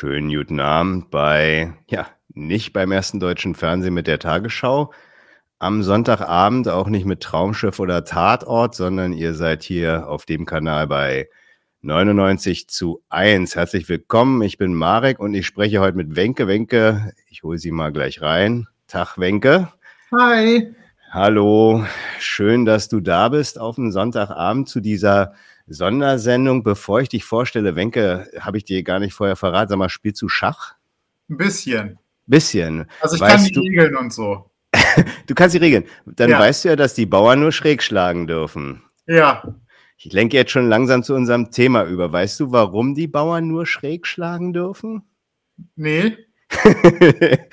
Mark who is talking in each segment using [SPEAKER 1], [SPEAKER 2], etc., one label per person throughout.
[SPEAKER 1] Schönen guten Abend bei, ja, nicht beim ersten deutschen Fernsehen mit der Tagesschau. Am Sonntagabend auch nicht mit Traumschiff oder Tatort, sondern ihr seid hier auf dem Kanal bei 99 zu 1. Herzlich willkommen. Ich bin Marek und ich spreche heute mit Wenke. Wenke, ich hole sie mal gleich rein. Tag, Wenke.
[SPEAKER 2] Hi.
[SPEAKER 1] Hallo. Schön, dass du da bist auf dem Sonntagabend zu dieser Sondersendung. Bevor ich dich vorstelle, Wenke, habe ich dir gar nicht vorher verraten. Sag mal, spielst du Schach?
[SPEAKER 2] Ein bisschen.
[SPEAKER 1] Bisschen.
[SPEAKER 2] Also ich weißt kann die du, Regeln und so.
[SPEAKER 1] du kannst die Regeln. Dann ja. weißt du ja, dass die Bauern nur schräg schlagen dürfen.
[SPEAKER 2] Ja.
[SPEAKER 1] Ich lenke jetzt schon langsam zu unserem Thema über. Weißt du, warum die Bauern nur schräg schlagen dürfen?
[SPEAKER 2] Nee.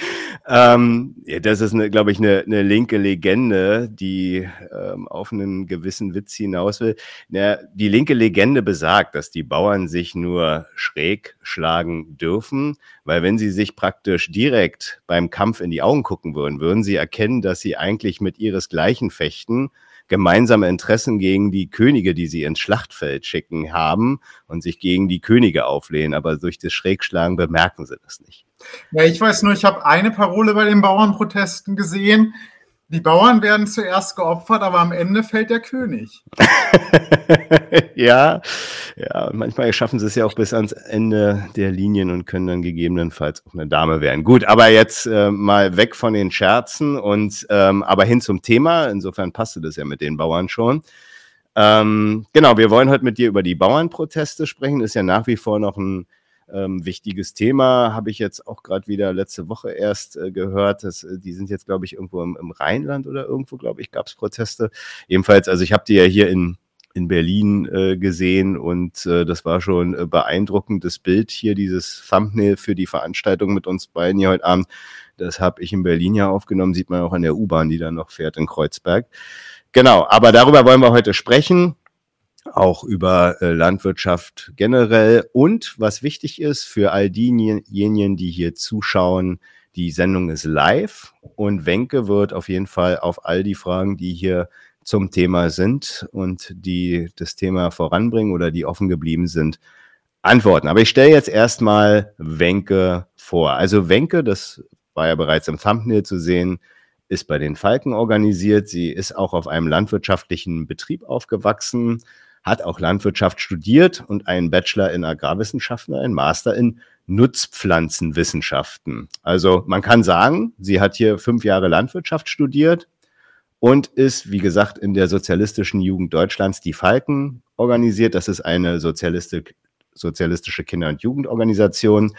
[SPEAKER 1] ähm, ja, das ist, glaube ich, eine, eine linke Legende, die ähm, auf einen gewissen Witz hinaus will. Ja, die linke Legende besagt, dass die Bauern sich nur schräg schlagen dürfen, weil wenn sie sich praktisch direkt beim Kampf in die Augen gucken würden, würden sie erkennen, dass sie eigentlich mit ihresgleichen fechten gemeinsame Interessen gegen die Könige, die sie ins Schlachtfeld schicken, haben und sich gegen die Könige auflehnen. Aber durch das Schrägschlagen bemerken sie das nicht.
[SPEAKER 2] Ja, ich weiß nur, ich habe eine Parole bei den Bauernprotesten gesehen. Die Bauern werden zuerst geopfert, aber am Ende fällt der König.
[SPEAKER 1] ja, ja, manchmal schaffen sie es ja auch bis ans Ende der Linien und können dann gegebenenfalls auch eine Dame werden. Gut, aber jetzt äh, mal weg von den Scherzen und ähm, aber hin zum Thema. Insofern passte das ja mit den Bauern schon. Ähm, genau, wir wollen heute mit dir über die Bauernproteste sprechen. Ist ja nach wie vor noch ein ähm, wichtiges Thema habe ich jetzt auch gerade wieder letzte Woche erst äh, gehört. Dass, äh, die sind jetzt, glaube ich, irgendwo im, im Rheinland oder irgendwo, glaube ich, gab es Proteste. Ebenfalls, also ich habe die ja hier in, in Berlin äh, gesehen und äh, das war schon äh, beeindruckendes Bild hier, dieses Thumbnail für die Veranstaltung mit uns beiden hier heute Abend. Das habe ich in Berlin ja aufgenommen, sieht man auch an der U-Bahn, die dann noch fährt in Kreuzberg. Genau, aber darüber wollen wir heute sprechen auch über äh, Landwirtschaft generell. Und was wichtig ist für all diejenigen, die hier zuschauen, die Sendung ist live und Wenke wird auf jeden Fall auf all die Fragen, die hier zum Thema sind und die das Thema voranbringen oder die offen geblieben sind, antworten. Aber ich stelle jetzt erstmal Wenke vor. Also Wenke, das war ja bereits im Thumbnail zu sehen, ist bei den Falken organisiert. Sie ist auch auf einem landwirtschaftlichen Betrieb aufgewachsen, hat auch Landwirtschaft studiert und einen Bachelor in Agrarwissenschaften, einen Master in Nutzpflanzenwissenschaften. Also man kann sagen, sie hat hier fünf Jahre Landwirtschaft studiert und ist, wie gesagt, in der sozialistischen Jugend Deutschlands die Falken organisiert. Das ist eine sozialistische Kinder- und Jugendorganisation,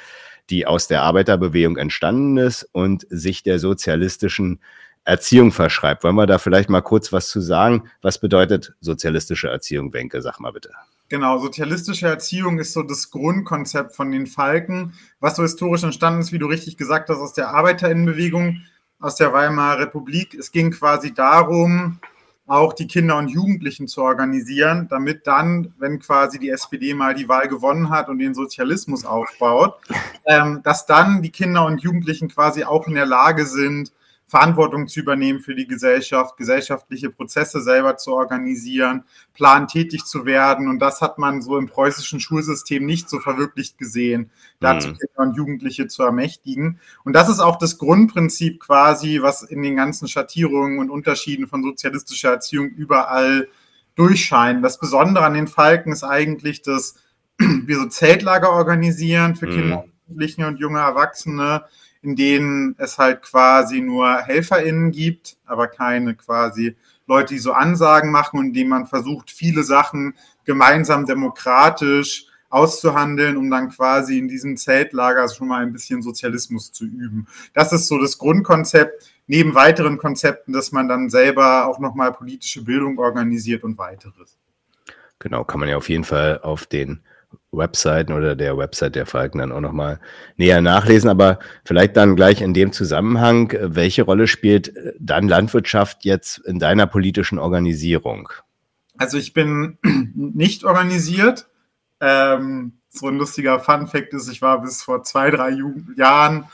[SPEAKER 1] die aus der Arbeiterbewegung entstanden ist und sich der sozialistischen Erziehung verschreibt. Wollen wir da vielleicht mal kurz was zu sagen? Was bedeutet sozialistische Erziehung, Wenke? Sag mal bitte.
[SPEAKER 2] Genau, sozialistische Erziehung ist so das Grundkonzept von den Falken, was so historisch entstanden ist, wie du richtig gesagt hast, aus der Arbeiterinnenbewegung, aus der Weimarer Republik. Es ging quasi darum, auch die Kinder und Jugendlichen zu organisieren, damit dann, wenn quasi die SPD mal die Wahl gewonnen hat und den Sozialismus aufbaut, ähm, dass dann die Kinder und Jugendlichen quasi auch in der Lage sind, Verantwortung zu übernehmen für die Gesellschaft, gesellschaftliche Prozesse selber zu organisieren, plantätig zu werden. Und das hat man so im preußischen Schulsystem nicht so verwirklicht gesehen, dazu mhm. Kinder und Jugendliche zu ermächtigen. Und das ist auch das Grundprinzip quasi, was in den ganzen Schattierungen und Unterschieden von sozialistischer Erziehung überall durchscheint. Das Besondere an den Falken ist eigentlich, dass wir so Zeltlager organisieren für mhm. Kinder, Jugendliche und junge Erwachsene, in denen es halt quasi nur HelferInnen gibt, aber keine quasi Leute, die so Ansagen machen und denen man versucht, viele Sachen gemeinsam demokratisch auszuhandeln, um dann quasi in diesem Zeltlager schon mal ein bisschen Sozialismus zu üben. Das ist so das Grundkonzept, neben weiteren Konzepten, dass man dann selber auch nochmal politische Bildung organisiert und weiteres.
[SPEAKER 1] Genau, kann man ja auf jeden Fall auf den Webseiten oder der Website der Falken dann auch nochmal näher nachlesen. Aber vielleicht dann gleich in dem Zusammenhang, welche Rolle spielt dann Landwirtschaft jetzt in deiner politischen Organisierung?
[SPEAKER 2] Also ich bin nicht organisiert. Ähm, so ein lustiger Fun-Fact ist, ich war bis vor zwei, drei Jahren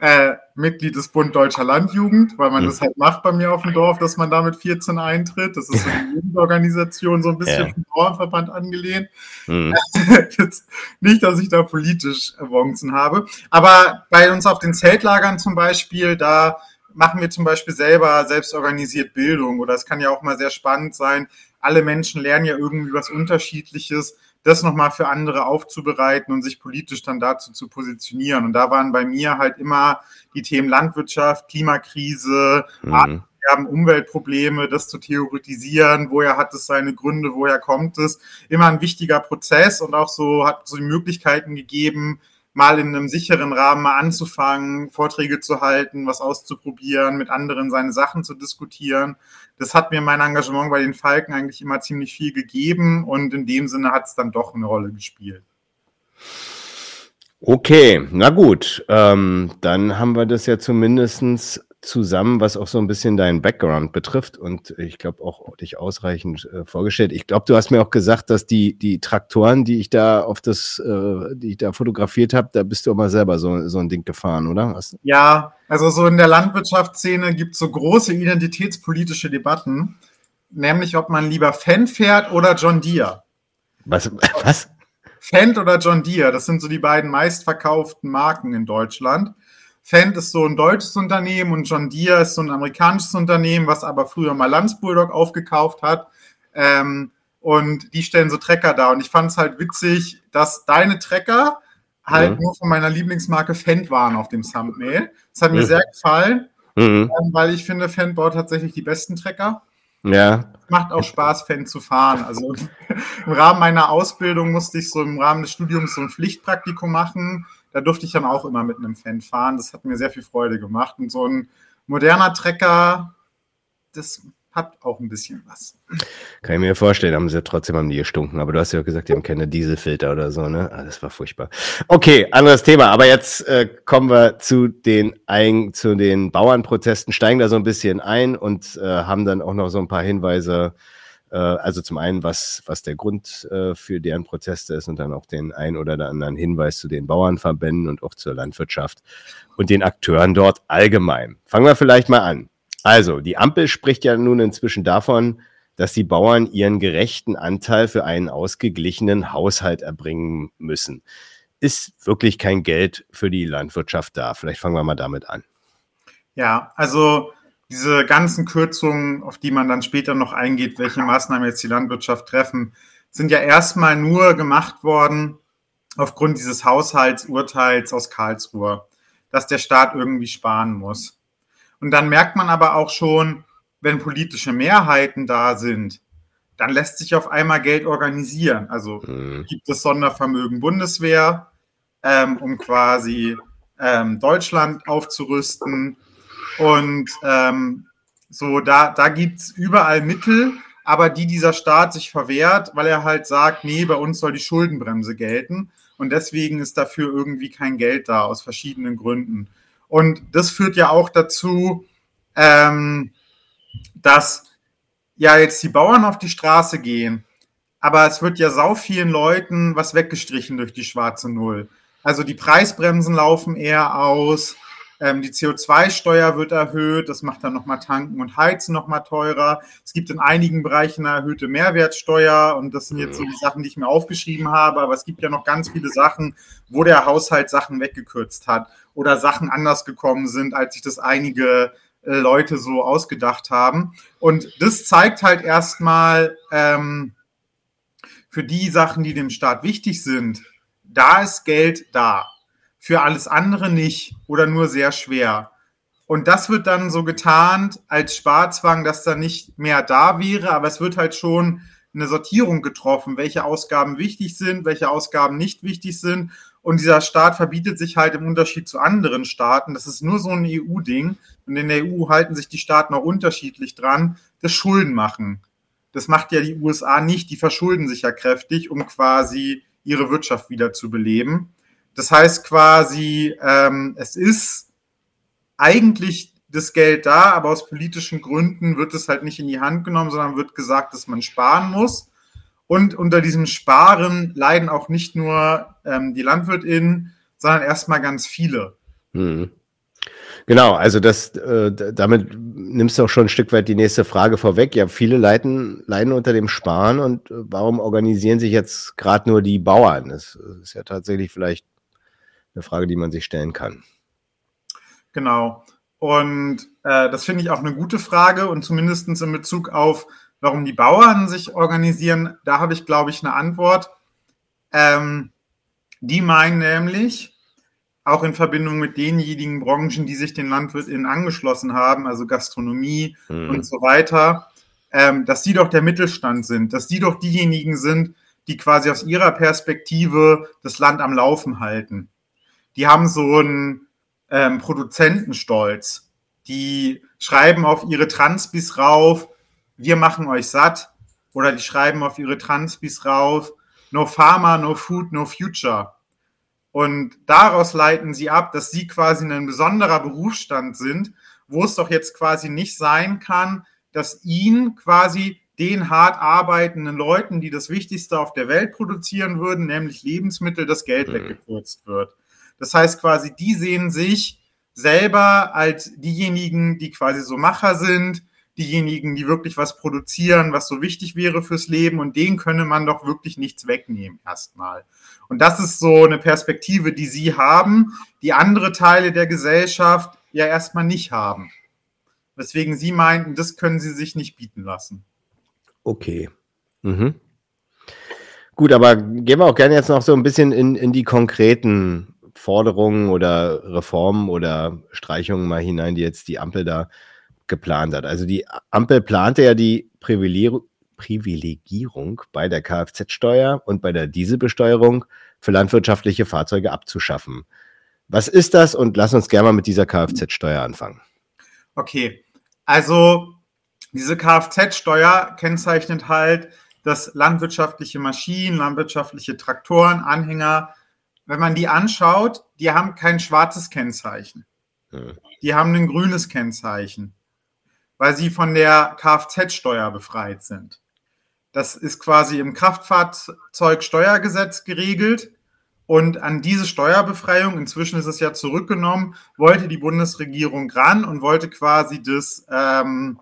[SPEAKER 2] äh, Mitglied des Bund Deutscher Landjugend, weil man mhm. das halt macht bei mir auf dem Dorf, dass man da mit 14 eintritt. Das ist so eine Jugendorganisation, so ein bisschen ja. vom Bauernverband angelehnt. Mhm. nicht, dass ich da politisch Wonzen habe. Aber bei uns auf den Zeltlagern zum Beispiel, da machen wir zum Beispiel selber selbstorganisiert Bildung oder es kann ja auch mal sehr spannend sein. Alle Menschen lernen ja irgendwie was Unterschiedliches das nochmal für andere aufzubereiten und sich politisch dann dazu zu positionieren. Und da waren bei mir halt immer die Themen Landwirtschaft, Klimakrise, mhm. haben Umweltprobleme, das zu theoretisieren, woher hat es seine Gründe, woher kommt es, immer ein wichtiger Prozess und auch so hat so die Möglichkeiten gegeben, mal in einem sicheren Rahmen mal anzufangen, Vorträge zu halten, was auszuprobieren, mit anderen seine Sachen zu diskutieren. Das hat mir mein Engagement bei den Falken eigentlich immer ziemlich viel gegeben und in dem Sinne hat es dann doch eine Rolle gespielt.
[SPEAKER 1] Okay, na gut, ähm, dann haben wir das ja zumindest zusammen, was auch so ein bisschen deinen Background betrifft und ich glaube auch dich ausreichend äh, vorgestellt. Ich glaube, du hast mir auch gesagt, dass die, die Traktoren, die ich da auf das, äh, die ich da fotografiert habe, da bist du auch mal selber so, so ein Ding gefahren, oder?
[SPEAKER 2] Hast ja, also so in der Landwirtschaftsszene gibt es so große identitätspolitische Debatten, nämlich ob man lieber Fendt fährt oder John Deere.
[SPEAKER 1] Was? Was?
[SPEAKER 2] Fendt oder John Deere, das sind so die beiden meistverkauften Marken in Deutschland. Fendt ist so ein deutsches Unternehmen und John Deere ist so ein amerikanisches Unternehmen, was aber früher mal Lanz Bulldog aufgekauft hat. Ähm, und die stellen so Trecker da. Und ich fand es halt witzig, dass deine Trecker halt mhm. nur von meiner Lieblingsmarke Fendt waren auf dem Thumbnail. Das hat mir mhm. sehr gefallen, mhm. ähm, weil ich finde, Fendt baut tatsächlich die besten Trecker.
[SPEAKER 1] Ja.
[SPEAKER 2] Macht auch Spaß, Fendt zu fahren. Also im Rahmen meiner Ausbildung musste ich so im Rahmen des Studiums so ein Pflichtpraktikum machen da durfte ich dann auch immer mit einem Fan fahren. Das hat mir sehr viel Freude gemacht. Und so ein moderner Trecker, das hat auch ein bisschen was.
[SPEAKER 1] Kann ich mir vorstellen, haben sie trotzdem haben die gestunken, aber du hast ja auch gesagt, die haben keine Dieselfilter oder so, ne? Ah, das war furchtbar. Okay, anderes Thema, aber jetzt äh, kommen wir zu den, ein, zu den Bauernprotesten, steigen da so ein bisschen ein und äh, haben dann auch noch so ein paar Hinweise also zum einen, was, was der Grund äh, für deren Proteste ist und dann auch den ein oder anderen Hinweis zu den Bauernverbänden und auch zur Landwirtschaft und den Akteuren dort allgemein. Fangen wir vielleicht mal an. Also, die Ampel spricht ja nun inzwischen davon, dass die Bauern ihren gerechten Anteil für einen ausgeglichenen Haushalt erbringen müssen. Ist wirklich kein Geld für die Landwirtschaft da? Vielleicht fangen wir mal damit an.
[SPEAKER 2] Ja, also diese ganzen Kürzungen, auf die man dann später noch eingeht, welche Maßnahmen jetzt die Landwirtschaft treffen, sind ja erstmal nur gemacht worden aufgrund dieses Haushaltsurteils aus Karlsruhe, dass der Staat irgendwie sparen muss. Und dann merkt man aber auch schon, wenn politische Mehrheiten da sind, dann lässt sich auf einmal Geld organisieren. Also mhm. gibt es Sondervermögen Bundeswehr, ähm, um quasi ähm, Deutschland aufzurüsten. Und ähm, so, da, da gibt es überall Mittel, aber die dieser Staat sich verwehrt, weil er halt sagt, nee, bei uns soll die Schuldenbremse gelten. Und deswegen ist dafür irgendwie kein Geld da, aus verschiedenen Gründen. Und das führt ja auch dazu, ähm, dass ja jetzt die Bauern auf die Straße gehen, aber es wird ja sau vielen Leuten was weggestrichen durch die schwarze Null. Also die Preisbremsen laufen eher aus, ähm, die CO2-Steuer wird erhöht, das macht dann nochmal Tanken und Heizen nochmal teurer. Es gibt in einigen Bereichen eine erhöhte Mehrwertsteuer und das sind jetzt so die Sachen, die ich mir aufgeschrieben habe, aber es gibt ja noch ganz viele Sachen, wo der Haushalt Sachen weggekürzt hat oder Sachen anders gekommen sind, als sich das einige äh, Leute so ausgedacht haben. Und das zeigt halt erstmal ähm, für die Sachen, die dem Staat wichtig sind, da ist Geld da für alles andere nicht oder nur sehr schwer. Und das wird dann so getarnt als Sparzwang, dass da nicht mehr da wäre, aber es wird halt schon eine Sortierung getroffen, welche Ausgaben wichtig sind, welche Ausgaben nicht wichtig sind. Und dieser Staat verbietet sich halt im Unterschied zu anderen Staaten, das ist nur so ein EU-Ding, und in der EU halten sich die Staaten auch unterschiedlich dran, das Schulden machen. Das macht ja die USA nicht, die verschulden sich ja kräftig, um quasi ihre Wirtschaft wieder zu beleben. Das heißt quasi, ähm, es ist eigentlich das Geld da, aber aus politischen Gründen wird es halt nicht in die Hand genommen, sondern wird gesagt, dass man sparen muss. Und unter diesem Sparen leiden auch nicht nur ähm, die LandwirtInnen, sondern erstmal ganz viele. Mhm.
[SPEAKER 1] Genau, also das, äh, damit nimmst du auch schon ein Stück weit die nächste Frage vorweg. Ja, viele leiden, leiden unter dem Sparen und äh, warum organisieren sich jetzt gerade nur die Bauern? Das ist ja tatsächlich vielleicht eine Frage, die man sich stellen kann.
[SPEAKER 2] Genau. Und äh, das finde ich auch eine gute Frage und zumindest in Bezug auf, warum die Bauern sich organisieren, da habe ich, glaube ich, eine Antwort. Ähm, die meinen nämlich, auch in Verbindung mit denjenigen Branchen, die sich den LandwirtInnen angeschlossen haben, also Gastronomie mhm. und so weiter, ähm, dass die doch der Mittelstand sind, dass die doch diejenigen sind, die quasi aus ihrer Perspektive das Land am Laufen halten. Die haben so einen ähm, Produzentenstolz. Die schreiben auf ihre Transbis rauf, wir machen euch satt. Oder die schreiben auf ihre Transbis rauf, no Farmer, no Food, no Future. Und daraus leiten sie ab, dass sie quasi ein besonderer Berufsstand sind, wo es doch jetzt quasi nicht sein kann, dass ihnen quasi den hart arbeitenden Leuten, die das Wichtigste auf der Welt produzieren würden, nämlich Lebensmittel, das Geld mhm. weggekürzt wird. Das heißt quasi, die sehen sich selber als diejenigen, die quasi so Macher sind, diejenigen, die wirklich was produzieren, was so wichtig wäre fürs Leben und denen könne man doch wirklich nichts wegnehmen erstmal. Und das ist so eine Perspektive, die sie haben, die andere Teile der Gesellschaft ja erstmal nicht haben. Weswegen sie meinten, das können sie sich nicht bieten lassen.
[SPEAKER 1] Okay. Mhm. Gut, aber gehen wir auch gerne jetzt noch so ein bisschen in, in die konkreten Forderungen oder Reformen oder Streichungen mal hinein, die jetzt die Ampel da geplant hat. Also die Ampel plante ja die Privilegierung bei der Kfz-Steuer und bei der Dieselbesteuerung für landwirtschaftliche Fahrzeuge abzuschaffen. Was ist das? Und lass uns gerne mal mit dieser Kfz-Steuer anfangen.
[SPEAKER 2] Okay, also diese Kfz-Steuer kennzeichnet halt, dass landwirtschaftliche Maschinen, landwirtschaftliche Traktoren, Anhänger, wenn man die anschaut, die haben kein schwarzes Kennzeichen. Die haben ein grünes Kennzeichen weil sie von der Kfz-Steuer befreit sind. Das ist quasi im Kraftfahrzeugsteuergesetz geregelt. Und an diese Steuerbefreiung, inzwischen ist es ja zurückgenommen, wollte die Bundesregierung ran und wollte quasi das ähm,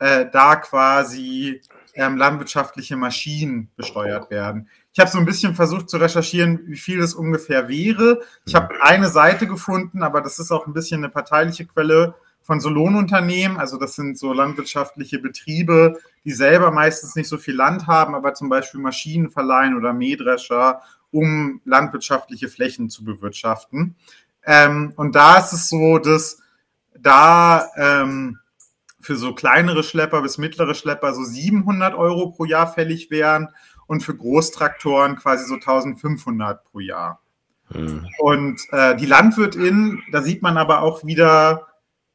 [SPEAKER 2] äh, da quasi ähm, landwirtschaftliche Maschinen besteuert werden. Ich habe so ein bisschen versucht zu recherchieren, wie viel das ungefähr wäre. Ich habe eine Seite gefunden, aber das ist auch ein bisschen eine parteiliche Quelle von so Lohnunternehmen. Also das sind so landwirtschaftliche Betriebe, die selber meistens nicht so viel Land haben, aber zum Beispiel Maschinen verleihen oder Mähdrescher, um landwirtschaftliche Flächen zu bewirtschaften. Ähm, und da ist es so, dass da ähm, für so kleinere Schlepper bis mittlere Schlepper so 700 Euro pro Jahr fällig wären und für Großtraktoren quasi so 1500 pro Jahr. Hm. Und äh, die Landwirtin, da sieht man aber auch wieder,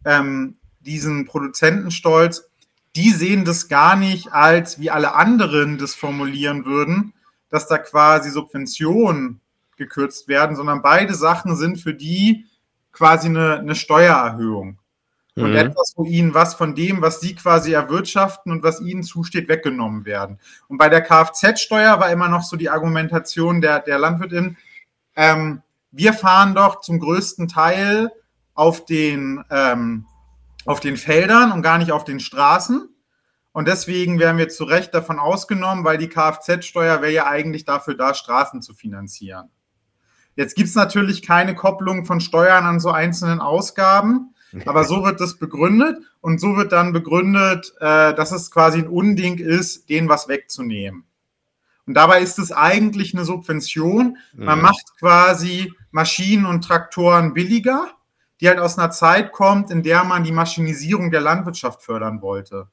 [SPEAKER 2] ähm, diesen Produzentenstolz, die sehen das gar nicht als, wie alle anderen das formulieren würden, dass da quasi Subventionen gekürzt werden, sondern beide Sachen sind für die quasi eine, eine Steuererhöhung. Und mhm. etwas, wo ihnen was von dem, was sie quasi erwirtschaften und was ihnen zusteht, weggenommen werden. Und bei der Kfz-Steuer war immer noch so die Argumentation der, der Landwirtin, ähm, wir fahren doch zum größten Teil auf den, ähm, auf den Feldern und gar nicht auf den Straßen. Und deswegen werden wir zu Recht davon ausgenommen, weil die Kfz-Steuer wäre ja eigentlich dafür da, Straßen zu finanzieren. Jetzt gibt es natürlich keine Kopplung von Steuern an so einzelnen Ausgaben, aber so wird das begründet und so wird dann begründet, äh, dass es quasi ein Unding ist, denen was wegzunehmen. Und dabei ist es eigentlich eine Subvention. Man mhm. macht quasi Maschinen und Traktoren billiger die halt aus einer Zeit kommt, in der man die Maschinisierung der Landwirtschaft fördern wollte.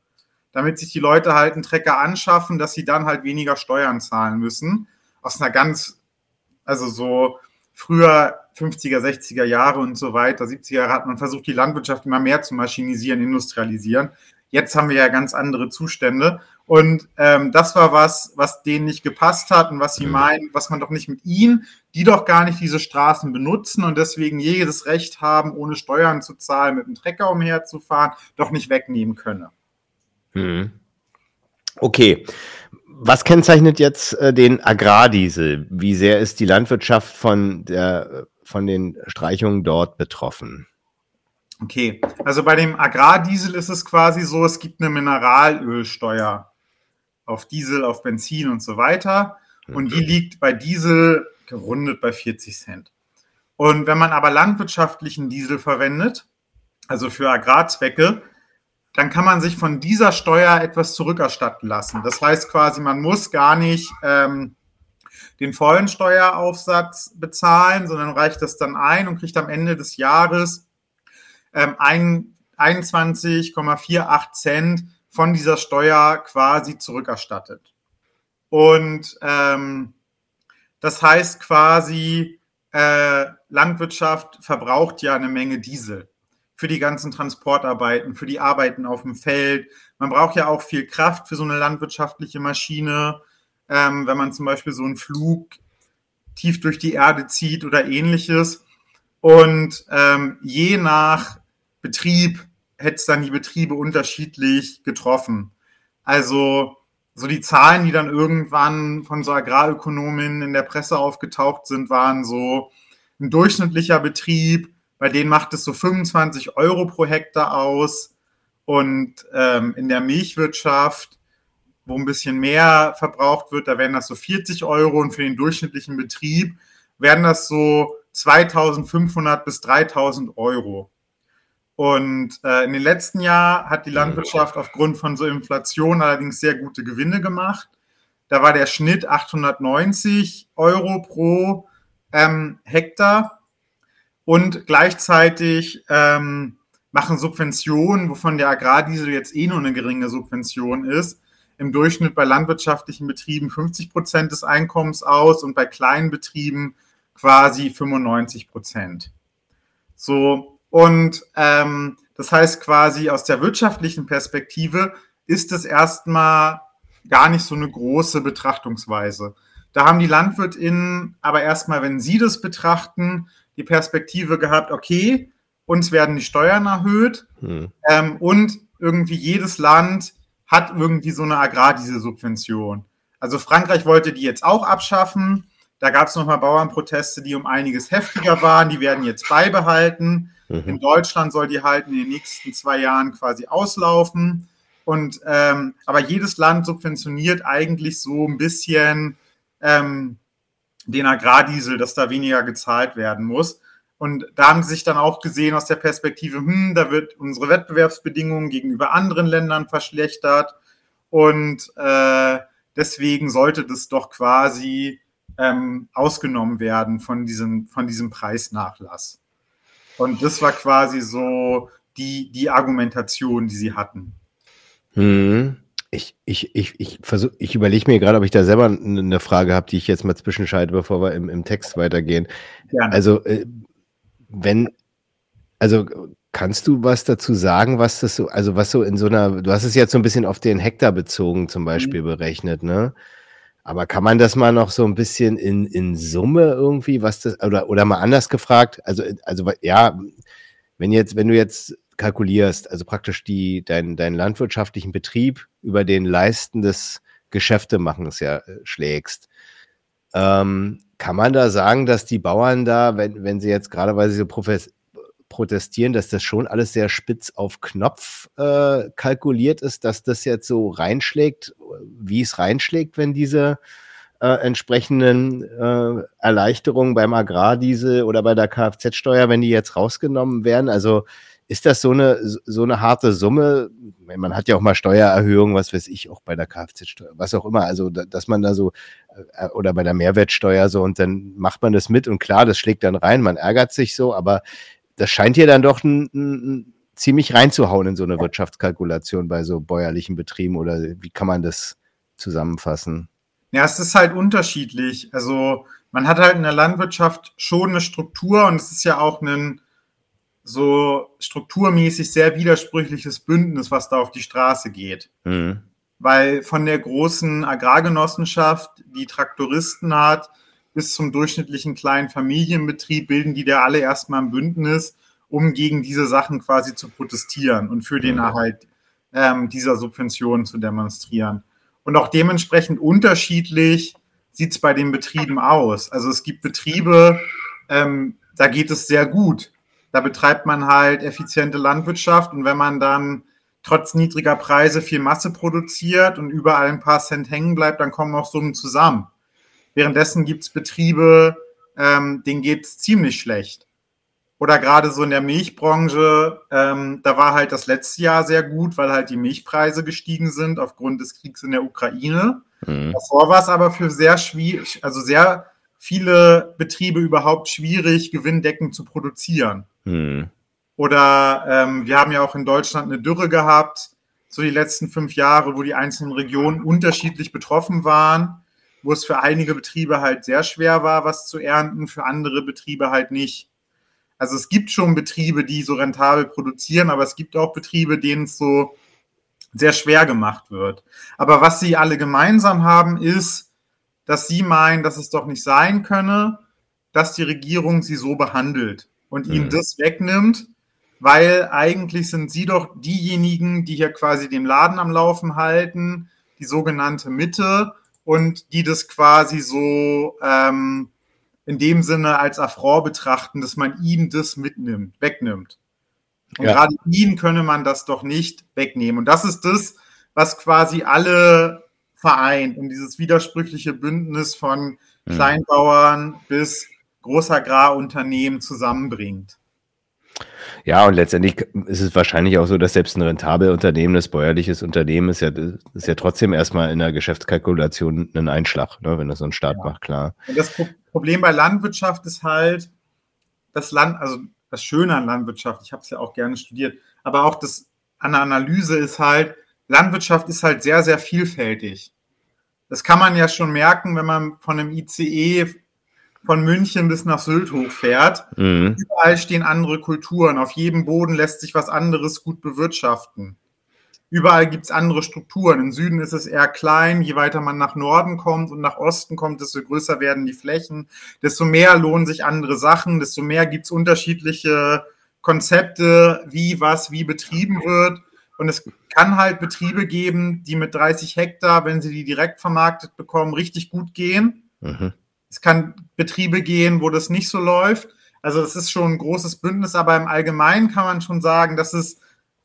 [SPEAKER 2] Damit sich die Leute halt einen Trecker anschaffen, dass sie dann halt weniger Steuern zahlen müssen. Aus einer ganz, also so früher 50er, 60er Jahre und so weiter, 70er Jahre hat man versucht, die Landwirtschaft immer mehr zu maschinisieren, industrialisieren. Jetzt haben wir ja ganz andere Zustände. Und ähm, das war was, was denen nicht gepasst hat und was sie mhm. meinen, was man doch nicht mit ihnen, die doch gar nicht diese Straßen benutzen und deswegen jedes Recht haben, ohne Steuern zu zahlen, mit dem Trecker umherzufahren, doch nicht wegnehmen könne.
[SPEAKER 1] Mhm. Okay. Was kennzeichnet jetzt äh, den Agrardiesel? Wie sehr ist die Landwirtschaft von, der, von den Streichungen dort betroffen?
[SPEAKER 2] Okay, also bei dem Agrardiesel ist es quasi so, es gibt eine Mineralölsteuer auf Diesel, auf Benzin und so weiter. Und die liegt bei Diesel gerundet bei 40 Cent. Und wenn man aber landwirtschaftlichen Diesel verwendet, also für Agrarzwecke, dann kann man sich von dieser Steuer etwas zurückerstatten lassen. Das heißt quasi, man muss gar nicht ähm, den vollen Steueraufsatz bezahlen, sondern reicht das dann ein und kriegt am Ende des Jahres ähm, 21,48 Cent von dieser Steuer quasi zurückerstattet. Und ähm, das heißt quasi, äh, Landwirtschaft verbraucht ja eine Menge Diesel für die ganzen Transportarbeiten, für die Arbeiten auf dem Feld. Man braucht ja auch viel Kraft für so eine landwirtschaftliche Maschine, ähm, wenn man zum Beispiel so einen Flug tief durch die Erde zieht oder ähnliches. Und ähm, je nach Betrieb hätte es dann die Betriebe unterschiedlich getroffen. Also so die Zahlen, die dann irgendwann von so Agrarökonomen in der Presse aufgetaucht sind, waren so ein durchschnittlicher Betrieb, bei denen macht es so 25 Euro pro Hektar aus. Und ähm, in der Milchwirtschaft, wo ein bisschen mehr verbraucht wird, da werden das so 40 Euro und für den durchschnittlichen Betrieb werden das so 2500 bis 3000 Euro. Und äh, in den letzten Jahren hat die Landwirtschaft aufgrund von so Inflation allerdings sehr gute Gewinne gemacht. Da war der Schnitt 890 Euro pro ähm, Hektar. Und gleichzeitig ähm, machen Subventionen, wovon der Agrardiesel jetzt eh nur eine geringe Subvention ist, im Durchschnitt bei landwirtschaftlichen Betrieben 50 Prozent des Einkommens aus und bei kleinen Betrieben quasi 95 Prozent. So, und ähm, das heißt quasi aus der wirtschaftlichen Perspektive ist es erstmal gar nicht so eine große Betrachtungsweise. Da haben die LandwirtInnen aber erstmal, wenn sie das betrachten, die Perspektive gehabt, okay, uns werden die Steuern erhöht hm. ähm, und irgendwie jedes Land hat irgendwie so eine Agrardieselsubvention. Also Frankreich wollte die jetzt auch abschaffen. Da gab es nochmal Bauernproteste, die um einiges heftiger waren. Die werden jetzt beibehalten. Mhm. In Deutschland soll die halt in den nächsten zwei Jahren quasi auslaufen. Und ähm, aber jedes Land subventioniert eigentlich so ein bisschen ähm, den Agrardiesel, dass da weniger gezahlt werden muss. Und da haben sie sich dann auch gesehen aus der Perspektive, hm, da wird unsere Wettbewerbsbedingungen gegenüber anderen Ländern verschlechtert. Und äh, deswegen sollte das doch quasi ähm, ausgenommen werden von diesem, von diesem Preisnachlass. Und das war quasi so die, die Argumentation, die sie hatten.
[SPEAKER 1] Hm. Ich, ich, ich, ich, versuch, ich überlege mir gerade, ob ich da selber eine Frage habe, die ich jetzt mal zwischenschalte, bevor wir im, im Text weitergehen. Gerne. Also, äh, wenn, also kannst du was dazu sagen, was das so, also was so in so einer, du hast es jetzt so ein bisschen auf den Hektar bezogen zum Beispiel mhm. berechnet, ne? Aber kann man das mal noch so ein bisschen in, in Summe irgendwie, was das, oder, oder mal anders gefragt? Also, also ja, wenn jetzt, wenn du jetzt kalkulierst, also praktisch die, dein, deinen landwirtschaftlichen Betrieb über den Leisten des Geschäftemachens ja äh, schlägst, ähm, kann man da sagen, dass die Bauern da, wenn, wenn sie jetzt gerade, weil sie so protestieren, dass das schon alles sehr spitz auf Knopf äh, kalkuliert ist, dass das jetzt so reinschlägt, wie es reinschlägt, wenn diese äh, entsprechenden äh, Erleichterungen beim Agrardiesel oder bei der Kfz-Steuer, wenn die jetzt rausgenommen werden. Also ist das so eine, so eine harte Summe? Man hat ja auch mal Steuererhöhungen, was weiß ich, auch bei der Kfz-Steuer, was auch immer. Also, dass man da so, äh, oder bei der Mehrwertsteuer so, und dann macht man das mit und klar, das schlägt dann rein, man ärgert sich so, aber das scheint hier dann doch ein, ein, ziemlich reinzuhauen in so eine Wirtschaftskalkulation bei so bäuerlichen Betrieben oder wie kann man das zusammenfassen?
[SPEAKER 2] Ja, es ist halt unterschiedlich. Also man hat halt in der Landwirtschaft schon eine Struktur und es ist ja auch ein so strukturmäßig sehr widersprüchliches Bündnis, was da auf die Straße geht. Mhm. Weil von der großen Agrargenossenschaft, die Traktoristen hat, bis zum durchschnittlichen kleinen Familienbetrieb bilden die da alle erstmal ein Bündnis, um gegen diese Sachen quasi zu protestieren und für den mhm. Erhalt ähm, dieser Subventionen zu demonstrieren. Und auch dementsprechend unterschiedlich sieht es bei den Betrieben aus. Also es gibt Betriebe, ähm, da geht es sehr gut. Da betreibt man halt effiziente Landwirtschaft und wenn man dann trotz niedriger Preise viel Masse produziert und überall ein paar Cent hängen bleibt, dann kommen auch Summen zusammen. Währenddessen gibt es Betriebe, ähm, denen geht es ziemlich schlecht. Oder gerade so in der Milchbranche, ähm, da war halt das letzte Jahr sehr gut, weil halt die Milchpreise gestiegen sind aufgrund des Kriegs in der Ukraine. Mhm. Davor war es aber für sehr schwierig, also sehr viele Betriebe überhaupt schwierig, gewinndeckend zu produzieren. Mhm. Oder ähm, wir haben ja auch in Deutschland eine Dürre gehabt, so die letzten fünf Jahre, wo die einzelnen Regionen unterschiedlich betroffen waren, wo es für einige Betriebe halt sehr schwer war, was zu ernten, für andere Betriebe halt nicht. Also es gibt schon Betriebe, die so rentabel produzieren, aber es gibt auch Betriebe, denen es so sehr schwer gemacht wird. Aber was sie alle gemeinsam haben, ist, dass sie meinen, dass es doch nicht sein könne, dass die Regierung sie so behandelt und ihnen mhm. das wegnimmt, weil eigentlich sind sie doch diejenigen, die hier quasi den Laden am Laufen halten, die sogenannte Mitte und die das quasi so ähm, in dem Sinne als Affront betrachten, dass man ihm das mitnimmt, wegnimmt. Und ja. gerade ihn könne man das doch nicht wegnehmen. Und das ist das, was quasi alle vereint und dieses widersprüchliche Bündnis von hm. Kleinbauern bis Großagrarunternehmen zusammenbringt.
[SPEAKER 1] Ja, und letztendlich ist es wahrscheinlich auch so, dass selbst ein rentabel Unternehmen, das bäuerliches Unternehmen, ist ja, ist ja trotzdem erstmal in der Geschäftskalkulation ein Einschlag, ne, wenn das so ein Staat ja. macht, klar.
[SPEAKER 2] Und das Problem bei Landwirtschaft ist halt, das Land, also das Schöne an Landwirtschaft, ich habe es ja auch gerne studiert, aber auch das an der Analyse ist halt, Landwirtschaft ist halt sehr, sehr vielfältig. Das kann man ja schon merken, wenn man von einem ICE von München bis nach Sylt hochfährt. Mhm. Überall stehen andere Kulturen. Auf jedem Boden lässt sich was anderes gut bewirtschaften. Überall gibt es andere Strukturen. Im Süden ist es eher klein. Je weiter man nach Norden kommt und nach Osten kommt, desto größer werden die Flächen. Desto mehr lohnen sich andere Sachen. Desto mehr gibt es unterschiedliche Konzepte, wie was wie betrieben wird. Und es kann halt Betriebe geben, die mit 30 Hektar, wenn sie die direkt vermarktet bekommen, richtig gut gehen. Mhm. Es kann Betriebe gehen, wo das nicht so läuft. Also das ist schon ein großes Bündnis, aber im Allgemeinen kann man schon sagen, dass es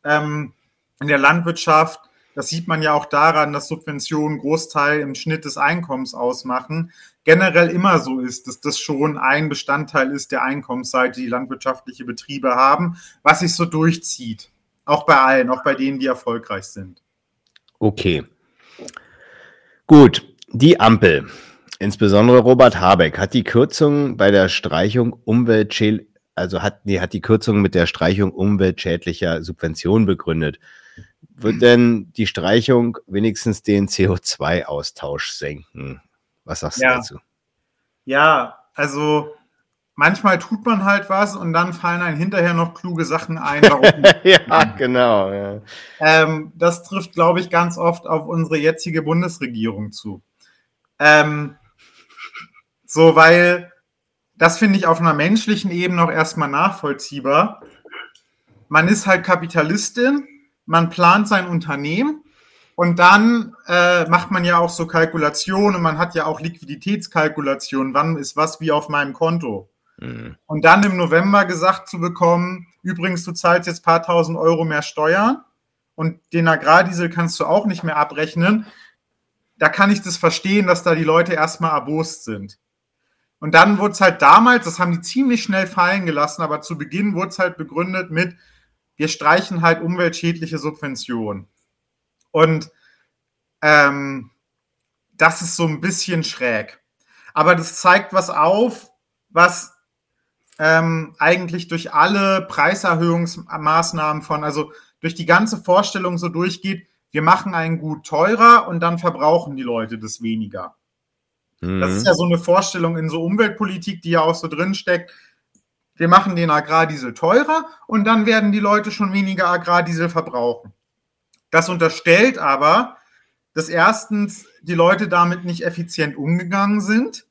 [SPEAKER 2] ähm, in der Landwirtschaft, das sieht man ja auch daran, dass Subventionen Großteil im Schnitt des Einkommens ausmachen, generell immer so ist, dass das schon ein Bestandteil ist der Einkommensseite, die landwirtschaftliche Betriebe haben, was sich so durchzieht. Auch bei allen, auch bei denen, die erfolgreich sind.
[SPEAKER 1] Okay. Gut, die Ampel. Insbesondere Robert Habeck hat die Kürzung bei der Streichung umweltschädlicher, also hat, nee, hat die Kürzung mit der Streichung umweltschädlicher Subventionen begründet. Wird denn die Streichung wenigstens den CO2-Austausch senken? Was sagst ja. du dazu?
[SPEAKER 2] Ja, also manchmal tut man halt was und dann fallen einem hinterher noch kluge Sachen ein.
[SPEAKER 1] Ja, genau. Ja.
[SPEAKER 2] Ähm, das trifft, glaube ich, ganz oft auf unsere jetzige Bundesregierung zu. Ähm, so, weil das finde ich auf einer menschlichen Ebene auch erstmal nachvollziehbar. Man ist halt Kapitalistin, man plant sein Unternehmen und dann äh, macht man ja auch so Kalkulationen und man hat ja auch Liquiditätskalkulationen, wann ist was wie auf meinem Konto. Mhm. Und dann im November gesagt zu bekommen, übrigens, du zahlst jetzt paar tausend Euro mehr Steuern und den Agrardiesel kannst du auch nicht mehr abrechnen. Da kann ich das verstehen, dass da die Leute erstmal erbost sind. Und dann wurde es halt damals, das haben die ziemlich schnell fallen gelassen, aber zu Beginn wurde es halt begründet mit, wir streichen halt umweltschädliche Subventionen. Und ähm, das ist so ein bisschen schräg. Aber das zeigt was auf, was ähm, eigentlich durch alle Preiserhöhungsmaßnahmen von, also durch die ganze Vorstellung so durchgeht, wir machen ein Gut teurer und dann verbrauchen die Leute das weniger. Mhm. Das ist ja so eine Vorstellung in so Umweltpolitik, die ja auch so drinsteckt. Wir machen den Agrardiesel teurer und dann werden die Leute schon weniger Agrardiesel verbrauchen. Das unterstellt aber, dass erstens die Leute damit nicht effizient umgegangen sind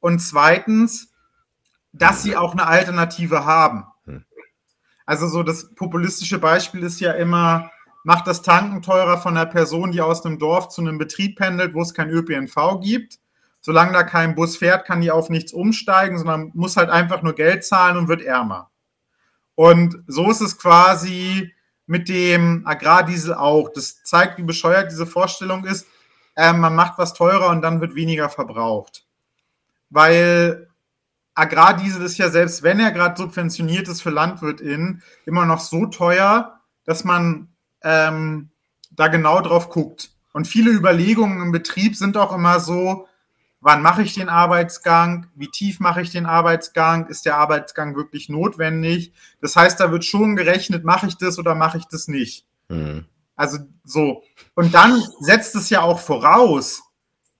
[SPEAKER 2] und zweitens, dass sie auch eine Alternative haben. Hm. Also so das populistische Beispiel ist ja immer, macht das Tanken teurer von einer Person, die aus einem Dorf zu einem Betrieb pendelt, wo es kein ÖPNV gibt solange da kein Bus fährt, kann die auf nichts umsteigen, sondern muss halt einfach nur Geld zahlen und wird ärmer. Und so ist es quasi mit dem Agrardiesel auch. Das zeigt, wie bescheuert diese Vorstellung ist. Ähm, man macht was teurer und dann wird weniger verbraucht. Weil Agrardiesel ist ja selbst, wenn er gerade subventioniert ist für LandwirtInnen, immer noch so teuer, dass man ähm, da genau drauf guckt. Und viele Überlegungen im Betrieb sind auch immer so, wann mache ich den Arbeitsgang, wie tief mache ich den Arbeitsgang, ist der Arbeitsgang wirklich notwendig. Das heißt, da wird schon gerechnet, mache ich das oder mache ich das nicht. Mhm. Also so. Und dann setzt es ja auch voraus,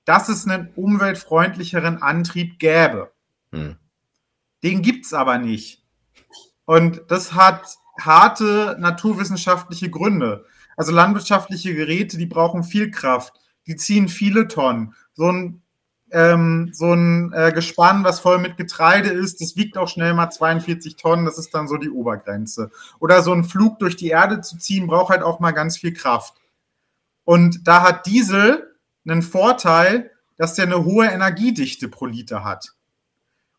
[SPEAKER 2] dass es einen umweltfreundlicheren Antrieb gäbe. Mhm. Den gibt es aber nicht. Und das hat harte naturwissenschaftliche Gründe. Also landwirtschaftliche Geräte, die brauchen viel Kraft, die ziehen viele Tonnen. So ein ähm, so ein äh, Gespann, was voll mit Getreide ist, das wiegt auch schnell mal 42 Tonnen, das ist dann so die Obergrenze. Oder so ein Flug durch die Erde zu ziehen, braucht halt auch mal ganz viel Kraft. Und da hat Diesel einen Vorteil, dass der eine hohe Energiedichte pro Liter hat.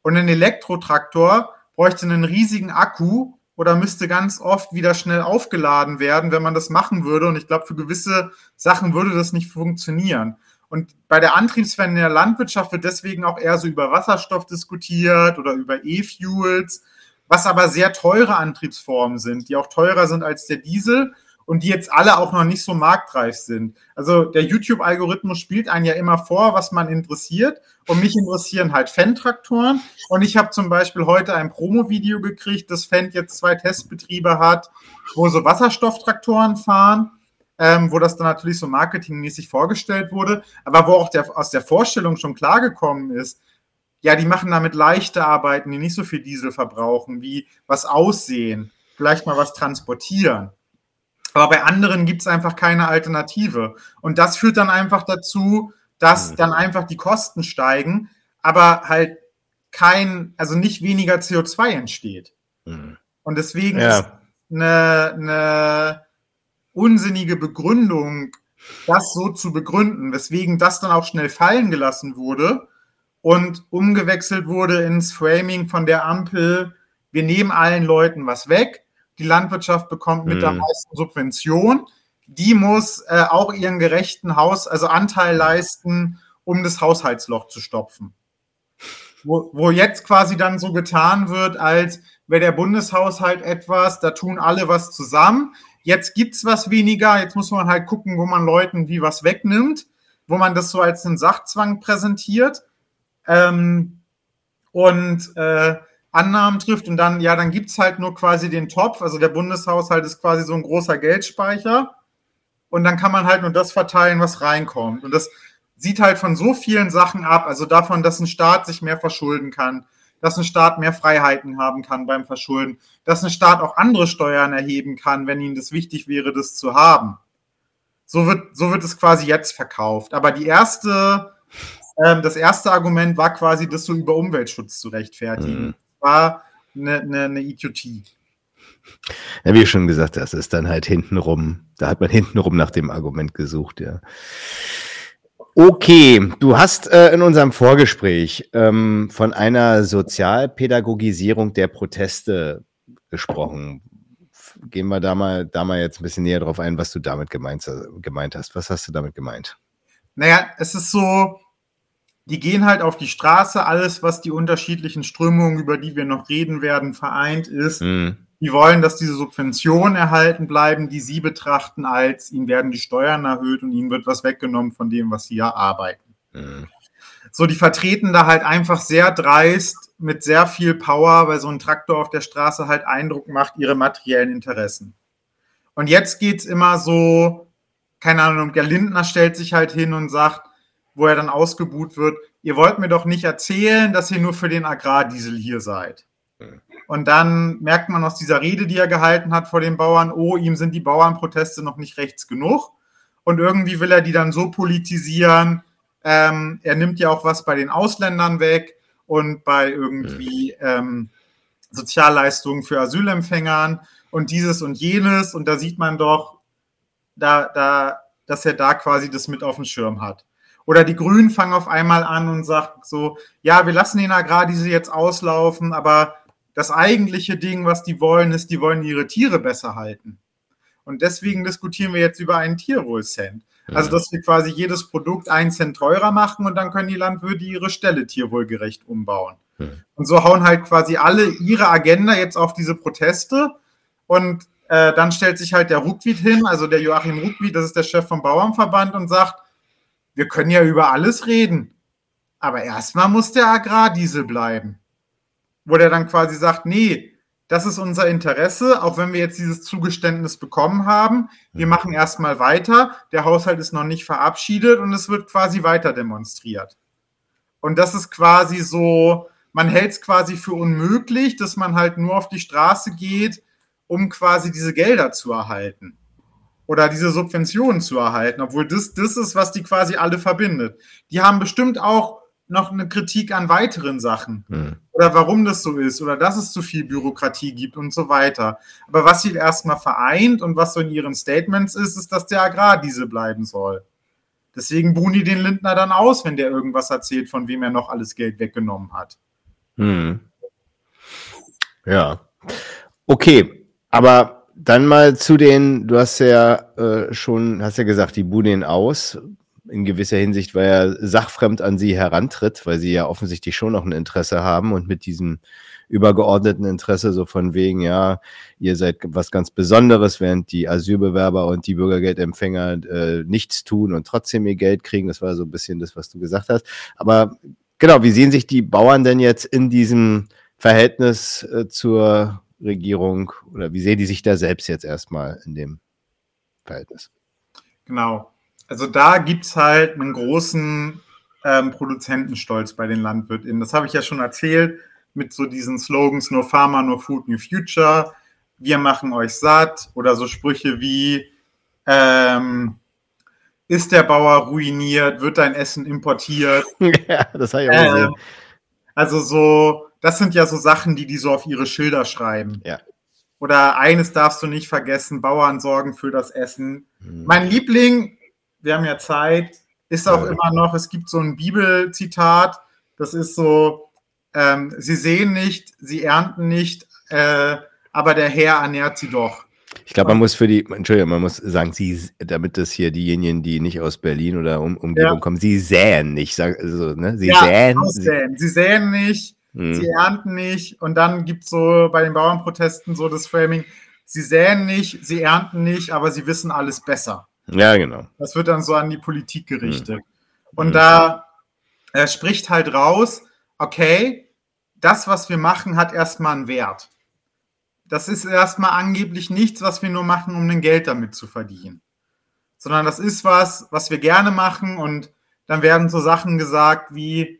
[SPEAKER 2] Und ein Elektrotraktor bräuchte einen riesigen Akku oder müsste ganz oft wieder schnell aufgeladen werden, wenn man das machen würde. Und ich glaube, für gewisse Sachen würde das nicht funktionieren. Und bei der Antriebswende in der Landwirtschaft wird deswegen auch eher so über Wasserstoff diskutiert oder über E-Fuels, was aber sehr teure Antriebsformen sind, die auch teurer sind als der Diesel und die jetzt alle auch noch nicht so marktreif sind. Also der YouTube-Algorithmus spielt einen ja immer vor, was man interessiert. Und mich interessieren halt Fendt-Traktoren. Und ich habe zum Beispiel heute ein Promo-Video gekriegt, dass Fendt jetzt zwei Testbetriebe hat, wo so Wasserstofftraktoren fahren ähm, wo das dann natürlich so marketingmäßig vorgestellt wurde, aber wo auch der, aus der Vorstellung schon klargekommen ist, ja, die machen damit leichte Arbeiten, die nicht so viel Diesel verbrauchen, wie was aussehen, vielleicht mal was transportieren. Aber bei anderen gibt es einfach keine Alternative. Und das führt dann einfach dazu, dass mhm. dann einfach die Kosten steigen, aber halt kein, also nicht weniger CO2 entsteht. Mhm. Und deswegen ja. ist eine, eine unsinnige Begründung, das so zu begründen, weswegen das dann auch schnell fallen gelassen wurde und umgewechselt wurde ins Framing von der Ampel, wir nehmen allen Leuten was weg, die Landwirtschaft bekommt mit mm. der mhm. meisten Subvention, die muss äh, auch ihren gerechten Haus, also Anteil leisten, um das Haushaltsloch zu stopfen. Wo, wo jetzt quasi dann so getan wird, als wäre der Bundeshaushalt etwas, da tun alle was zusammen, Jetzt gibt es was weniger, jetzt muss man halt gucken, wo man Leuten wie was wegnimmt, wo man das so als einen Sachzwang präsentiert ähm, und äh, Annahmen trifft und dann, ja, dann gibt es halt nur quasi den Topf, also der Bundeshaushalt ist quasi so ein großer Geldspeicher und dann kann man halt nur das verteilen, was reinkommt. Und das sieht halt von so vielen Sachen ab, also davon, dass ein Staat sich mehr verschulden kann, dass ein Staat mehr Freiheiten haben kann beim Verschulden, dass ein Staat auch andere Steuern erheben kann, wenn ihm das wichtig wäre, das zu haben. So wird, so wird es quasi jetzt verkauft. Aber die erste, ähm, das erste Argument war quasi, das so über Umweltschutz zu rechtfertigen. Mhm. War eine, eine, eine Idiotie.
[SPEAKER 1] Ja, wie schon gesagt hast, ist dann halt hintenrum, da hat man hintenrum nach dem Argument gesucht, ja. Okay, du hast äh, in unserem Vorgespräch ähm, von einer Sozialpädagogisierung der Proteste gesprochen. Gehen wir da mal, da mal jetzt ein bisschen näher drauf ein, was du damit gemeint, gemeint hast. Was hast du damit gemeint?
[SPEAKER 2] Naja, es ist so, die gehen halt auf die Straße, alles, was die unterschiedlichen Strömungen, über die wir noch reden werden, vereint ist. Mhm. Die wollen, dass diese Subventionen erhalten bleiben, die sie betrachten als, ihnen werden die Steuern erhöht und ihnen wird was weggenommen von dem, was sie ja arbeiten. Mhm. So, die vertreten da halt einfach sehr dreist mit sehr viel Power, weil so ein Traktor auf der Straße halt Eindruck macht, ihre materiellen Interessen. Und jetzt geht's immer so, keine Ahnung, der Lindner stellt sich halt hin und sagt, wo er dann ausgebuht wird, ihr wollt mir doch nicht erzählen, dass ihr nur für den Agrardiesel hier seid. Mhm. Und dann merkt man aus dieser Rede, die er gehalten hat vor den Bauern, oh, ihm sind die Bauernproteste noch nicht rechts genug. Und irgendwie will er die dann so politisieren. Ähm, er nimmt ja auch was bei den Ausländern weg und bei irgendwie ähm, Sozialleistungen für Asylempfängern und dieses und jenes. Und da sieht man doch, da, da, dass er da quasi das mit auf dem Schirm hat. Oder die Grünen fangen auf einmal an und sagen so, ja, wir lassen den Agrardiesel jetzt auslaufen, aber das eigentliche Ding, was die wollen, ist, die wollen ihre Tiere besser halten. Und deswegen diskutieren wir jetzt über einen Tierwohlcent. Also, dass wir quasi jedes Produkt einen Cent teurer machen und dann können die Landwirte ihre Ställe tierwohlgerecht umbauen. Und so hauen halt quasi alle ihre Agenda jetzt auf diese Proteste und äh, dann stellt sich halt der Ruckwied hin, also der Joachim Ruckwied, das ist der Chef vom Bauernverband und sagt, wir können ja über alles reden, aber erstmal muss der Agrardiesel bleiben. Wo der dann quasi sagt, nee, das ist unser Interesse, auch wenn wir jetzt dieses Zugeständnis bekommen haben. Wir mhm. machen erstmal weiter. Der Haushalt ist noch nicht verabschiedet und es wird quasi weiter demonstriert. Und das ist quasi so, man hält es quasi für unmöglich, dass man halt nur auf die Straße geht, um quasi diese Gelder zu erhalten. Oder diese Subventionen zu erhalten, obwohl das, das ist, was die quasi alle verbindet. Die haben bestimmt auch noch eine Kritik an weiteren Sachen. Hm. Oder warum das so ist. Oder dass es zu viel Bürokratie gibt und so weiter. Aber was sie erstmal vereint und was so in ihren Statements ist, ist, dass der Agrardiesel bleiben soll. Deswegen buhen die den Lindner dann aus, wenn der irgendwas erzählt, von wem er noch alles Geld weggenommen hat. Hm.
[SPEAKER 1] Ja. Okay, aber dann mal zu den, du hast ja äh, schon, hast ja gesagt, die buhen den aus in gewisser Hinsicht, weil er sachfremd an sie herantritt, weil sie ja offensichtlich schon noch ein Interesse haben und mit diesem übergeordneten Interesse so von wegen, ja, ihr seid was ganz Besonderes, während die Asylbewerber und die Bürgergeldempfänger äh, nichts tun und trotzdem ihr Geld kriegen. Das war so ein bisschen das, was du gesagt hast. Aber genau, wie sehen sich die Bauern denn jetzt in diesem Verhältnis äh, zur Regierung oder wie sehen die sich da selbst jetzt erstmal in dem Verhältnis?
[SPEAKER 2] Genau. Also da gibt es halt einen großen ähm, Produzentenstolz bei den LandwirtInnen. Das habe ich ja schon erzählt mit so diesen Slogans No Farmer, No Food, No Future. Wir machen euch satt oder so Sprüche wie ähm, ist der Bauer ruiniert, wird dein Essen importiert. ja, das habe ich auch gesehen. Äh, also so, das sind ja so Sachen, die die so auf ihre Schilder schreiben. Ja. Oder eines darfst du nicht vergessen, Bauern sorgen für das Essen. Hm. Mein Liebling wir haben ja Zeit, ist auch ja. immer noch, es gibt so ein Bibelzitat, das ist so, ähm, sie sehen nicht, sie ernten nicht, äh, aber der Herr ernährt sie doch.
[SPEAKER 1] Ich glaube, man muss für die, Entschuldigung, man muss sagen, sie, damit das hier diejenigen, die nicht aus Berlin oder um, Umgebung ja. kommen, sie säen nicht, sag, also, ne? Sie ja, säen.
[SPEAKER 2] Sie, sie säen nicht, sie ernten nicht und dann gibt es so bei den Bauernprotesten so das Framing, sie säen nicht, sie ernten nicht, aber sie wissen alles besser.
[SPEAKER 1] Ja, genau.
[SPEAKER 2] Das wird dann so an die Politik gerichtet. Mhm. Und mhm. da er spricht halt raus, okay, das, was wir machen, hat erstmal einen Wert. Das ist erstmal angeblich nichts, was wir nur machen, um ein Geld damit zu verdienen. Sondern das ist was, was wir gerne machen und dann werden so Sachen gesagt wie,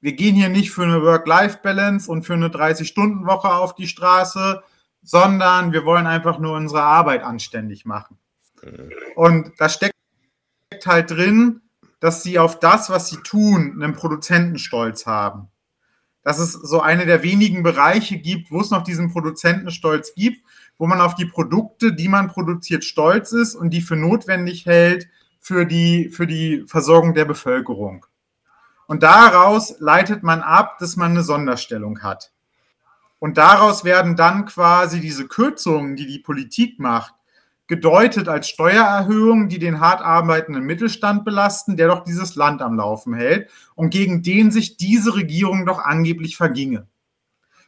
[SPEAKER 2] wir gehen hier nicht für eine Work-Life-Balance und für eine 30-Stunden-Woche auf die Straße, sondern wir wollen einfach nur unsere Arbeit anständig machen. Und da steckt halt drin, dass sie auf das, was sie tun, einen Produzentenstolz haben. Dass es so eine der wenigen Bereiche gibt, wo es noch diesen Produzentenstolz gibt, wo man auf die Produkte, die man produziert, stolz ist und die für notwendig hält für die, für die Versorgung der Bevölkerung. Und daraus leitet man ab, dass man eine Sonderstellung hat. Und daraus werden dann quasi diese Kürzungen, die die Politik macht, gedeutet als Steuererhöhung, die den hart arbeitenden Mittelstand belasten, der doch dieses Land am Laufen hält und gegen den sich diese Regierung doch angeblich verginge.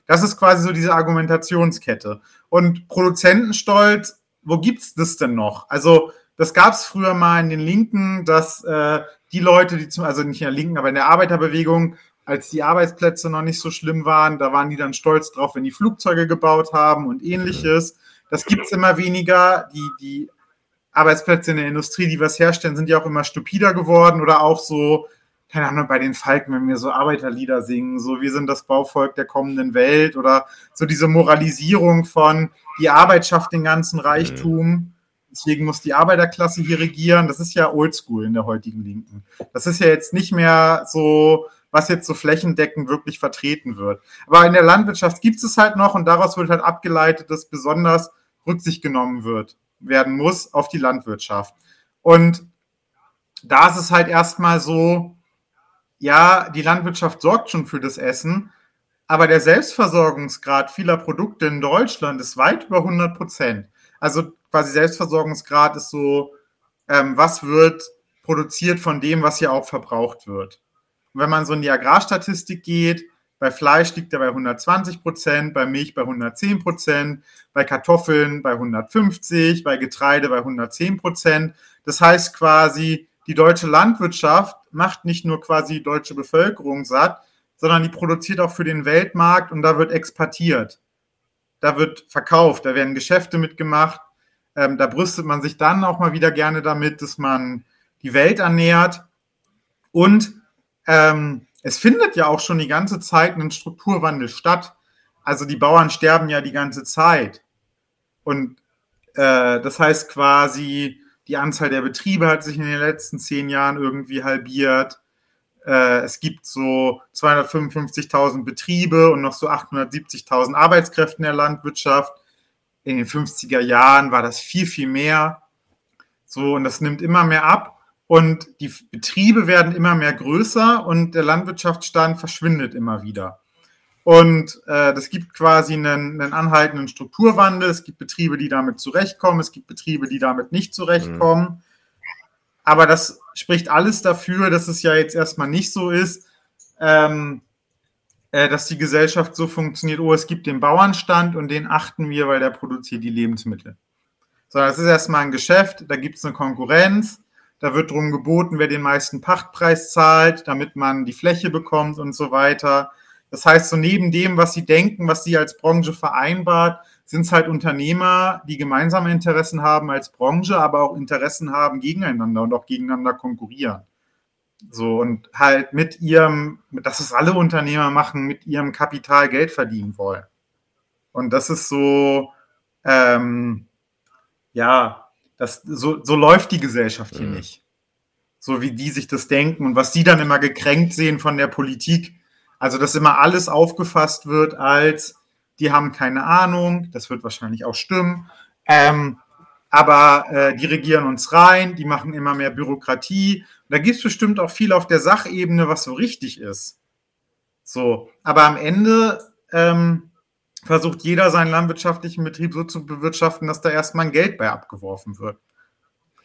[SPEAKER 2] Das ist quasi so diese Argumentationskette. Und Produzentenstolz, wo gibt's das denn noch? Also, das gab es früher mal in den Linken, dass äh, die Leute, die zum, also nicht in der Linken, aber in der Arbeiterbewegung, als die Arbeitsplätze noch nicht so schlimm waren, da waren die dann stolz drauf, wenn die Flugzeuge gebaut haben und ähnliches. Das gibt es immer weniger. Die, die Arbeitsplätze in der Industrie, die was herstellen, sind ja auch immer stupider geworden oder auch so, keine Ahnung, bei den Falken, wenn wir so Arbeiterlieder singen, so wir sind das Bauvolk der kommenden Welt oder so diese Moralisierung von die Arbeit schafft den ganzen Reichtum. Mhm. Deswegen muss die Arbeiterklasse hier regieren. Das ist ja oldschool in der heutigen Linken. Das ist ja jetzt nicht mehr so, was jetzt so flächendeckend wirklich vertreten wird. Aber in der Landwirtschaft gibt es halt noch und daraus wird halt abgeleitet, dass besonders Rücksicht genommen wird, werden muss auf die Landwirtschaft. Und da ist es halt erstmal so, ja, die Landwirtschaft sorgt schon für das Essen, aber der Selbstversorgungsgrad vieler Produkte in Deutschland ist weit über 100 Prozent. Also quasi Selbstversorgungsgrad ist so, ähm, was wird produziert von dem, was hier auch verbraucht wird. Und wenn man so in die Agrarstatistik geht, bei Fleisch liegt er bei 120 Prozent, bei Milch bei 110 Prozent, bei Kartoffeln bei 150, bei Getreide bei 110 Prozent. Das heißt quasi, die deutsche Landwirtschaft macht nicht nur quasi die deutsche Bevölkerung satt, sondern die produziert auch für den Weltmarkt und da wird exportiert. Da wird verkauft, da werden Geschäfte mitgemacht. Ähm, da brüstet man sich dann auch mal wieder gerne damit, dass man die Welt ernährt. Und ähm, es findet ja auch schon die ganze Zeit ein Strukturwandel statt. Also die Bauern sterben ja die ganze Zeit. Und äh, das heißt quasi, die Anzahl der Betriebe hat sich in den letzten zehn Jahren irgendwie halbiert. Äh, es gibt so 255.000 Betriebe und noch so 870.000 Arbeitskräfte in der Landwirtschaft. In den 50er Jahren war das viel, viel mehr. So, und das nimmt immer mehr ab. Und die Betriebe werden immer mehr größer und der Landwirtschaftsstand verschwindet immer wieder. Und äh, das gibt quasi einen, einen anhaltenden Strukturwandel. Es gibt Betriebe, die damit zurechtkommen. Es gibt Betriebe, die damit nicht zurechtkommen. Mhm. Aber das spricht alles dafür, dass es ja jetzt erstmal nicht so ist, ähm, äh, dass die Gesellschaft so funktioniert, oh, es gibt den Bauernstand und den achten wir, weil der produziert die Lebensmittel. Sondern es ist erstmal ein Geschäft, da gibt es eine Konkurrenz da wird drum geboten, wer den meisten Pachtpreis zahlt, damit man die Fläche bekommt und so weiter. Das heißt, so neben dem, was sie denken, was sie als Branche vereinbart, sind es halt Unternehmer, die gemeinsame Interessen haben als Branche, aber auch Interessen haben gegeneinander und auch gegeneinander konkurrieren. So und halt mit ihrem, dass es alle Unternehmer machen, mit ihrem Kapital Geld verdienen wollen. Und das ist so, ähm, ja, das, so, so läuft die Gesellschaft hier mhm. nicht. So wie die sich das denken und was die dann immer gekränkt sehen von der Politik. Also, dass immer alles aufgefasst wird als, die haben keine Ahnung, das wird wahrscheinlich auch stimmen. Ähm, aber äh, die regieren uns rein, die machen immer mehr Bürokratie. Da gibt es bestimmt auch viel auf der Sachebene, was so richtig ist. So, aber am Ende ähm, versucht jeder seinen landwirtschaftlichen Betrieb so zu bewirtschaften, dass da erstmal ein Geld bei abgeworfen wird.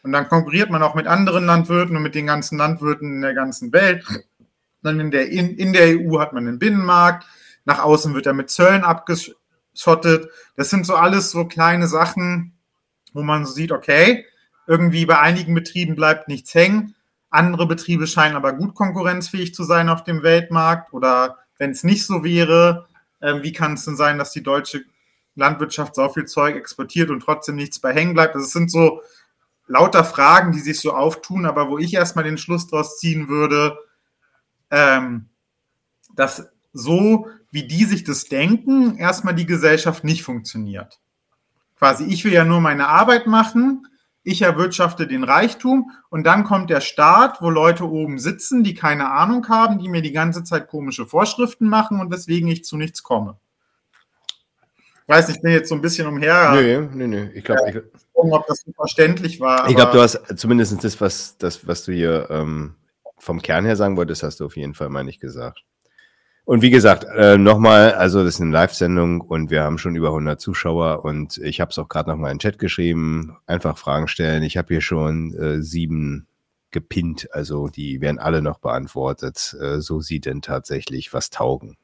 [SPEAKER 2] Und dann konkurriert man auch mit anderen Landwirten und mit den ganzen Landwirten in der ganzen Welt. Dann in der, in, in der EU hat man einen Binnenmarkt, nach außen wird er mit Zöllen abgeschottet. Das sind so alles so kleine Sachen, wo man so sieht, okay, irgendwie bei einigen Betrieben bleibt nichts hängen. Andere Betriebe scheinen aber gut konkurrenzfähig zu sein auf dem Weltmarkt. Oder wenn es nicht so wäre, ähm, wie kann es denn sein, dass die deutsche Landwirtschaft so viel Zeug exportiert und trotzdem nichts bei hängen bleibt? Das also sind so lauter Fragen, die sich so auftun, aber wo ich erstmal den Schluss draus ziehen würde, ähm, dass so wie die sich das denken, erstmal die Gesellschaft nicht funktioniert. Quasi, ich will ja nur meine Arbeit machen, ich erwirtschafte den Reichtum und dann kommt der Staat, wo Leute oben sitzen, die keine Ahnung haben, die mir die ganze Zeit komische Vorschriften machen und weswegen ich zu nichts komme. Ich weiß nicht, ich bin jetzt so ein bisschen umher.
[SPEAKER 1] Nee, nee, nee. Ich glaube,
[SPEAKER 2] ja, ob das so verständlich war.
[SPEAKER 1] Ich glaube, du hast zumindest das, was, das, was du hier ähm, vom Kern her sagen wolltest, hast du auf jeden Fall mal nicht gesagt. Und wie gesagt, äh, nochmal, also das ist eine Live-Sendung und wir haben schon über 100 Zuschauer und ich habe es auch gerade nochmal in den Chat geschrieben. Einfach Fragen stellen. Ich habe hier schon äh, sieben gepinnt, also die werden alle noch beantwortet, äh, so sie denn tatsächlich was taugen.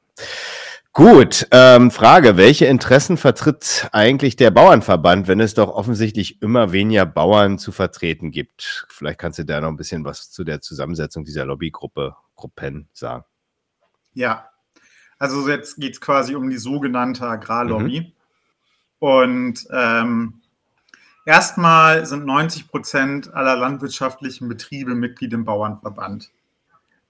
[SPEAKER 1] Gut, ähm, Frage, welche Interessen vertritt eigentlich der Bauernverband, wenn es doch offensichtlich immer weniger Bauern zu vertreten gibt? Vielleicht kannst du da noch ein bisschen was zu der Zusammensetzung dieser Lobbygruppe, Gruppen sagen.
[SPEAKER 2] Ja, also jetzt geht es quasi um die sogenannte Agrarlobby. Mhm. Und ähm, erstmal sind 90 Prozent aller landwirtschaftlichen Betriebe Mitglied im Bauernverband.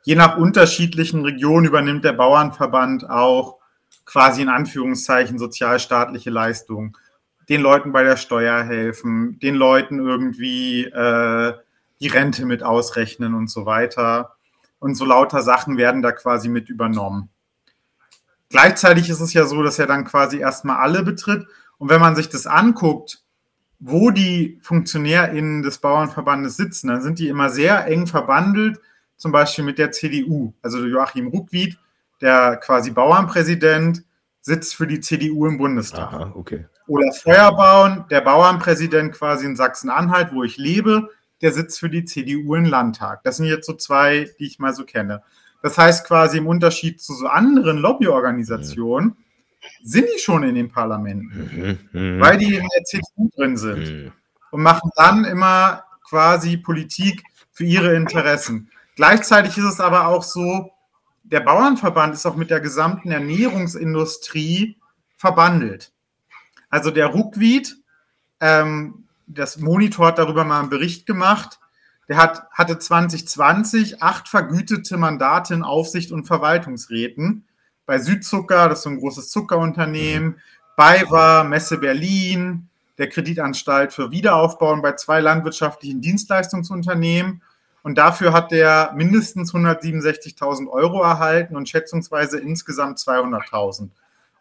[SPEAKER 2] Je nach unterschiedlichen Regionen übernimmt der Bauernverband auch quasi in Anführungszeichen sozialstaatliche Leistungen. Den Leuten bei der Steuer helfen, den Leuten irgendwie äh, die Rente mit ausrechnen und so weiter. Und so lauter Sachen werden da quasi mit übernommen. Gleichzeitig ist es ja so, dass er dann quasi erstmal alle betritt. Und wenn man sich das anguckt, wo die FunktionärInnen des Bauernverbandes sitzen, dann sind die immer sehr eng verbandelt, zum Beispiel mit der CDU. Also Joachim Ruckwied, der quasi Bauernpräsident, sitzt für die CDU im Bundestag.
[SPEAKER 1] Aha, okay.
[SPEAKER 2] Oder Feuerbauen, der Bauernpräsident quasi in Sachsen-Anhalt, wo ich lebe, der sitzt für die CDU im Landtag. Das sind jetzt so zwei, die ich mal so kenne. Das heißt quasi im Unterschied zu so anderen Lobbyorganisationen sind die schon in den Parlamenten. Mhm. weil die in der CDU drin sind mhm. und machen dann immer quasi Politik für ihre Interessen. Gleichzeitig ist es aber auch so, der Bauernverband ist auch mit der gesamten Ernährungsindustrie verbandelt. Also der Ruckwied, ähm, das Monitor hat darüber mal einen Bericht gemacht. Der hat, hatte 2020 acht vergütete Mandate in Aufsicht und Verwaltungsräten. Bei Südzucker, das ist so ein großes Zuckerunternehmen, BayWa, Messe Berlin, der Kreditanstalt für Wiederaufbau und bei zwei landwirtschaftlichen Dienstleistungsunternehmen und dafür hat der mindestens 167.000 Euro erhalten und schätzungsweise insgesamt 200.000.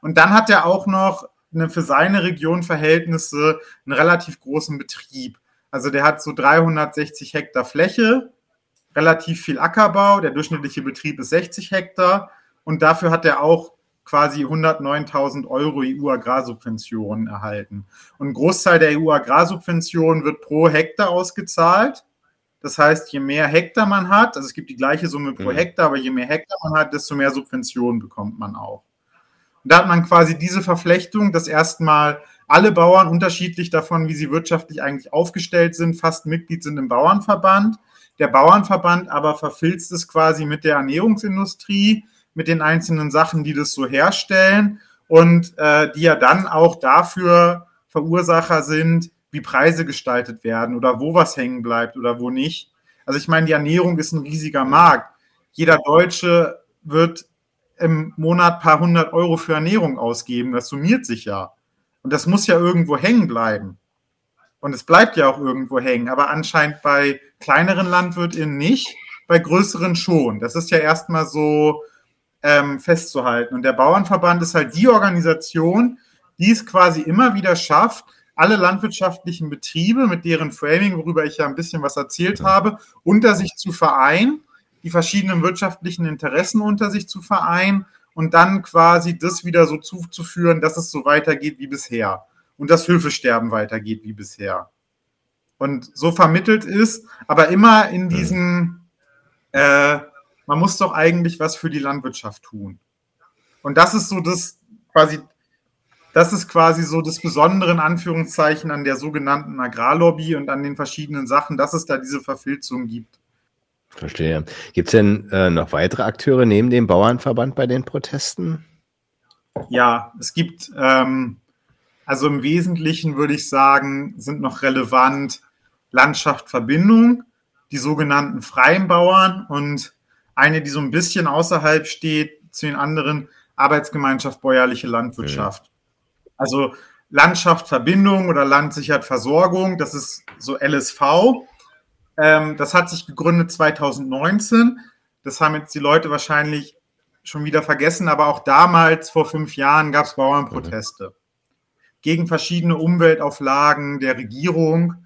[SPEAKER 2] Und dann hat er auch noch eine, für seine Region Verhältnisse einen relativ großen Betrieb. Also der hat so 360 Hektar Fläche, relativ viel Ackerbau. Der durchschnittliche Betrieb ist 60 Hektar. Und dafür hat er auch quasi 109.000 Euro EU-Agrarsubventionen erhalten. Und ein Großteil der EU-Agrarsubventionen wird pro Hektar ausgezahlt. Das heißt, je mehr Hektar man hat, also es gibt die gleiche Summe pro mhm. Hektar, aber je mehr Hektar man hat, desto mehr Subventionen bekommt man auch. Und da hat man quasi diese Verflechtung, dass erstmal alle Bauern unterschiedlich davon, wie sie wirtschaftlich eigentlich aufgestellt sind, fast Mitglied sind im Bauernverband. Der Bauernverband aber verfilzt es quasi mit der Ernährungsindustrie, mit den einzelnen Sachen, die das so herstellen und äh, die ja dann auch dafür Verursacher sind, wie Preise gestaltet werden oder wo was hängen bleibt oder wo nicht. Also ich meine, die Ernährung ist ein riesiger Markt. Jeder Deutsche wird im Monat paar hundert Euro für Ernährung ausgeben. Das summiert sich ja. Und das muss ja irgendwo hängen bleiben. Und es bleibt ja auch irgendwo hängen. Aber anscheinend bei kleineren LandwirtInnen nicht, bei größeren schon. Das ist ja erstmal so ähm, festzuhalten. Und der Bauernverband ist halt die Organisation, die es quasi immer wieder schafft, alle landwirtschaftlichen Betriebe mit deren Framing, worüber ich ja ein bisschen was erzählt habe, unter sich zu vereinen, die verschiedenen wirtschaftlichen Interessen unter sich zu vereinen und dann quasi das wieder so zuzuführen, dass es so weitergeht wie bisher und das Höfesterben weitergeht wie bisher. Und so vermittelt ist, aber immer in diesen, äh, man muss doch eigentlich was für die Landwirtschaft tun. Und das ist so das quasi das ist quasi so das Besondere in Anführungszeichen an der sogenannten Agrarlobby und an den verschiedenen Sachen, dass es da diese Verfilzung gibt.
[SPEAKER 1] Verstehe. Gibt es denn äh, noch weitere Akteure neben dem Bauernverband bei den Protesten?
[SPEAKER 2] Ja, es gibt, ähm, also im Wesentlichen würde ich sagen, sind noch relevant Landschaft Verbindung, die sogenannten freien Bauern und eine, die so ein bisschen außerhalb steht zu den anderen, Arbeitsgemeinschaft Bäuerliche Landwirtschaft. Also Landschaft Verbindung oder Landsichert Versorgung, das ist so LSV. Ähm, das hat sich gegründet 2019. Das haben jetzt die Leute wahrscheinlich schon wieder vergessen, aber auch damals, vor fünf Jahren, gab es Bauernproteste mhm. gegen verschiedene Umweltauflagen der Regierung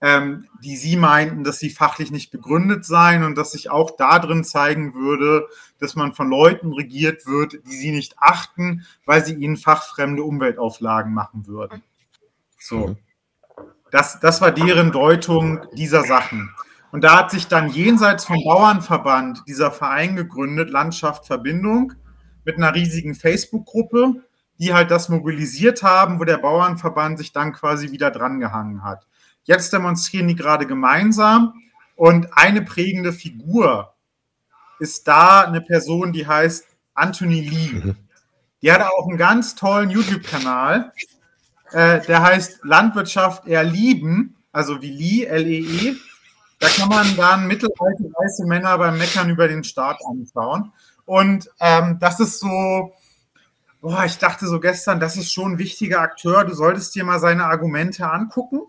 [SPEAKER 2] ähm, die sie meinten, dass sie fachlich nicht begründet seien und dass sich auch darin zeigen würde, dass man von Leuten regiert wird, die sie nicht achten, weil sie ihnen fachfremde Umweltauflagen machen würden. So. Das, das war deren Deutung dieser Sachen. Und da hat sich dann jenseits vom Bauernverband dieser Verein gegründet, Landschaft Verbindung, mit einer riesigen Facebook-Gruppe, die halt das mobilisiert haben, wo der Bauernverband sich dann quasi wieder drangehangen hat. Jetzt demonstrieren die gerade gemeinsam und eine prägende Figur ist da eine Person, die heißt Anthony Lee. Mhm. Die hat auch einen ganz tollen YouTube-Kanal, äh, der heißt Landwirtschaft erlieben, also wie Lee, L-E-E. -E. Da kann man dann mittelalte weiße Männer beim Meckern über den Staat anschauen. Und ähm, das ist so, boah, ich dachte so gestern, das ist schon ein wichtiger Akteur. Du solltest dir mal seine Argumente angucken.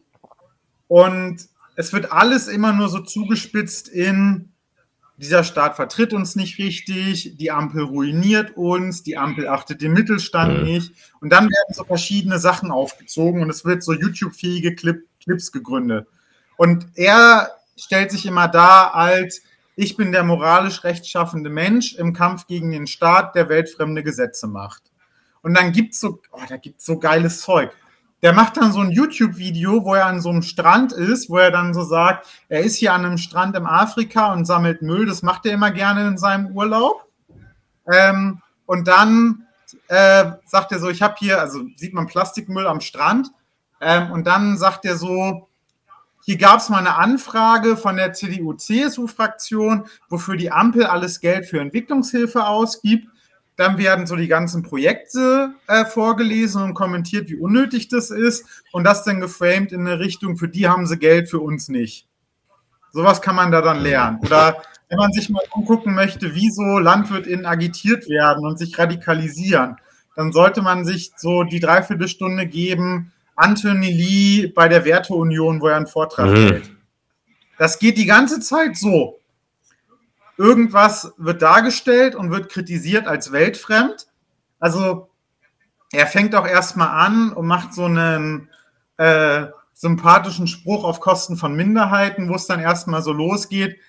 [SPEAKER 2] Und es wird alles immer nur so zugespitzt in, dieser Staat vertritt uns nicht richtig, die Ampel ruiniert uns, die Ampel achtet den Mittelstand mhm. nicht. Und dann werden so verschiedene Sachen aufgezogen und es wird so YouTube-fähige Clip, Clips gegründet. Und er stellt sich immer da als, ich bin der moralisch rechtschaffende Mensch im Kampf gegen den Staat, der weltfremde Gesetze macht. Und dann gibt's so, oh, da gibt's so geiles Zeug. Der macht dann so ein YouTube-Video, wo er an so einem Strand ist, wo er dann so sagt, er ist hier an einem Strand im Afrika und sammelt Müll. Das macht er immer gerne in seinem Urlaub. Ähm, und dann äh, sagt er so, ich habe hier, also sieht man Plastikmüll am Strand. Ähm, und dann sagt er so, hier gab es mal eine Anfrage von der CDU-CSU-Fraktion, wofür die Ampel alles Geld für Entwicklungshilfe ausgibt. Dann werden so die ganzen Projekte äh, vorgelesen und kommentiert, wie unnötig das ist. Und das dann geframed in eine Richtung, für die haben sie Geld, für uns nicht. Sowas kann man da dann lernen. Oder wenn man sich mal angucken möchte, wieso LandwirtInnen agitiert werden und sich radikalisieren, dann sollte man sich so die Dreiviertelstunde geben, Anthony Lee bei der Werteunion, wo er einen Vortrag mhm. hält. Das geht die ganze Zeit so. Irgendwas wird dargestellt und wird kritisiert als weltfremd. Also er fängt auch erstmal an und macht so einen äh, sympathischen Spruch auf Kosten von Minderheiten, wo es dann erstmal so losgeht,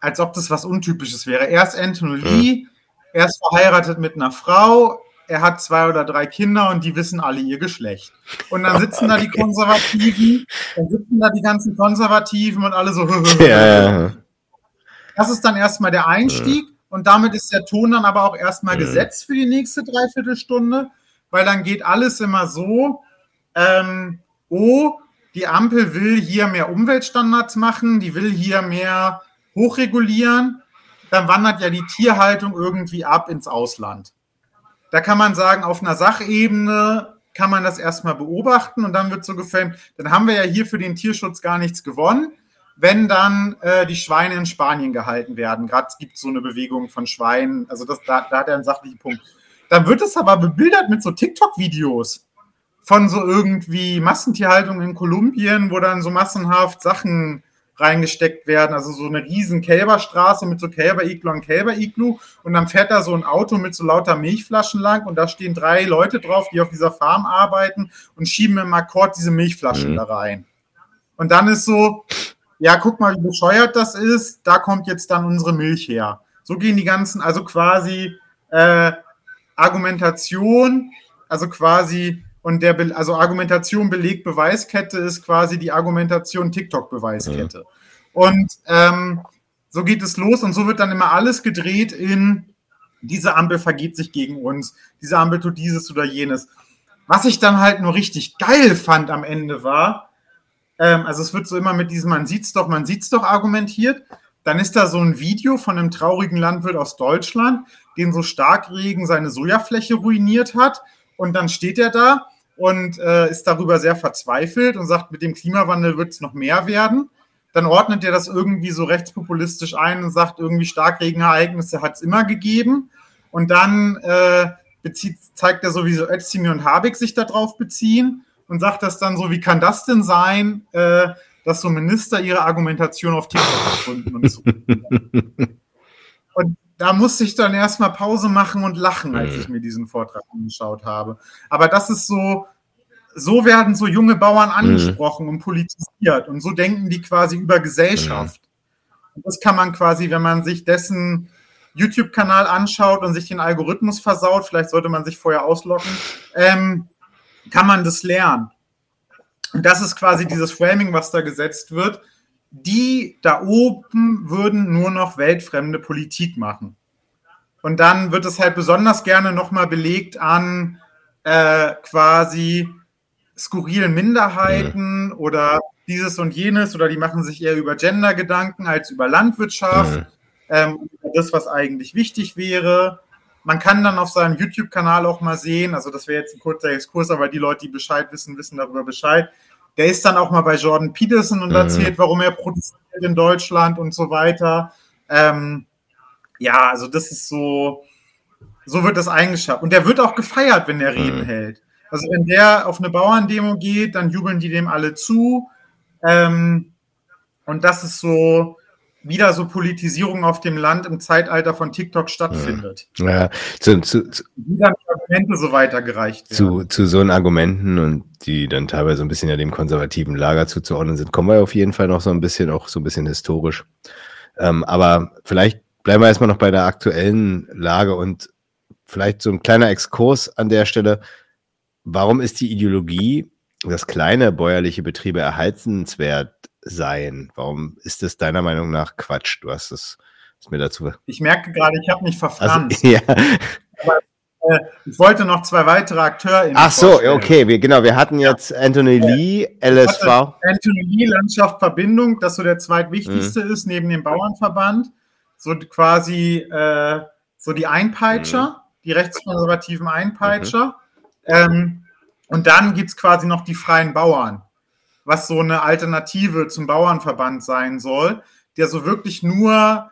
[SPEAKER 2] als ob das was Untypisches wäre. Er ist Anthony Lee, er ist verheiratet mit einer Frau, er hat zwei oder drei Kinder und die wissen alle ihr Geschlecht. Und dann sitzen okay. da die Konservativen, dann sitzen da die ganzen Konservativen und alle so. ja, ja. Das ist dann erstmal der Einstieg und damit ist der Ton dann aber auch erstmal gesetzt für die nächste Dreiviertelstunde, weil dann geht alles immer so, ähm, oh, die Ampel will hier mehr Umweltstandards machen, die will hier mehr hochregulieren, dann wandert ja die Tierhaltung irgendwie ab ins Ausland. Da kann man sagen, auf einer Sachebene kann man das erstmal beobachten und dann wird so gefilmt, dann haben wir ja hier für den Tierschutz gar nichts gewonnen, wenn dann äh, die Schweine in Spanien gehalten werden. Gerade gibt es so eine Bewegung von Schweinen, also das, da, da hat er einen sachlichen Punkt. Dann wird es aber bebildert mit so TikTok-Videos von so irgendwie Massentierhaltung in Kolumbien, wo dann so massenhaft Sachen reingesteckt werden. Also so eine riesen Kälberstraße mit so Kälber-Iglu an Kälber-Iglu. Und dann fährt da so ein Auto mit so lauter Milchflaschen lang und da stehen drei Leute drauf, die auf dieser Farm arbeiten und schieben im Akkord diese Milchflaschen mhm. da rein. Und dann ist so, ja, guck mal, wie bescheuert das ist. Da kommt jetzt dann unsere Milch her. So gehen die ganzen, also quasi äh, Argumentation, also quasi und der, Be also Argumentation belegt Beweiskette ist quasi die Argumentation TikTok-Beweiskette. Ja. Und ähm, so geht es los und so wird dann immer alles gedreht in diese Ampel vergeht sich gegen uns, diese Ampel tut dieses oder jenes. Was ich dann halt nur richtig geil fand am Ende war, ähm, also es wird so immer mit diesem man sieht's doch, man sieht's doch argumentiert. Dann ist da so ein Video von einem traurigen Landwirt aus Deutschland, den so Starkregen seine Sojafläche ruiniert hat. Und dann steht er da und äh, ist darüber sehr verzweifelt und sagt, mit dem Klimawandel wird es noch mehr werden. Dann ordnet er das irgendwie so rechtspopulistisch ein und sagt, irgendwie Starkregenereignisse hat es immer gegeben. Und dann äh, bezieht, zeigt er so, wie so Özdemir und Habeck sich darauf beziehen und sagt das dann so, wie kann das denn sein, äh, dass so Minister ihre Argumentation auf TikTok erfunden und so. und da musste ich dann erstmal Pause machen und lachen, als mhm. ich mir diesen Vortrag angeschaut habe. Aber das ist so, so werden so junge Bauern mhm. angesprochen und politisiert und so denken die quasi über Gesellschaft. Mhm. Und das kann man quasi, wenn man sich dessen YouTube-Kanal anschaut und sich den Algorithmus versaut, vielleicht sollte man sich vorher auslocken, ähm, kann man das lernen. Und das ist quasi dieses Framing, was da gesetzt wird die da oben würden nur noch weltfremde Politik machen. Und dann wird es halt besonders gerne nochmal belegt an äh, quasi skurrilen Minderheiten mhm. oder dieses und jenes oder die machen sich eher über Gender Gedanken als über Landwirtschaft, mhm. ähm, das, was eigentlich wichtig wäre. Man kann dann auf seinem YouTube-Kanal auch mal sehen, also das wäre jetzt ein kurzer Exkurs, aber die Leute, die Bescheid wissen, wissen darüber Bescheid. Der ist dann auch mal bei Jordan Peterson und mhm. erzählt, warum er protestiert in Deutschland und so weiter. Ähm, ja, also das ist so, so wird das eingeschafft. Und der wird auch gefeiert, wenn er Reden mhm. hält. Also wenn der auf eine Bauerndemo geht, dann jubeln die dem alle zu. Ähm, und das ist so, wieder so Politisierung auf dem Land im Zeitalter von TikTok stattfindet.
[SPEAKER 1] Ja, zu, zu, zu
[SPEAKER 2] wie dann Argumente so weitergereicht
[SPEAKER 1] werden. Zu, zu so einen Argumenten und die dann teilweise ein bisschen ja dem konservativen Lager zuzuordnen sind, kommen wir auf jeden Fall noch so ein bisschen, auch so ein bisschen historisch. Ähm, aber vielleicht bleiben wir erstmal noch bei der aktuellen Lage und vielleicht so ein kleiner Exkurs an der Stelle. Warum ist die Ideologie, dass kleine bäuerliche Betriebe erhaltenswert seien? Warum ist das deiner Meinung nach Quatsch? Du hast es mir dazu.
[SPEAKER 2] Ich merke gerade, ich habe mich also, verfranst. Also, ja. Aber äh, ich wollte noch zwei weitere Akteure.
[SPEAKER 1] Ach so, vorstellen. okay, wir, genau, wir hatten jetzt ja. Anthony Lee, LSV.
[SPEAKER 2] Anthony Lee, Landschaft Verbindung, das so der zweitwichtigste mhm. ist, neben dem Bauernverband. So quasi äh, so die Einpeitscher, mhm. die rechtskonservativen Einpeitscher. Mhm. Ähm, und dann gibt es quasi noch die Freien Bauern, was so eine Alternative zum Bauernverband sein soll, der so wirklich nur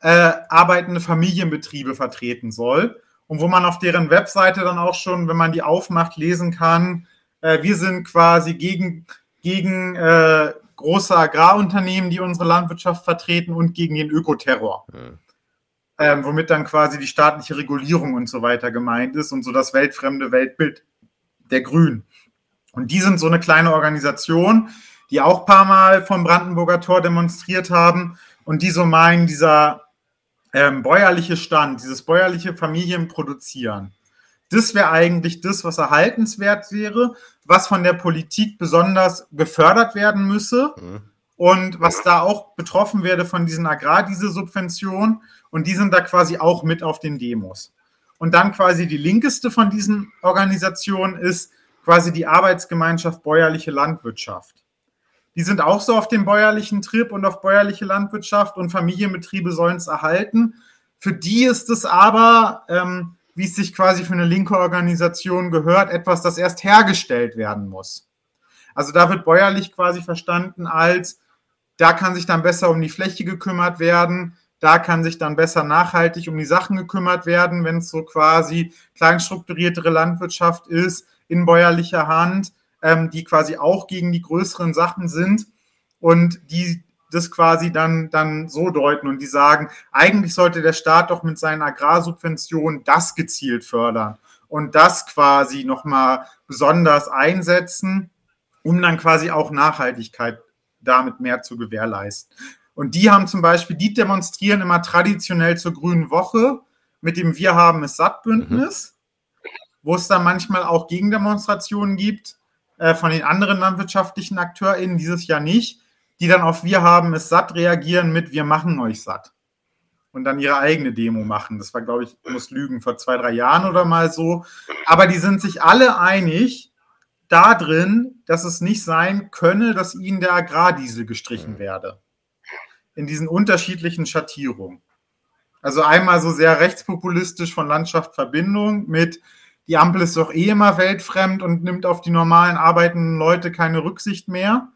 [SPEAKER 2] äh, arbeitende Familienbetriebe vertreten soll und wo man auf deren Webseite dann auch schon, wenn man die aufmacht, lesen kann, äh, wir sind quasi gegen, gegen äh, große Agrarunternehmen, die unsere Landwirtschaft vertreten und gegen den Ökoterror. Mhm. Ähm, womit dann quasi die staatliche Regulierung und so weiter gemeint ist und so das weltfremde Weltbild der Grünen. Und die sind so eine kleine Organisation, die auch ein paar Mal vom Brandenburger Tor demonstriert haben und die so meinen, dieser ähm, bäuerliche Stand, dieses bäuerliche Familienproduzieren, das wäre eigentlich das, was erhaltenswert wäre, was von der Politik besonders gefördert werden müsse mhm. und was da auch betroffen werde von diesen Agrardieselsubventionen. Und die sind da quasi auch mit auf den Demos. Und dann quasi die linkeste von diesen Organisationen ist quasi die Arbeitsgemeinschaft Bäuerliche Landwirtschaft. Die sind auch so auf dem bäuerlichen Trip und auf bäuerliche Landwirtschaft und Familienbetriebe sollen es erhalten. Für die ist es aber, ähm, wie es sich quasi für eine linke Organisation gehört, etwas, das erst hergestellt werden muss. Also da wird bäuerlich quasi verstanden als, da kann sich dann besser um die Fläche gekümmert werden, da kann sich dann besser nachhaltig um die Sachen gekümmert werden, wenn es so quasi kleinstrukturiertere Landwirtschaft ist, in bäuerlicher Hand ähm, die quasi auch gegen die größeren Sachen sind und die das quasi dann, dann so deuten und die sagen, eigentlich sollte der Staat doch mit seinen Agrarsubventionen das gezielt fördern und das quasi nochmal besonders einsetzen, um dann quasi auch Nachhaltigkeit damit mehr zu gewährleisten. Und die haben zum Beispiel, die demonstrieren immer traditionell zur Grünen Woche mit dem Wir haben es satt Bündnis, mhm. Wo es dann manchmal auch Gegendemonstrationen gibt. Äh, von den anderen landwirtschaftlichen AkteurInnen dieses Jahr nicht, die dann auf Wir haben es satt reagieren mit Wir machen euch satt. Und dann ihre eigene Demo machen. Das war, glaube ich, muss lügen, vor zwei, drei Jahren oder mal so. Aber die sind sich alle einig da drin, dass es nicht sein könne, dass ihnen der Agrardiesel gestrichen werde. In diesen unterschiedlichen Schattierungen. Also einmal so sehr rechtspopulistisch von Landschaft Verbindung mit die Ampel ist doch eh immer weltfremd und nimmt auf die normalen arbeitenden Leute keine Rücksicht mehr.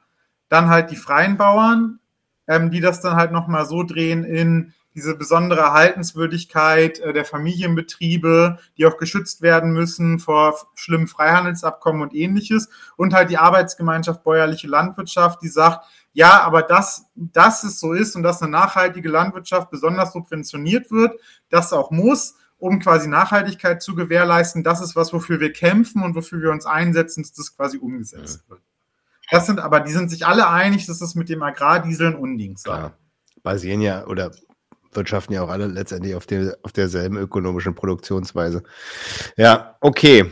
[SPEAKER 2] Dann halt die freien Bauern, ähm, die das dann halt nochmal so drehen in diese besondere Erhaltenswürdigkeit äh, der Familienbetriebe, die auch geschützt werden müssen vor schlimmen Freihandelsabkommen und ähnliches. Und halt die Arbeitsgemeinschaft Bäuerliche Landwirtschaft, die sagt, ja, aber dass, dass es so ist und dass eine nachhaltige Landwirtschaft besonders subventioniert wird, das auch muss um quasi Nachhaltigkeit zu gewährleisten. Das ist was, wofür wir kämpfen und wofür wir uns einsetzen, dass das quasi umgesetzt ja. wird. Das sind aber, die sind sich alle einig, dass das mit dem Agrardiesel ein Unding sei.
[SPEAKER 1] Basieren ja oder wirtschaften ja auch alle letztendlich auf, der, auf derselben ökonomischen Produktionsweise. Ja, okay.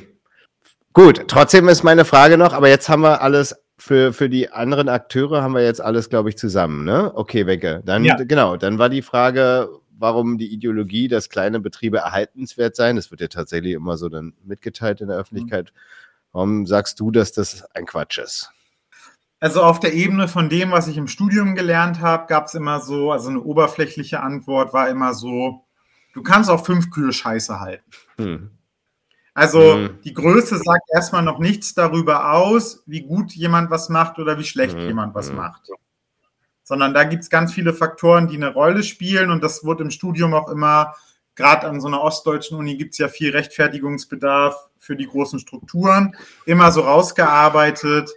[SPEAKER 1] Gut, trotzdem ist meine Frage noch, aber jetzt haben wir alles für, für die anderen Akteure haben wir jetzt alles, glaube ich, zusammen, ne? Okay, Wecke. Dann, ja. genau, dann war die Frage, warum die Ideologie, dass kleine Betriebe erhaltenswert seien, das wird ja tatsächlich immer so dann mitgeteilt in der Öffentlichkeit. Warum sagst du, dass das ein Quatsch ist?
[SPEAKER 2] Also auf der Ebene von dem, was ich im Studium gelernt habe, gab es immer so, also eine oberflächliche Antwort war immer so, du kannst auch fünf Kühe Scheiße halten. Hm. Also hm. die Größe sagt erstmal noch nichts darüber aus, wie gut jemand was macht oder wie schlecht hm. jemand was hm. macht sondern da gibt es ganz viele Faktoren, die eine Rolle spielen und das wird im Studium auch immer, gerade an so einer ostdeutschen Uni gibt es ja viel Rechtfertigungsbedarf für die großen Strukturen, immer so rausgearbeitet.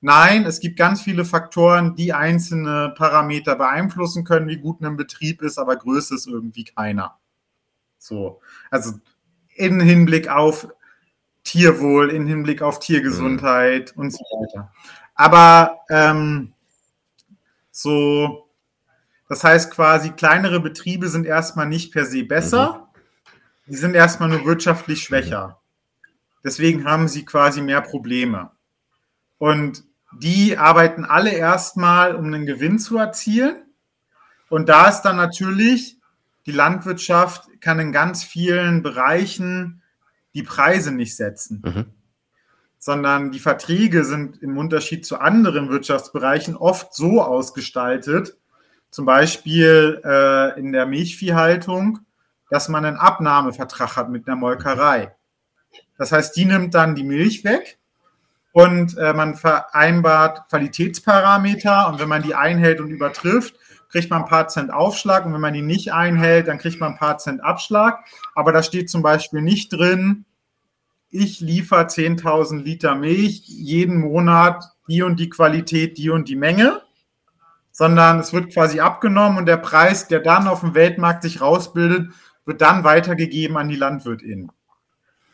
[SPEAKER 2] Nein, es gibt ganz viele Faktoren, die einzelne Parameter beeinflussen können, wie gut ein Betrieb ist, aber Größe ist irgendwie keiner. So, also in Hinblick auf Tierwohl, in Hinblick auf Tiergesundheit mhm. und so weiter. Aber ähm, so, Das heißt quasi, kleinere Betriebe sind erstmal nicht per se besser, mhm. die sind erstmal nur wirtschaftlich schwächer. Deswegen haben sie quasi mehr Probleme. Und die arbeiten alle erstmal, um einen Gewinn zu erzielen. Und da ist dann natürlich, die Landwirtschaft kann in ganz vielen Bereichen die Preise nicht setzen. Mhm. Sondern die Verträge sind im Unterschied zu anderen Wirtschaftsbereichen oft so ausgestaltet, zum Beispiel äh, in der Milchviehhaltung, dass man einen Abnahmevertrag hat mit einer Molkerei. Das heißt, die nimmt dann die Milch weg und äh, man vereinbart Qualitätsparameter und wenn man die einhält und übertrifft, kriegt man ein paar Cent Aufschlag und wenn man die nicht einhält, dann kriegt man ein paar Cent Abschlag. Aber da steht zum Beispiel nicht drin, ich liefere 10.000 Liter Milch jeden Monat, die und die Qualität, die und die Menge, sondern es wird quasi abgenommen und der Preis, der dann auf dem Weltmarkt sich rausbildet, wird dann weitergegeben an die LandwirtInnen.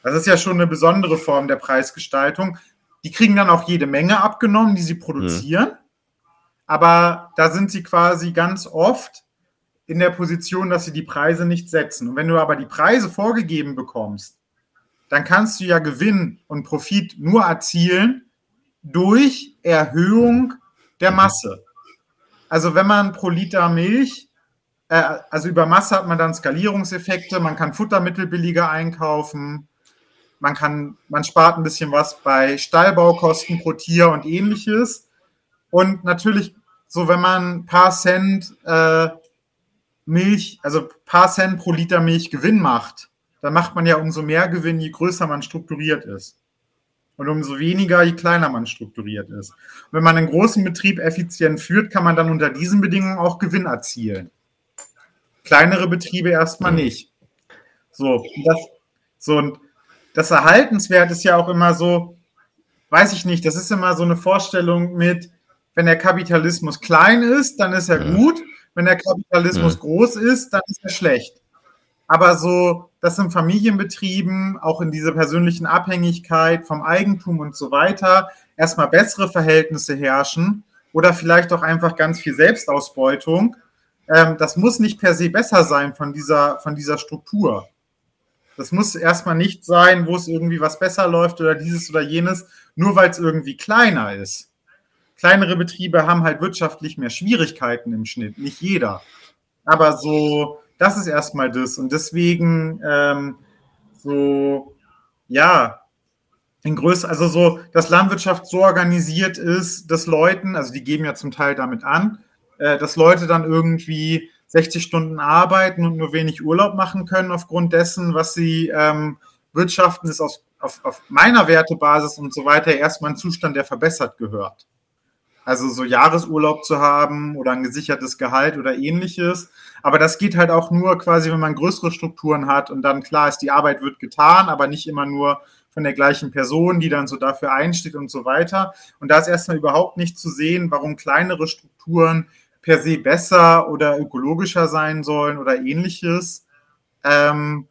[SPEAKER 2] Das ist ja schon eine besondere Form der Preisgestaltung. Die kriegen dann auch jede Menge abgenommen, die sie produzieren. Mhm. Aber da sind sie quasi ganz oft in der Position, dass sie die Preise nicht setzen. Und wenn du aber die Preise vorgegeben bekommst, dann kannst du ja Gewinn und Profit nur erzielen durch Erhöhung der Masse. Also wenn man pro Liter Milch, äh, also über Masse hat man dann Skalierungseffekte, man kann Futtermittel billiger einkaufen, man kann, man spart ein bisschen was bei Stallbaukosten pro Tier und ähnliches. Und natürlich, so wenn man ein paar Cent äh, Milch, also paar Cent pro Liter Milch Gewinn macht, dann macht man ja umso mehr Gewinn, je größer man strukturiert ist. Und umso weniger, je kleiner man strukturiert ist. Und wenn man einen großen Betrieb effizient führt, kann man dann unter diesen Bedingungen auch Gewinn erzielen. Kleinere Betriebe erstmal nicht. So, das, so, und das Erhaltenswert ist ja auch immer so, weiß ich nicht, das ist immer so eine Vorstellung mit, wenn der Kapitalismus klein ist, dann ist er gut, wenn der Kapitalismus groß ist, dann ist er schlecht. Aber so, dass in Familienbetrieben, auch in dieser persönlichen Abhängigkeit vom Eigentum und so weiter, erstmal bessere Verhältnisse herrschen oder vielleicht auch einfach ganz viel Selbstausbeutung, ähm, das muss nicht per se besser sein von dieser, von dieser Struktur. Das muss erstmal nicht sein, wo es irgendwie was besser läuft oder dieses oder jenes, nur weil es irgendwie kleiner ist. Kleinere Betriebe haben halt wirtschaftlich mehr Schwierigkeiten im Schnitt, nicht jeder. Aber so, das ist erstmal das. Und deswegen ähm, so, ja, in Größe, also so, dass Landwirtschaft so organisiert ist, dass Leuten, also die geben ja zum Teil damit an, äh, dass Leute dann irgendwie 60 Stunden arbeiten und nur wenig Urlaub machen können aufgrund dessen, was sie ähm, wirtschaften, ist auf, auf, auf meiner Wertebasis und so weiter erstmal ein Zustand, der verbessert gehört. Also so Jahresurlaub zu haben oder ein gesichertes Gehalt oder ähnliches. Aber das geht halt auch nur quasi, wenn man größere Strukturen hat und dann klar ist, die Arbeit wird getan, aber nicht immer nur von der gleichen Person, die dann so dafür einsteht und so weiter. Und da ist erstmal überhaupt nicht zu sehen, warum kleinere Strukturen per se besser oder ökologischer sein sollen oder ähnliches. Ähm,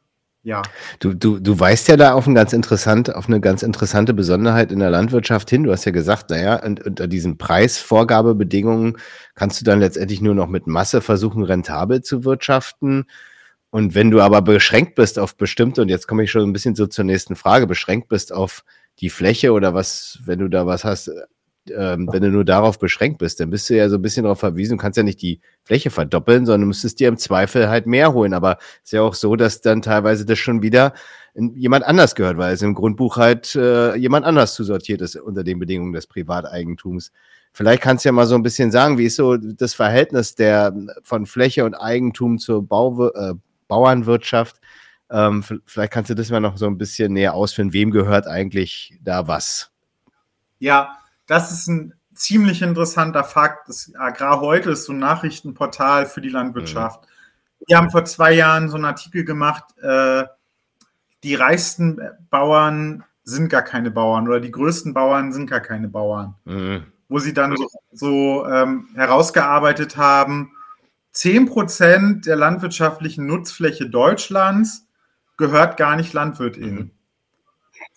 [SPEAKER 2] ja.
[SPEAKER 1] Du, du, du weißt ja da auf, ein ganz interessant, auf eine ganz interessante Besonderheit in der Landwirtschaft hin. Du hast ja gesagt, naja, unter diesen Preisvorgabebedingungen kannst du dann letztendlich nur noch mit Masse versuchen, rentabel zu wirtschaften. Und wenn du aber beschränkt bist auf bestimmte, und jetzt komme ich schon ein bisschen so zur nächsten Frage, beschränkt bist auf die Fläche oder was, wenn du da was hast, ähm, wenn du nur darauf beschränkt bist, dann bist du ja so ein bisschen darauf verwiesen, du kannst ja nicht die Fläche verdoppeln, sondern du müsstest dir im Zweifel halt mehr holen. Aber es ist ja auch so, dass dann teilweise das schon wieder jemand anders gehört, weil es im Grundbuch halt äh, jemand anders zusortiert ist unter den Bedingungen des Privateigentums. Vielleicht kannst du ja mal so ein bisschen sagen, wie ist so das Verhältnis der von Fläche und Eigentum zur Bau, äh, Bauernwirtschaft? Ähm, vielleicht kannst du das mal noch so ein bisschen näher ausführen. Wem gehört eigentlich da was?
[SPEAKER 2] Ja, das ist ein ziemlich interessanter Fakt. Das Agrar heute ist so ein Nachrichtenportal für die Landwirtschaft. Mhm. Wir haben vor zwei Jahren so einen Artikel gemacht, äh, die reichsten Bauern sind gar keine Bauern oder die größten Bauern sind gar keine Bauern. Mhm. Wo sie dann so, so ähm, herausgearbeitet haben, 10% der landwirtschaftlichen Nutzfläche Deutschlands gehört gar nicht LandwirtInnen. Mhm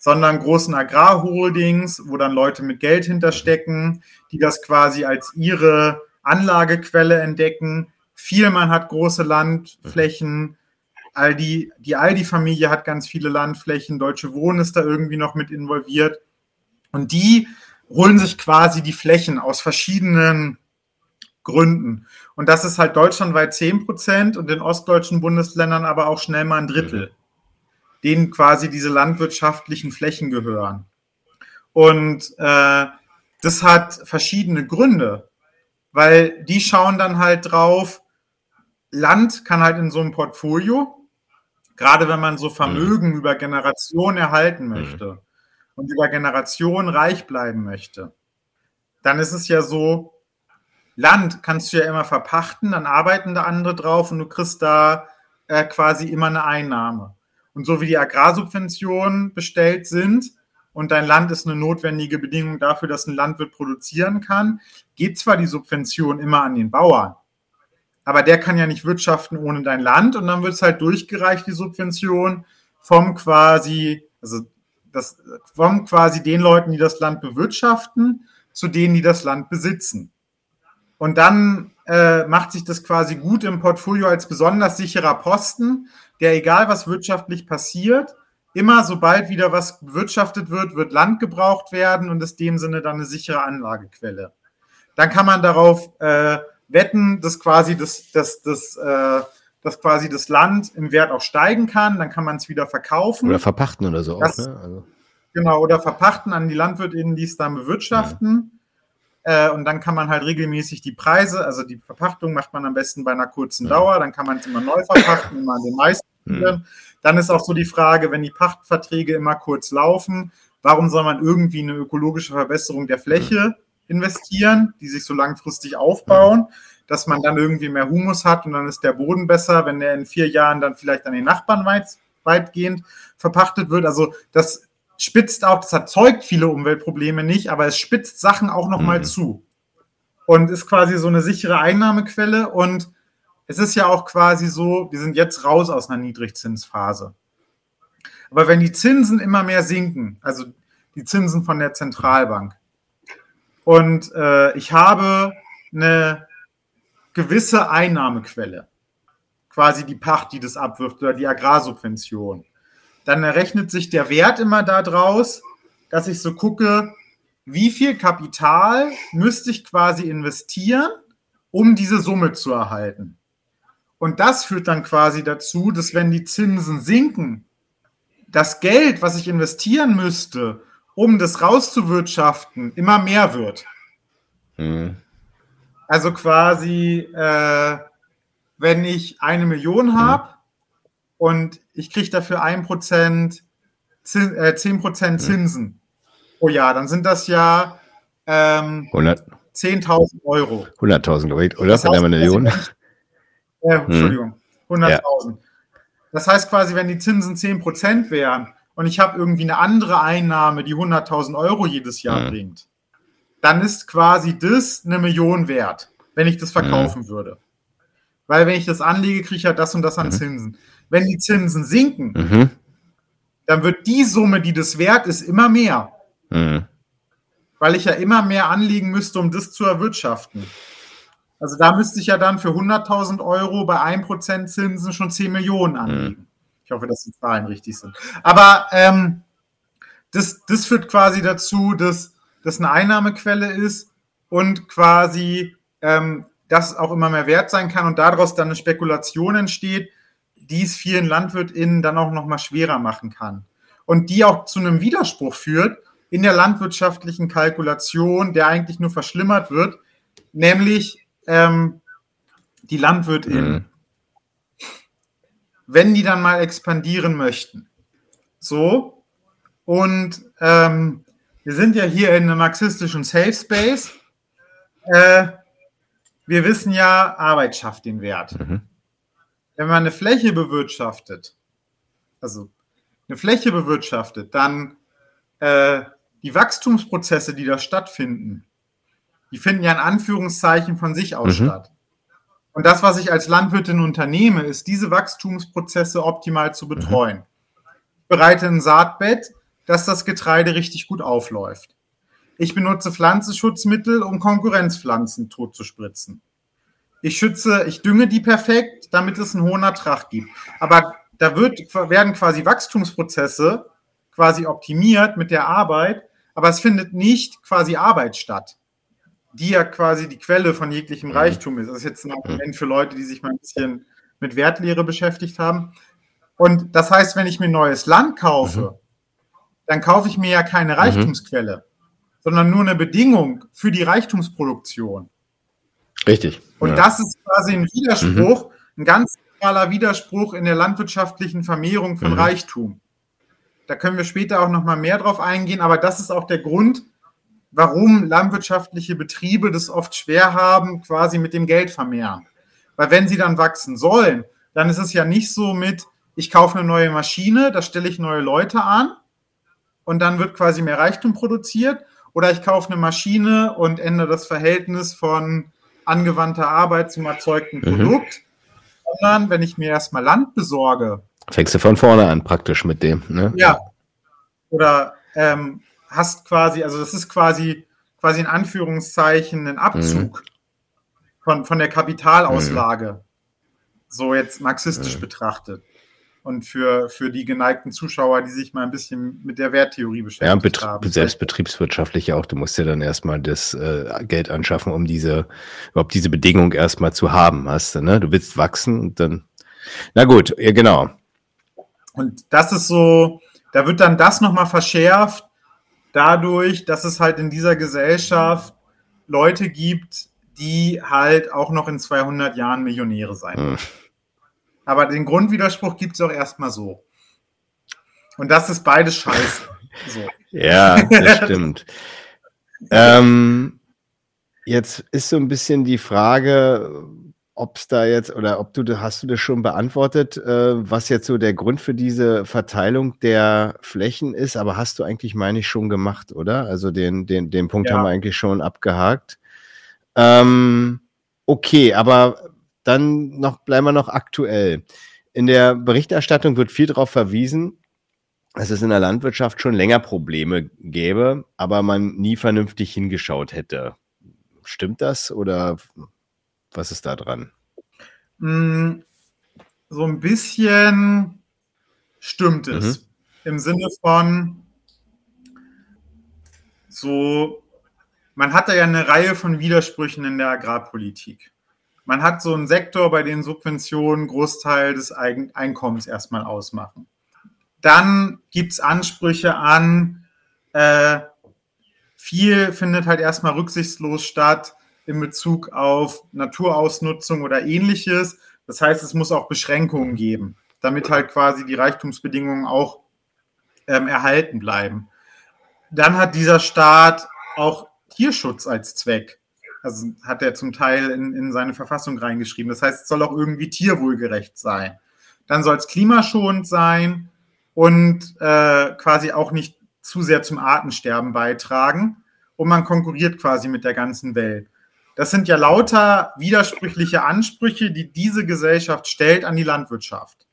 [SPEAKER 2] sondern großen Agrarholdings, wo dann Leute mit Geld hinterstecken, die das quasi als ihre Anlagequelle entdecken. Vielmann hat große Landflächen. Aldi, die Aldi-Familie hat ganz viele Landflächen. Deutsche Wohnen ist da irgendwie noch mit involviert. Und die holen sich quasi die Flächen aus verschiedenen Gründen. Und das ist halt deutschlandweit 10 Prozent und in ostdeutschen Bundesländern aber auch schnell mal ein Drittel, mhm. Denen quasi diese landwirtschaftlichen Flächen gehören. Und äh, das hat verschiedene Gründe, weil die schauen dann halt drauf, Land kann halt in so einem Portfolio, gerade wenn man so Vermögen mhm. über Generationen erhalten mhm. möchte mhm. und über Generationen reich bleiben möchte, dann ist es ja so, Land kannst du ja immer verpachten, dann arbeiten da andere drauf und du kriegst da äh, quasi immer eine Einnahme. Und so wie die Agrarsubventionen bestellt sind und dein Land ist eine notwendige Bedingung dafür, dass ein Landwirt produzieren kann, geht zwar die Subvention immer an den Bauern, aber der kann ja nicht wirtschaften ohne dein Land und dann wird es halt durchgereicht, die Subvention vom quasi, also das, vom quasi den Leuten, die das Land bewirtschaften, zu denen, die das Land besitzen. Und dann äh, macht sich das quasi gut im Portfolio als besonders sicherer Posten, der egal was wirtschaftlich passiert, immer sobald wieder was bewirtschaftet wird, wird Land gebraucht werden und ist dem Sinne dann eine sichere Anlagequelle. Dann kann man darauf äh, wetten, dass quasi das, das, das, äh, dass quasi das Land im Wert auch steigen kann, dann kann man es wieder verkaufen.
[SPEAKER 1] Oder verpachten oder so
[SPEAKER 2] das, auch, ne? Also. Genau, oder verpachten an die LandwirtInnen, die es dann bewirtschaften. Ja. Äh, und dann kann man halt regelmäßig die Preise, also die Verpachtung macht man am besten bei einer kurzen Dauer, dann kann man es immer neu verpachten, immer an den meisten. Mhm. Dann ist auch so die Frage, wenn die Pachtverträge immer kurz laufen, warum soll man irgendwie eine ökologische Verbesserung der Fläche investieren, die sich so langfristig aufbauen, dass man dann irgendwie mehr Humus hat und dann ist der Boden besser, wenn der in vier Jahren dann vielleicht an den Nachbarn weit, weitgehend verpachtet wird. Also das spitzt auch, das erzeugt viele Umweltprobleme nicht, aber es spitzt Sachen auch nochmal mhm. zu. Und ist quasi so eine sichere Einnahmequelle. Und es ist ja auch quasi so, wir sind jetzt raus aus einer Niedrigzinsphase. Aber wenn die Zinsen immer mehr sinken, also die Zinsen von der Zentralbank, und äh, ich habe eine gewisse Einnahmequelle, quasi die Pacht, die das abwirft, oder die Agrarsubvention, dann errechnet sich der Wert immer daraus, dass ich so gucke, wie viel Kapital müsste ich quasi investieren, um diese Summe zu erhalten. Und das führt dann quasi dazu, dass wenn die Zinsen sinken, das Geld, was ich investieren müsste, um das rauszuwirtschaften, immer mehr wird. Mhm. Also quasi, äh, wenn ich eine Million mhm. habe, und ich kriege dafür 1% Zin, äh, 10% Zinsen mhm. pro Jahr. Dann sind das ja ähm, 10.000 Euro.
[SPEAKER 1] 100.000, glaube ich, oder? Das heißt, eine Million.
[SPEAKER 2] Äh, Entschuldigung, 100.000. Ja. Das heißt quasi, wenn die Zinsen 10% wären und ich habe irgendwie eine andere Einnahme, die 100.000 Euro jedes Jahr mhm. bringt, dann ist quasi das eine Million wert, wenn ich das verkaufen mhm. würde. Weil wenn ich das anlege, kriege ich ja das und das an mhm. Zinsen. Wenn die Zinsen sinken, mhm. dann wird die Summe, die das wert ist, immer mehr. Mhm. Weil ich ja immer mehr anlegen müsste, um das zu erwirtschaften. Also da müsste ich ja dann für 100.000 Euro bei 1% Zinsen schon 10 Millionen anlegen. Mhm. Ich hoffe, dass die Zahlen richtig sind. Aber ähm, das, das führt quasi dazu, dass das eine Einnahmequelle ist und quasi ähm, das auch immer mehr wert sein kann und daraus dann eine Spekulation entsteht, die es vielen LandwirtInnen dann auch nochmal schwerer machen kann. Und die auch zu einem Widerspruch führt in der landwirtschaftlichen Kalkulation, der eigentlich nur verschlimmert wird, nämlich ähm, die LandwirtInnen. Mhm. Wenn die dann mal expandieren möchten. So. Und ähm, wir sind ja hier in einem marxistischen Safe Space. Äh, wir wissen ja, Arbeit schafft den Wert. Mhm wenn man eine Fläche bewirtschaftet, also eine Fläche bewirtschaftet, dann äh, die Wachstumsprozesse, die da stattfinden, die finden ja in Anführungszeichen von sich aus mhm. statt. Und das, was ich als Landwirtin unternehme, ist, diese Wachstumsprozesse optimal zu betreuen. Mhm. Ich bereite ein Saatbett, dass das Getreide richtig gut aufläuft. Ich benutze Pflanzenschutzmittel, um Konkurrenzpflanzen totzuspritzen. ich schütze, ich dünge die perfekt, damit es einen hohen Ertrag gibt. Aber da wird, werden quasi Wachstumsprozesse quasi optimiert mit der Arbeit, aber es findet nicht quasi Arbeit statt, die ja quasi die Quelle von jeglichem mhm. Reichtum ist. Das ist jetzt ein Argument für Leute, die sich mal ein bisschen mit Wertlehre beschäftigt haben. Und das heißt, wenn ich mir neues Land kaufe, mhm. dann kaufe ich mir ja keine mhm. Reichtumsquelle, mhm. sondern nur eine Bedingung für die Reichtumsproduktion.
[SPEAKER 1] Richtig.
[SPEAKER 2] Und ja. das ist quasi ein Widerspruch, mhm. ein ganz zentraler Widerspruch in der landwirtschaftlichen Vermehrung von mhm. Reichtum. Da können wir später auch noch mal mehr drauf eingehen, aber das ist auch der Grund, warum landwirtschaftliche Betriebe das oft schwer haben, quasi mit dem Geld vermehren. Weil wenn sie dann wachsen sollen, dann ist es ja nicht so mit, ich kaufe eine neue Maschine, da stelle ich neue Leute an und dann wird quasi mehr Reichtum produziert. Oder ich kaufe eine Maschine und ändere das Verhältnis von angewandter Arbeit zum erzeugten mhm. Produkt. Sondern wenn ich mir erstmal Land besorge.
[SPEAKER 1] Fängst du von vorne an praktisch mit dem. Ne?
[SPEAKER 2] Ja. Oder ähm, hast quasi, also das ist quasi, quasi in Anführungszeichen ein Abzug mhm. von, von der Kapitalauslage. Mhm. So jetzt marxistisch mhm. betrachtet und für, für die geneigten Zuschauer, die sich mal ein bisschen mit der Werttheorie beschäftigen. Ja, Betrie haben.
[SPEAKER 1] selbst betriebswirtschaftlich auch. Du musst ja dann erstmal das äh, Geld anschaffen, um diese, überhaupt diese Bedingung erstmal zu haben, hast du, ne? Du willst wachsen und dann. Na gut, ja, genau.
[SPEAKER 2] Und das ist so, da wird dann das nochmal verschärft, dadurch, dass es halt in dieser Gesellschaft Leute gibt, die halt auch noch in 200 Jahren Millionäre sein. Hm. Aber den Grundwiderspruch gibt es auch erstmal so. Und das ist beides scheiße. So.
[SPEAKER 1] ja, das stimmt. ähm, jetzt ist so ein bisschen die Frage, ob es da jetzt oder ob du hast du das schon beantwortet, äh, was jetzt so der Grund für diese Verteilung der Flächen ist, aber hast du eigentlich, meine ich, schon gemacht, oder? Also den, den, den Punkt ja. haben wir eigentlich schon abgehakt. Ähm, okay, aber dann noch, bleiben wir noch aktuell. In der Berichterstattung wird viel darauf verwiesen, dass es in der Landwirtschaft schon länger Probleme gäbe, aber man nie vernünftig hingeschaut hätte. Stimmt das oder was ist da dran?
[SPEAKER 2] Mm, so ein bisschen stimmt es. Mhm. Im Sinne von so, man hat da ja eine Reihe von Widersprüchen in der Agrarpolitik man hat so einen Sektor, bei dem Subventionen Großteil des Einkommens erstmal ausmachen. Dann gibt es Ansprüche an, äh, viel findet halt erstmal rücksichtslos statt in Bezug auf Naturausnutzung oder ähnliches. Das heißt, es muss auch Beschränkungen geben, damit halt quasi die Reichtumsbedingungen auch ähm, erhalten bleiben. Dann hat dieser Staat auch Tierschutz als Zweck. Also hat er zum Teil in, in seine Verfassung reingeschrieben. Das heißt, es soll auch irgendwie tierwohlgerecht sein. Dann soll es klimaschonend sein und äh, quasi auch nicht zu sehr zum Artensterben beitragen. Und man konkurriert quasi mit der ganzen Welt. Das sind ja lauter widersprüchliche Ansprüche, die diese Gesellschaft stellt an die Landwirtschaft.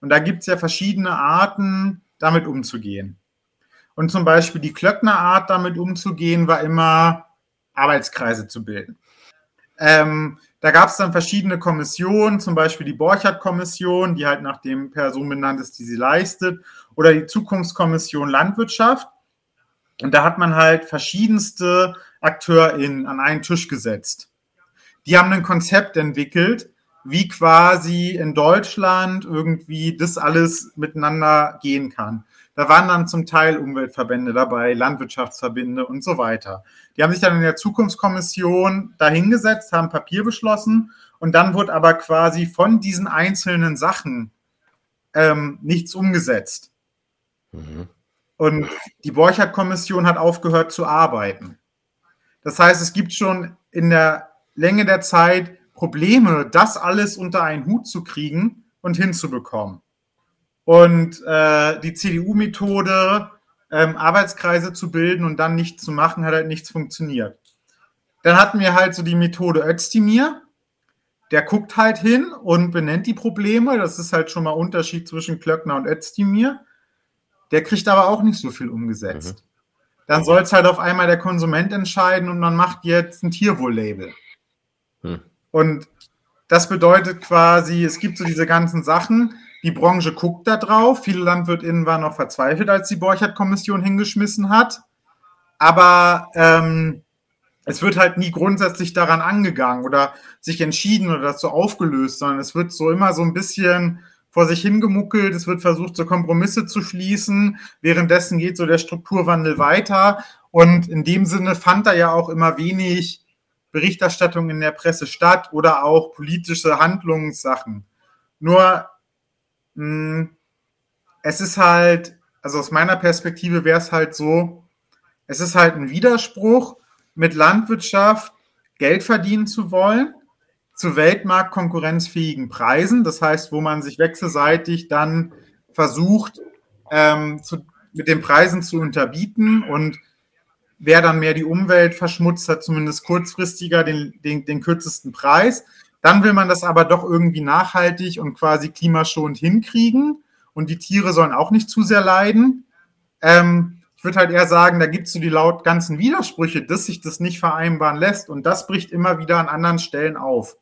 [SPEAKER 2] Und da gibt es ja verschiedene Arten, damit umzugehen. Und zum Beispiel die Klöckner Art, damit umzugehen, war immer, Arbeitskreise zu bilden. Ähm, da gab es dann verschiedene Kommissionen, zum Beispiel die Borchardt-Kommission, die halt nach dem Person benannt ist, die sie leistet, oder die Zukunftskommission Landwirtschaft. Und da hat man halt verschiedenste AkteurInnen an einen Tisch gesetzt. Die haben ein Konzept entwickelt, wie quasi in Deutschland irgendwie das alles miteinander gehen kann. Da waren dann zum Teil Umweltverbände dabei, Landwirtschaftsverbände und so weiter. Die haben sich dann in der Zukunftskommission dahingesetzt, haben Papier beschlossen und dann wurde aber quasi von diesen einzelnen Sachen ähm, nichts umgesetzt. Mhm. Und die Borchardt-Kommission hat aufgehört zu arbeiten. Das heißt, es gibt schon in der Länge der Zeit Probleme, das alles unter einen Hut zu kriegen und hinzubekommen. Und äh, die CDU-Methode, ähm, Arbeitskreise zu bilden und dann nichts zu machen, hat halt nichts funktioniert. Dann hatten wir halt so die Methode Özdemir. Der guckt halt hin und benennt die Probleme. Das ist halt schon mal Unterschied zwischen Klöckner und Özdemir. Der kriegt aber auch nicht so viel umgesetzt. Mhm. Dann soll es halt auf einmal der Konsument entscheiden und man macht jetzt ein Tierwohl-Label. Mhm. Und das bedeutet quasi, es gibt so diese ganzen Sachen, die Branche guckt da drauf. Viele LandwirtInnen waren noch verzweifelt, als die Borchert-Kommission hingeschmissen hat. Aber ähm, es wird halt nie grundsätzlich daran angegangen oder sich entschieden oder dazu aufgelöst, sondern es wird so immer so ein bisschen vor sich hingemuckelt, es wird versucht, so Kompromisse zu schließen. Währenddessen geht so der Strukturwandel weiter. Und in dem Sinne fand da ja auch immer wenig Berichterstattung in der Presse statt oder auch politische Handlungssachen. Nur mh, es ist halt, also aus meiner Perspektive wäre es halt so, es ist halt ein Widerspruch, mit Landwirtschaft Geld verdienen zu wollen, zu weltmarktkonkurrenzfähigen Preisen. Das heißt, wo man sich wechselseitig dann versucht, ähm, zu, mit den Preisen zu unterbieten und wer dann mehr die Umwelt verschmutzt, hat zumindest kurzfristiger den, den, den kürzesten Preis. Dann will man das aber doch irgendwie nachhaltig und quasi klimaschonend hinkriegen und die Tiere sollen auch nicht zu sehr leiden. Ähm, ich würde halt eher sagen, da gibt es so die laut ganzen Widersprüche, dass sich das nicht vereinbaren lässt und das bricht immer wieder an anderen Stellen auf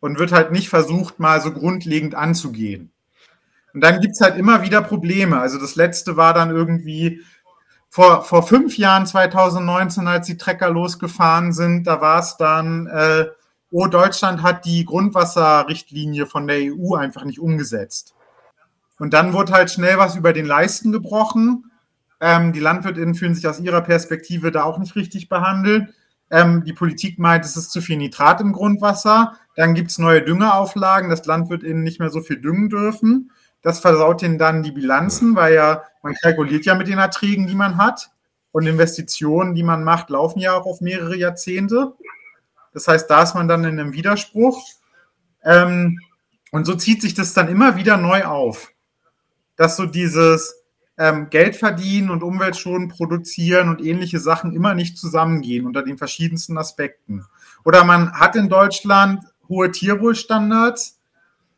[SPEAKER 2] und wird halt nicht versucht, mal so grundlegend anzugehen. Und dann gibt es halt immer wieder Probleme. Also das letzte war dann irgendwie vor, vor fünf Jahren, 2019, als die Trecker losgefahren sind, da war es dann, äh, oh, Deutschland hat die Grundwasserrichtlinie von der EU einfach nicht umgesetzt. Und dann wurde halt schnell was über den Leisten gebrochen ähm, die LandwirtInnen fühlen sich aus ihrer Perspektive da auch nicht richtig behandelt. Ähm, die Politik meint, es ist zu viel Nitrat im Grundwasser. Dann gibt es neue Düngerauflagen, dass LandwirtInnen nicht mehr so viel düngen dürfen. Das versaut ihnen dann die Bilanzen, weil ja, man kalkuliert ja mit den Erträgen, die man hat. Und Investitionen, die man macht, laufen ja auch auf mehrere Jahrzehnte. Das heißt, da ist man dann in einem Widerspruch. Ähm, und so zieht sich das dann immer wieder neu auf. Dass so dieses, ähm, Geld verdienen und Umweltschonen produzieren und ähnliche Sachen immer nicht zusammengehen unter den verschiedensten Aspekten. Oder man hat in Deutschland hohe Tierwohlstandards,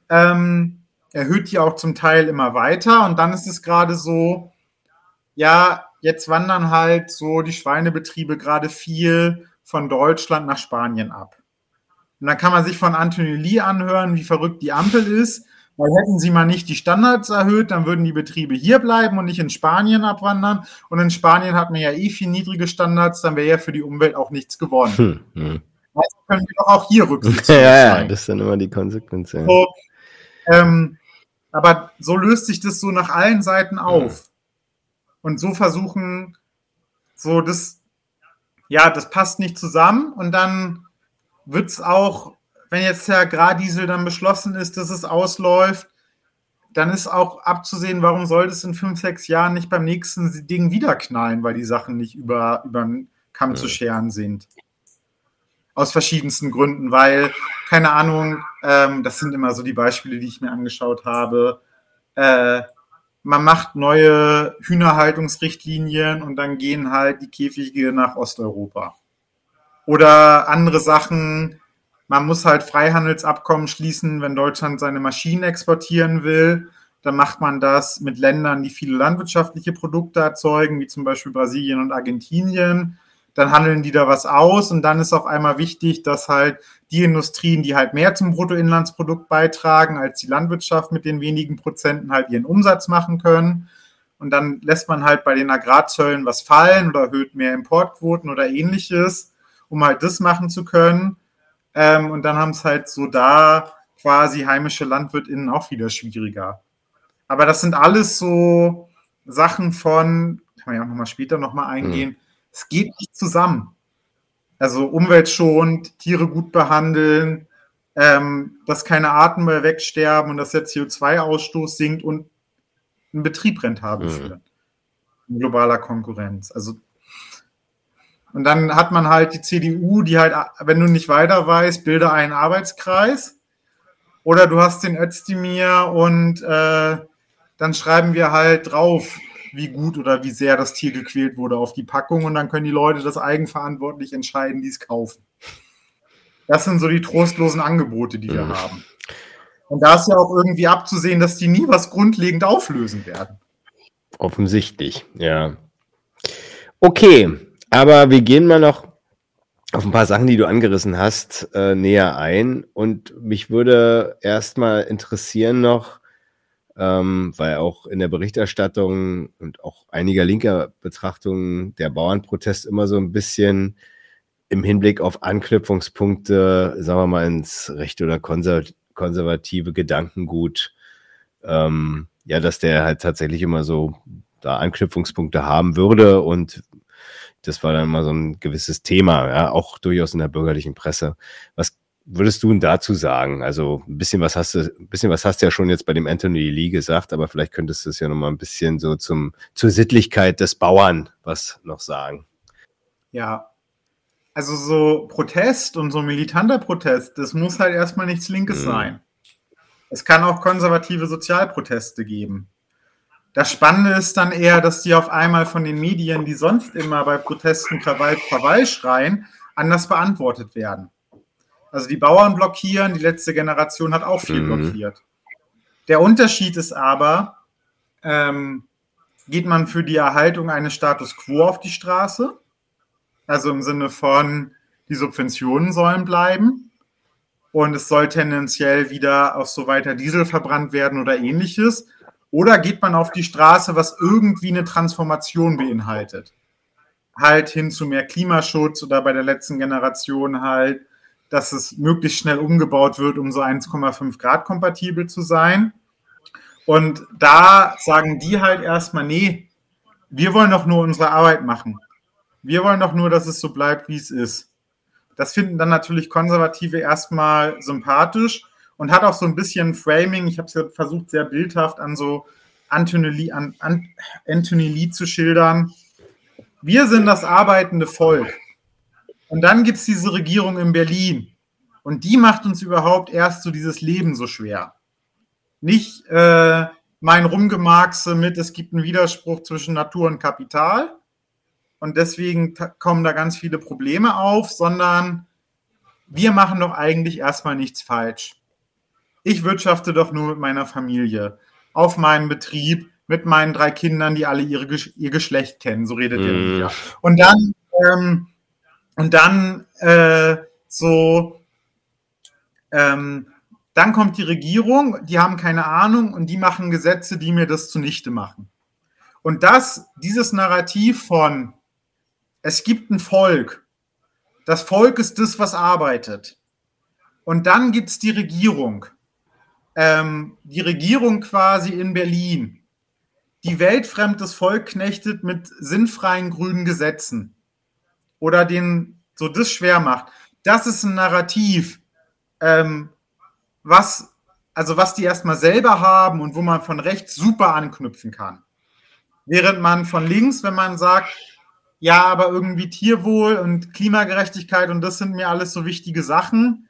[SPEAKER 2] ähm, erhöht die auch zum Teil immer weiter und dann ist es gerade so, ja, jetzt wandern halt so die Schweinebetriebe gerade viel von Deutschland nach Spanien ab. Und dann kann man sich von Anthony Lee anhören, wie verrückt die Ampel ist. Weil hätten sie mal nicht die Standards erhöht, dann würden die Betriebe hier bleiben und nicht in Spanien abwandern. Und in Spanien hat man ja eh viel niedrige Standards, dann wäre ja für die Umwelt auch nichts gewonnen. Hm, hm. Also können wir doch auch hier Rücksicht
[SPEAKER 1] Ja, ja, das dann immer die Konsequenz. Ja. So,
[SPEAKER 2] ähm, aber so löst sich das so nach allen Seiten auf. Hm. Und so versuchen, so das, ja, das passt nicht zusammen und dann wird es auch wenn jetzt der Agrardiesel dann beschlossen ist, dass es ausläuft, dann ist auch abzusehen, warum soll das in fünf, sechs Jahren nicht beim nächsten Ding wieder knallen, weil die Sachen nicht über, über den Kamm ja. zu scheren sind. Aus verschiedensten Gründen, weil, keine Ahnung, ähm, das sind immer so die Beispiele, die ich mir angeschaut habe. Äh, man macht neue Hühnerhaltungsrichtlinien und dann gehen halt die Käfige nach Osteuropa. Oder andere Sachen, man muss halt Freihandelsabkommen schließen, wenn Deutschland seine Maschinen exportieren will. Dann macht man das mit Ländern, die viele landwirtschaftliche Produkte erzeugen, wie zum Beispiel Brasilien und Argentinien. Dann handeln die da was aus und dann ist auf einmal wichtig, dass halt die Industrien, die halt mehr zum Bruttoinlandsprodukt beitragen als die Landwirtschaft mit den wenigen Prozenten halt ihren Umsatz machen können. Und dann lässt man halt bei den Agrarzöllen was fallen oder erhöht mehr Importquoten oder ähnliches, um halt das machen zu können. Ähm, und dann haben es halt so da quasi heimische LandwirtInnen auch wieder schwieriger. Aber das sind alles so Sachen von, kann man ja auch nochmal später nochmal eingehen, mhm. es geht nicht zusammen. Also umweltschonend, Tiere gut behandeln, ähm, dass keine Arten mehr wegsterben und dass der CO2-Ausstoß sinkt und einen Betrieb rentabel mhm. führen. In globaler Konkurrenz. Also und dann hat man halt die CDU, die halt, wenn du nicht weiter weißt, bilde einen Arbeitskreis. Oder du hast den Özdemir und äh, dann schreiben wir halt drauf, wie gut oder wie sehr das Tier gequält wurde auf die Packung und dann können die Leute das eigenverantwortlich entscheiden, die es kaufen. Das sind so die trostlosen Angebote, die wir mhm. haben. Und da ist ja auch irgendwie abzusehen, dass die nie was grundlegend auflösen werden.
[SPEAKER 1] Offensichtlich, ja. Okay, aber wir gehen mal noch auf ein paar Sachen, die du angerissen hast, äh, näher ein. Und mich würde erstmal interessieren noch, ähm, weil auch in der Berichterstattung und auch einiger linker Betrachtungen der Bauernprotest immer so ein bisschen im Hinblick auf Anknüpfungspunkte, sagen wir mal, ins rechte oder konservative Gedankengut, ähm, ja, dass der halt tatsächlich immer so da Anknüpfungspunkte haben würde und das war dann mal so ein gewisses Thema, ja, auch durchaus in der bürgerlichen Presse. Was würdest du denn dazu sagen? Also ein bisschen was hast du, ein bisschen was hast du ja schon jetzt bei dem Anthony Lee gesagt, aber vielleicht könntest du es ja noch mal ein bisschen so zum zur Sittlichkeit des Bauern was noch sagen.
[SPEAKER 2] Ja, also so Protest und so militanter Protest, das muss halt erstmal nichts Linkes mhm. sein. Es kann auch konservative Sozialproteste geben. Das Spannende ist dann eher, dass die auf einmal von den Medien, die sonst immer bei Protesten Krawall, Krawall schreien, anders beantwortet werden. Also die Bauern blockieren, die letzte Generation hat auch viel mhm. blockiert. Der Unterschied ist aber, ähm, geht man für die Erhaltung eines Status quo auf die Straße, also im Sinne von, die Subventionen sollen bleiben und es soll tendenziell wieder auch so weiter Diesel verbrannt werden oder ähnliches, oder geht man auf die Straße, was irgendwie eine Transformation beinhaltet? Halt hin zu mehr Klimaschutz oder bei der letzten Generation halt, dass es möglichst schnell umgebaut wird, um so 1,5 Grad kompatibel zu sein. Und da sagen die halt erstmal, nee, wir wollen doch nur unsere Arbeit machen. Wir wollen doch nur, dass es so bleibt, wie es ist. Das finden dann natürlich Konservative erstmal sympathisch und hat auch so ein bisschen Framing. Ich habe es versucht, sehr bildhaft an so Anthony Lee, an, an Anthony Lee zu schildern. Wir sind das arbeitende Volk. Und dann gibt es diese Regierung in Berlin. Und die macht uns überhaupt erst so dieses Leben so schwer. Nicht äh, mein Rumgemarkse mit, es gibt einen Widerspruch zwischen Natur und Kapital. Und deswegen kommen da ganz viele Probleme auf, sondern wir machen doch eigentlich erstmal nichts falsch ich wirtschafte doch nur mit meiner Familie, auf meinem Betrieb, mit meinen drei Kindern, die alle ihre, ihr Geschlecht kennen, so redet mm. er. Und dann, ähm, und dann äh, so, ähm, dann kommt die Regierung, die haben keine Ahnung und die machen Gesetze, die mir das zunichte machen. Und das, dieses Narrativ von, es gibt ein Volk, das Volk ist das, was arbeitet. Und dann gibt es die Regierung ähm, die Regierung quasi in Berlin, die weltfremdes Volk knechtet mit sinnfreien grünen Gesetzen oder den so das schwer macht. Das ist ein Narrativ, ähm, was also was die erstmal selber haben und wo man von rechts super anknüpfen kann. Während man von links, wenn man sagt, ja, aber irgendwie Tierwohl und Klimagerechtigkeit und das sind mir alles so wichtige Sachen,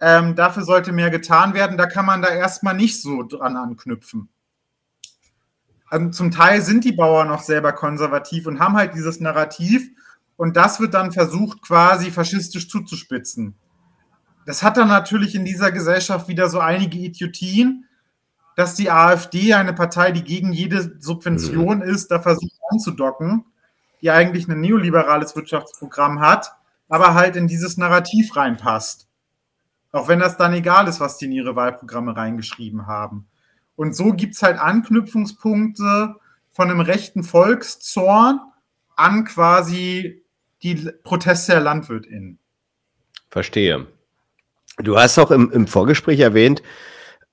[SPEAKER 2] ähm, dafür sollte mehr getan werden. Da kann man da erstmal nicht so dran anknüpfen. Also zum Teil sind die Bauern noch selber konservativ und haben halt dieses Narrativ und das wird dann versucht, quasi faschistisch zuzuspitzen. Das hat dann natürlich in dieser Gesellschaft wieder so einige Idiotien, dass die AfD, eine Partei, die gegen jede Subvention mhm. ist, da versucht anzudocken, die eigentlich ein neoliberales Wirtschaftsprogramm hat, aber halt in dieses Narrativ reinpasst. Auch wenn das dann egal ist, was die in ihre Wahlprogramme reingeschrieben haben. Und so gibt es halt Anknüpfungspunkte von einem rechten Volkszorn an quasi die Proteste der LandwirtInnen.
[SPEAKER 1] Verstehe. Du hast auch im, im Vorgespräch erwähnt,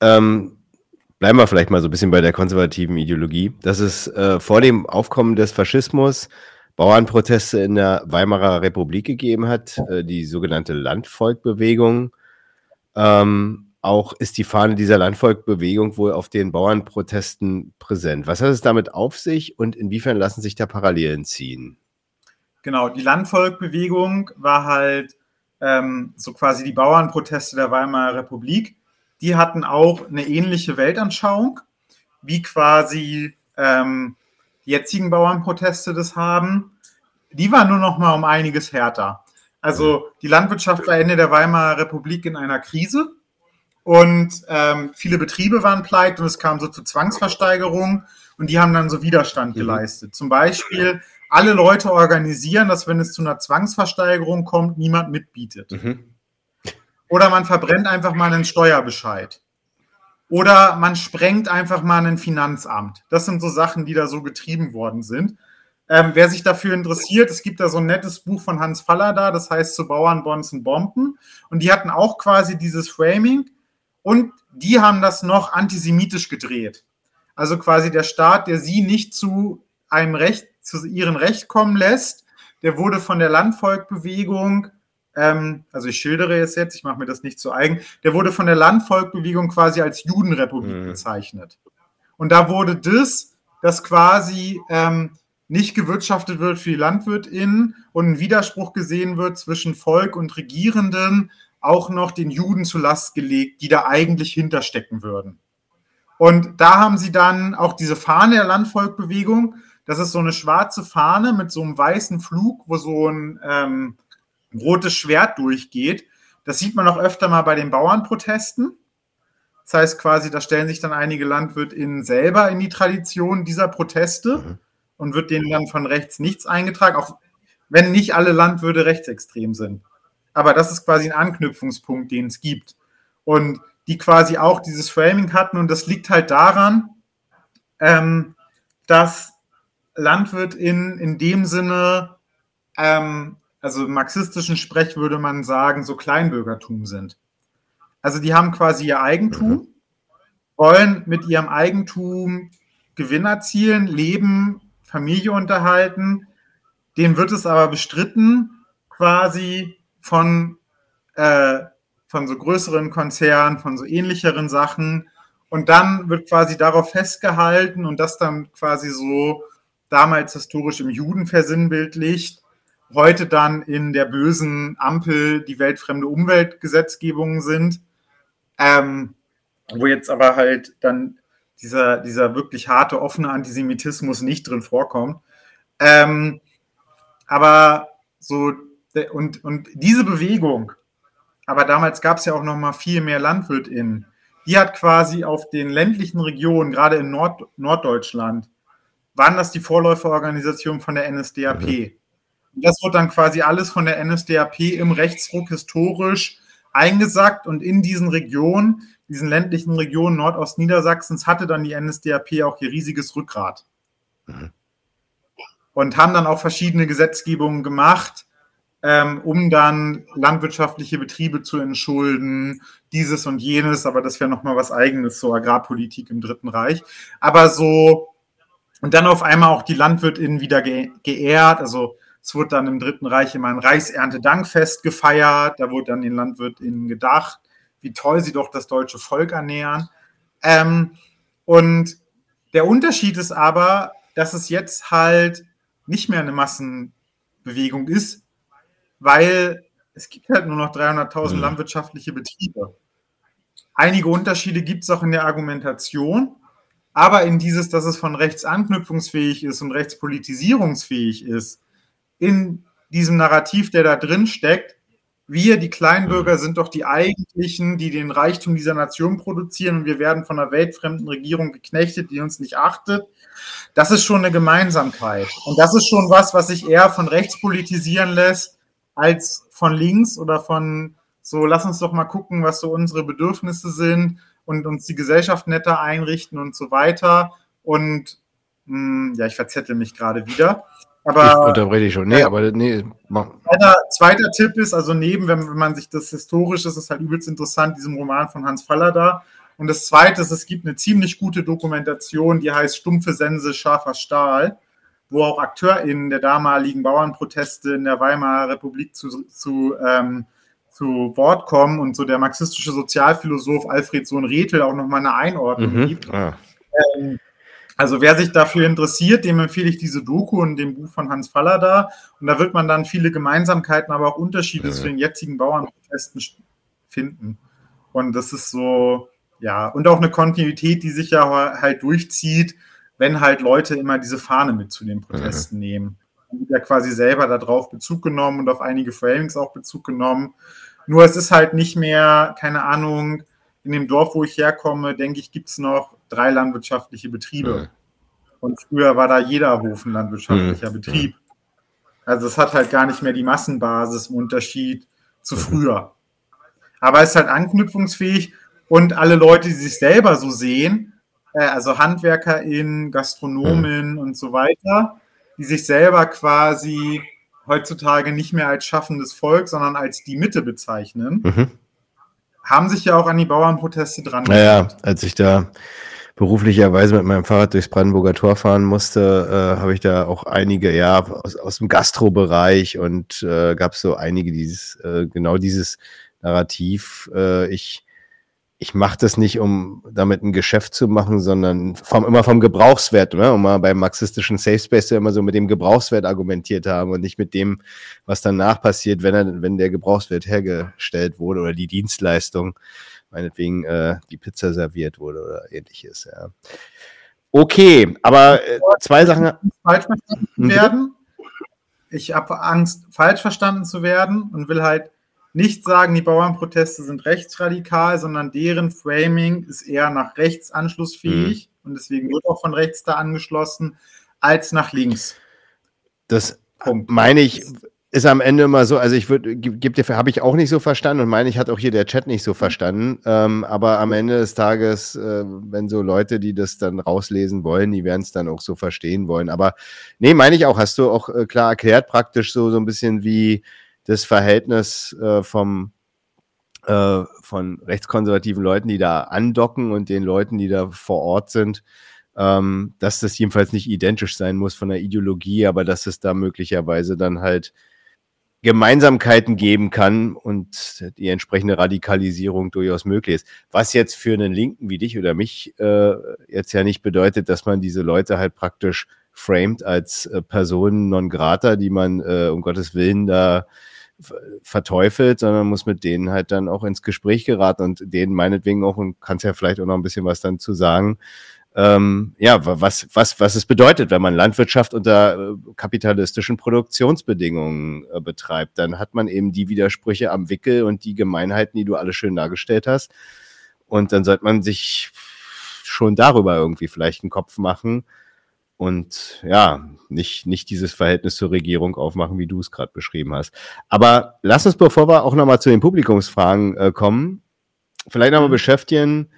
[SPEAKER 1] ähm, bleiben wir vielleicht mal so ein bisschen bei der konservativen Ideologie, dass es äh, vor dem Aufkommen des Faschismus Bauernproteste in der Weimarer Republik gegeben hat, äh, die sogenannte Landvolkbewegung. Ähm, auch ist die Fahne dieser Landvolkbewegung wohl auf den Bauernprotesten präsent. Was hat es damit auf sich und inwiefern lassen sich da Parallelen ziehen?
[SPEAKER 2] Genau, die Landvolkbewegung war halt ähm, so quasi die Bauernproteste der Weimarer Republik. Die hatten auch eine ähnliche Weltanschauung, wie quasi ähm, die jetzigen Bauernproteste das haben. Die war nur noch mal um einiges härter. Also die Landwirtschaft war Ende der Weimarer Republik in einer Krise und ähm, viele Betriebe waren pleite und es kam so zu Zwangsversteigerungen und die haben dann so Widerstand mhm. geleistet. Zum Beispiel alle Leute organisieren, dass wenn es zu einer Zwangsversteigerung kommt, niemand mitbietet. Mhm. Oder man verbrennt einfach mal einen Steuerbescheid. Oder man sprengt einfach mal ein Finanzamt. Das sind so Sachen, die da so getrieben worden sind. Ähm, wer sich dafür interessiert, es gibt da so ein nettes Buch von Hans Faller da, das heißt zu Bauern, Bonzen, Bomben. Und die hatten auch quasi dieses Framing und die haben das noch antisemitisch gedreht. Also quasi der Staat, der sie nicht zu einem Recht, zu ihrem Recht kommen lässt, der wurde von der Landvolkbewegung ähm, also ich schildere es jetzt, ich mache mir das nicht zu eigen, der wurde von der Landvolkbewegung quasi als Judenrepublik mhm. bezeichnet. Und da wurde das, dass quasi ähm, nicht gewirtschaftet wird für die LandwirtInnen und ein Widerspruch gesehen wird zwischen Volk und Regierenden, auch noch den Juden zu Last gelegt, die da eigentlich hinterstecken würden. Und da haben sie dann auch diese Fahne der Landvolkbewegung. Das ist so eine schwarze Fahne mit so einem weißen Flug, wo so ein ähm, rotes Schwert durchgeht. Das sieht man auch öfter mal bei den Bauernprotesten. Das heißt quasi, da stellen sich dann einige LandwirtInnen selber in die Tradition dieser Proteste mhm. Und wird denen dann von rechts nichts eingetragen, auch wenn nicht alle Landwirte rechtsextrem sind. Aber das ist quasi ein Anknüpfungspunkt, den es gibt. Und die quasi auch dieses Framing hatten und das liegt halt daran, ähm, dass LandwirtInnen in dem Sinne ähm, also im marxistischen Sprech würde man sagen, so Kleinbürgertum sind. Also die haben quasi ihr Eigentum, mhm. wollen mit ihrem Eigentum Gewinn erzielen, leben, Familie unterhalten. Dem wird es aber bestritten, quasi von, äh, von so größeren Konzernen, von so ähnlicheren Sachen. Und dann wird quasi darauf festgehalten und das dann quasi so damals historisch im Juden versinnbildlicht, heute dann in der bösen Ampel die weltfremde Umweltgesetzgebungen sind, ähm, wo jetzt aber halt dann dieser, dieser wirklich harte, offene Antisemitismus nicht drin vorkommt. Ähm, aber so, und, und diese Bewegung, aber damals gab es ja auch noch mal viel mehr LandwirtInnen, die hat quasi auf den ländlichen Regionen, gerade in Nord Norddeutschland, waren das die Vorläuferorganisationen von der NSDAP. Mhm. Das wird dann quasi alles von der NSDAP im Rechtsruck historisch eingesackt und in diesen Regionen, diesen ländlichen Regionen Nordostniedersachsens, hatte dann die NSDAP auch ihr riesiges Rückgrat. Mhm. Und haben dann auch verschiedene Gesetzgebungen gemacht, ähm, um dann landwirtschaftliche Betriebe zu entschulden, dieses und jenes, aber das wäre nochmal was eigenes, so Agrarpolitik im Dritten Reich. Aber so, und dann auf einmal auch die LandwirtInnen wieder ge geehrt, also es wurde dann im Dritten Reich immer ein Reichserntedankfest gefeiert. Da wurde dann den LandwirtInnen gedacht, wie toll sie doch das deutsche Volk ernähren. Ähm, und der Unterschied ist aber, dass es jetzt halt nicht mehr eine Massenbewegung ist, weil es gibt halt nur noch 300.000 mhm. landwirtschaftliche Betriebe. Einige Unterschiede gibt es auch in der Argumentation, aber in dieses, dass es von rechts anknüpfungsfähig ist und rechtspolitisierungsfähig ist, in diesem Narrativ, der da drin steckt, wir, die Kleinbürger, mhm. sind doch die eigentlichen, die den Reichtum dieser Nation produzieren und wir werden von einer weltfremden Regierung geknechtet, die uns nicht achtet. Das ist schon eine Gemeinsamkeit. Und das ist schon was, was sich eher von rechts politisieren lässt, als von links oder von so, lass uns doch mal gucken, was so unsere Bedürfnisse sind und uns die Gesellschaft netter einrichten und so weiter. Und mh, hm, ja, ich verzettel mich gerade wieder.
[SPEAKER 1] Aber, ich unterbreche dich schon. Nee, aber nee.
[SPEAKER 2] Mach. Zweiter, zweiter Tipp ist, also neben, wenn, wenn man sich das historisch ist, ist halt übelst interessant, diesem Roman von Hans Faller da. Und das zweite ist, es gibt eine ziemlich gute Dokumentation, die heißt Stumpfe Sense, scharfer Stahl, wo auch AkteurInnen der damaligen Bauernproteste in der Weimarer Republik zu, zu, ähm, zu Wort kommen und so der marxistische Sozialphilosoph Alfred Sohn Rethel auch nochmal eine Einordnung mhm. gibt. Ah. Ähm, also wer sich dafür interessiert, dem empfehle ich diese Doku und dem Buch von Hans Faller da. Und da wird man dann viele Gemeinsamkeiten, aber auch Unterschiede ja. zu den jetzigen Bauernprotesten finden. Und das ist so, ja, und auch eine Kontinuität, die sich ja halt durchzieht, wenn halt Leute immer diese Fahne mit zu den Protesten mhm. nehmen. Und ja quasi selber darauf Bezug genommen und auf einige Framings auch Bezug genommen. Nur es ist halt nicht mehr, keine Ahnung, in dem Dorf, wo ich herkomme, denke ich, gibt es noch drei landwirtschaftliche Betriebe. Und früher war da jeder Hof ein landwirtschaftlicher mhm. Betrieb. Also es hat halt gar nicht mehr die Massenbasis im Unterschied zu mhm. früher. Aber es ist halt anknüpfungsfähig und alle Leute, die sich selber so sehen, äh, also HandwerkerInnen, Gastronomen mhm. und so weiter, die sich selber quasi heutzutage nicht mehr als schaffendes Volk, sondern als die Mitte bezeichnen, mhm. haben sich ja auch an die Bauernproteste dran
[SPEAKER 1] Naja, als ich da beruflicherweise mit meinem Fahrrad durchs Brandenburger Tor fahren musste, äh, habe ich da auch einige, ja, aus, aus dem Gastrobereich und äh, gab es so einige, dieses, äh, genau dieses Narrativ, äh, ich ich mache das nicht, um damit ein Geschäft zu machen, sondern vom, immer vom Gebrauchswert, ne? um mal beim marxistischen Safe Space ja immer so mit dem Gebrauchswert argumentiert haben und nicht mit dem, was danach passiert, wenn, er, wenn der Gebrauchswert hergestellt wurde oder die Dienstleistung, meinetwegen äh, die Pizza serviert wurde oder ähnliches. Ja. Okay, aber äh, zwei Sachen.
[SPEAKER 2] Falsch verstanden mhm. werden. Ich habe Angst, falsch verstanden zu werden und will halt nicht sagen, die Bauernproteste sind rechtsradikal, sondern deren Framing ist eher nach rechts anschlussfähig mhm. und deswegen wird auch von rechts da angeschlossen, als nach links.
[SPEAKER 1] Das Punkt. meine ich, ist am Ende immer so, also ich würde, gibt dir, habe ich auch nicht so verstanden und meine ich, hat auch hier der Chat nicht so verstanden. Ähm, aber am Ende des Tages, äh, wenn so Leute, die das dann rauslesen wollen, die werden es dann auch so verstehen wollen. Aber nee, meine ich auch, hast du auch äh, klar erklärt, praktisch so, so ein bisschen wie, das Verhältnis äh, vom, äh, von rechtskonservativen Leuten, die da andocken und den Leuten, die da vor Ort sind, ähm, dass das jedenfalls nicht identisch sein muss von der Ideologie, aber dass es da möglicherweise dann halt Gemeinsamkeiten geben kann und die entsprechende Radikalisierung durchaus möglich ist. Was jetzt für einen Linken wie dich oder mich äh, jetzt ja nicht bedeutet, dass man diese Leute halt praktisch framed als äh, Personen non grata, die man äh, um Gottes Willen da verteufelt, sondern muss mit denen halt dann auch ins Gespräch geraten und denen meinetwegen auch, und kannst ja vielleicht auch noch ein bisschen was dann zu sagen, ähm, ja, was, was, was es bedeutet, wenn man Landwirtschaft unter äh, kapitalistischen Produktionsbedingungen äh, betreibt. Dann hat man eben die Widersprüche am Wickel und die Gemeinheiten, die du alle schön dargestellt hast. Und dann sollte man sich schon darüber irgendwie vielleicht einen Kopf machen, und ja, nicht, nicht dieses Verhältnis zur Regierung aufmachen, wie du es gerade beschrieben hast. Aber lass uns, bevor wir auch nochmal zu den Publikumsfragen äh, kommen, vielleicht nochmal mhm. beschäftigen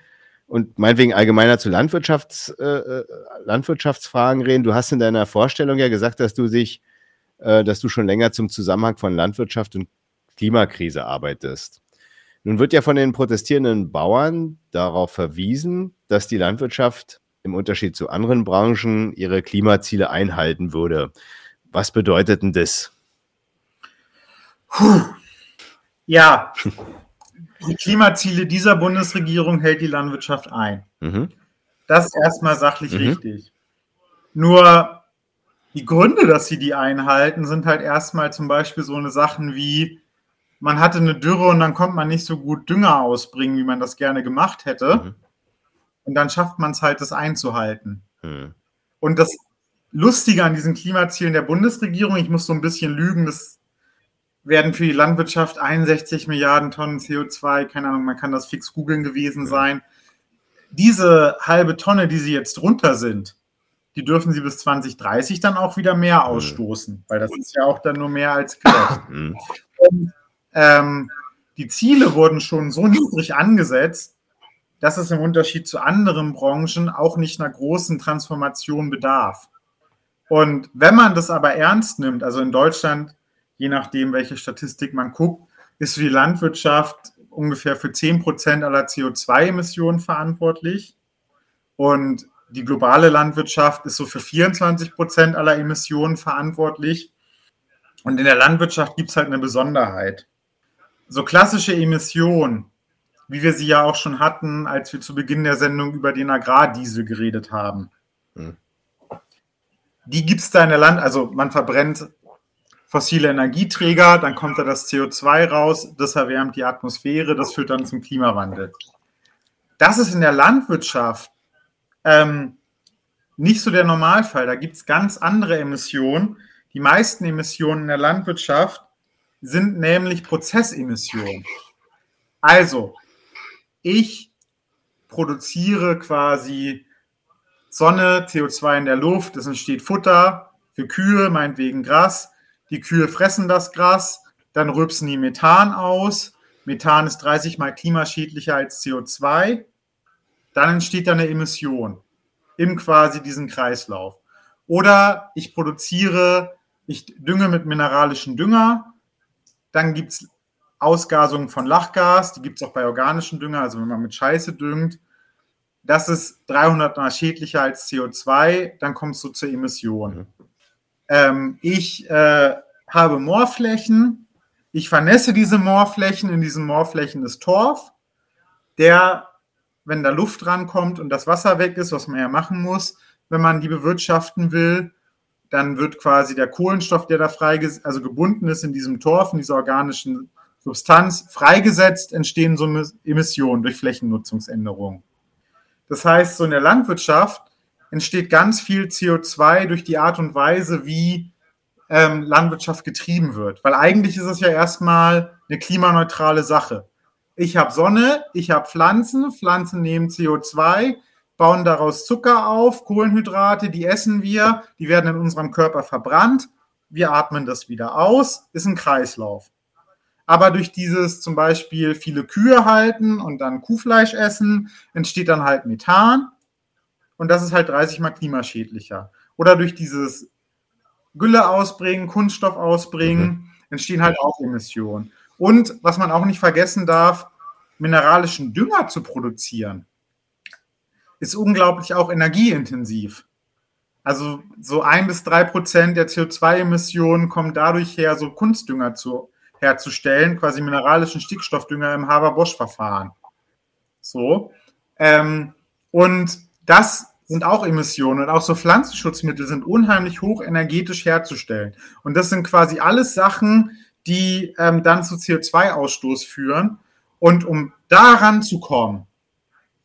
[SPEAKER 1] und meinetwegen allgemeiner zu Landwirtschafts, äh, äh, Landwirtschaftsfragen reden. Du hast in deiner Vorstellung ja gesagt, dass du sich, äh, dass du schon länger zum Zusammenhang von Landwirtschaft und Klimakrise arbeitest. Nun wird ja von den protestierenden Bauern darauf verwiesen, dass die Landwirtschaft im Unterschied zu anderen Branchen ihre Klimaziele einhalten würde. Was bedeutet denn das?
[SPEAKER 2] Puh. Ja, die Klimaziele dieser Bundesregierung hält die Landwirtschaft ein. Mhm. Das ist erstmal sachlich mhm. richtig. Nur die Gründe, dass sie die einhalten, sind halt erstmal zum Beispiel so eine Sachen wie, man hatte eine Dürre und dann konnte man nicht so gut Dünger ausbringen, wie man das gerne gemacht hätte. Mhm. Und dann schafft man es halt, das einzuhalten. Hm. Und das Lustige an diesen Klimazielen der Bundesregierung, ich muss so ein bisschen lügen, das werden für die Landwirtschaft 61 Milliarden Tonnen CO2, keine Ahnung, man kann das fix googeln gewesen sein. Diese halbe Tonne, die sie jetzt drunter sind, die dürfen sie bis 2030 dann auch wieder mehr ausstoßen, weil das ist ja auch dann nur mehr als gerecht. Und, ähm, die Ziele wurden schon so niedrig angesetzt, dass es im Unterschied zu anderen Branchen auch nicht einer großen Transformation bedarf. Und wenn man das aber ernst nimmt, also in Deutschland, je nachdem, welche Statistik man guckt, ist die Landwirtschaft ungefähr für 10 Prozent aller CO2-Emissionen verantwortlich. Und die globale Landwirtschaft ist so für 24 Prozent aller Emissionen verantwortlich. Und in der Landwirtschaft gibt es halt eine Besonderheit. So klassische Emissionen wie wir sie ja auch schon hatten, als wir zu Beginn der Sendung über den Agrardiesel geredet haben. Hm. Die gibt es da in der Land, also man verbrennt fossile Energieträger, dann kommt da das CO2 raus, das erwärmt die Atmosphäre, das führt dann zum Klimawandel. Das ist in der Landwirtschaft ähm, nicht so der Normalfall. Da gibt es ganz andere Emissionen. Die meisten Emissionen in der Landwirtschaft sind nämlich Prozessemissionen. Also, ich produziere quasi Sonne, CO2 in der Luft, es entsteht Futter für Kühe, meinetwegen Gras. Die Kühe fressen das Gras, dann rülpsen die Methan aus. Methan ist 30 mal klimaschädlicher als CO2. Dann entsteht da eine Emission im quasi diesen Kreislauf. Oder ich produziere, ich dünge mit mineralischen Dünger, dann gibt es Ausgasungen von Lachgas, die gibt es auch bei organischen Dünger, also wenn man mit Scheiße düngt. Das ist 300 mal schädlicher als CO2, dann kommst du zur Emission. Mhm. Ähm, ich äh, habe Moorflächen, ich vernässe diese Moorflächen, in diesen Moorflächen ist Torf, der, wenn da Luft rankommt und das Wasser weg ist, was man ja machen muss, wenn man die bewirtschaften will, dann wird quasi der Kohlenstoff, der da frei, also gebunden ist in diesem Torf, in dieser organischen Substanz freigesetzt, entstehen so Emissionen durch Flächennutzungsänderungen. Das heißt, so in der Landwirtschaft entsteht ganz viel CO2 durch die Art und Weise, wie ähm, Landwirtschaft getrieben wird. Weil eigentlich ist es ja erstmal eine klimaneutrale Sache. Ich habe Sonne, ich habe Pflanzen, Pflanzen nehmen CO2, bauen daraus Zucker auf, Kohlenhydrate, die essen wir, die werden in unserem Körper verbrannt, wir atmen das wieder aus, ist ein Kreislauf. Aber durch dieses zum Beispiel viele Kühe halten und dann Kuhfleisch essen, entsteht dann halt Methan. Und das ist halt 30 mal klimaschädlicher. Oder durch dieses Gülle ausbringen, Kunststoff ausbringen, mhm. entstehen halt auch Emissionen. Und was man auch nicht vergessen darf, mineralischen Dünger zu produzieren, ist unglaublich auch energieintensiv. Also so ein bis drei Prozent der CO2-Emissionen kommen dadurch her, so Kunstdünger zu herzustellen, quasi mineralischen Stickstoffdünger im Haber-Bosch-Verfahren. So. Ähm, und das sind auch Emissionen und auch so Pflanzenschutzmittel sind unheimlich hoch energetisch herzustellen. Und das sind quasi alles Sachen, die ähm, dann zu CO2-Ausstoß führen. Und um daran zu kommen,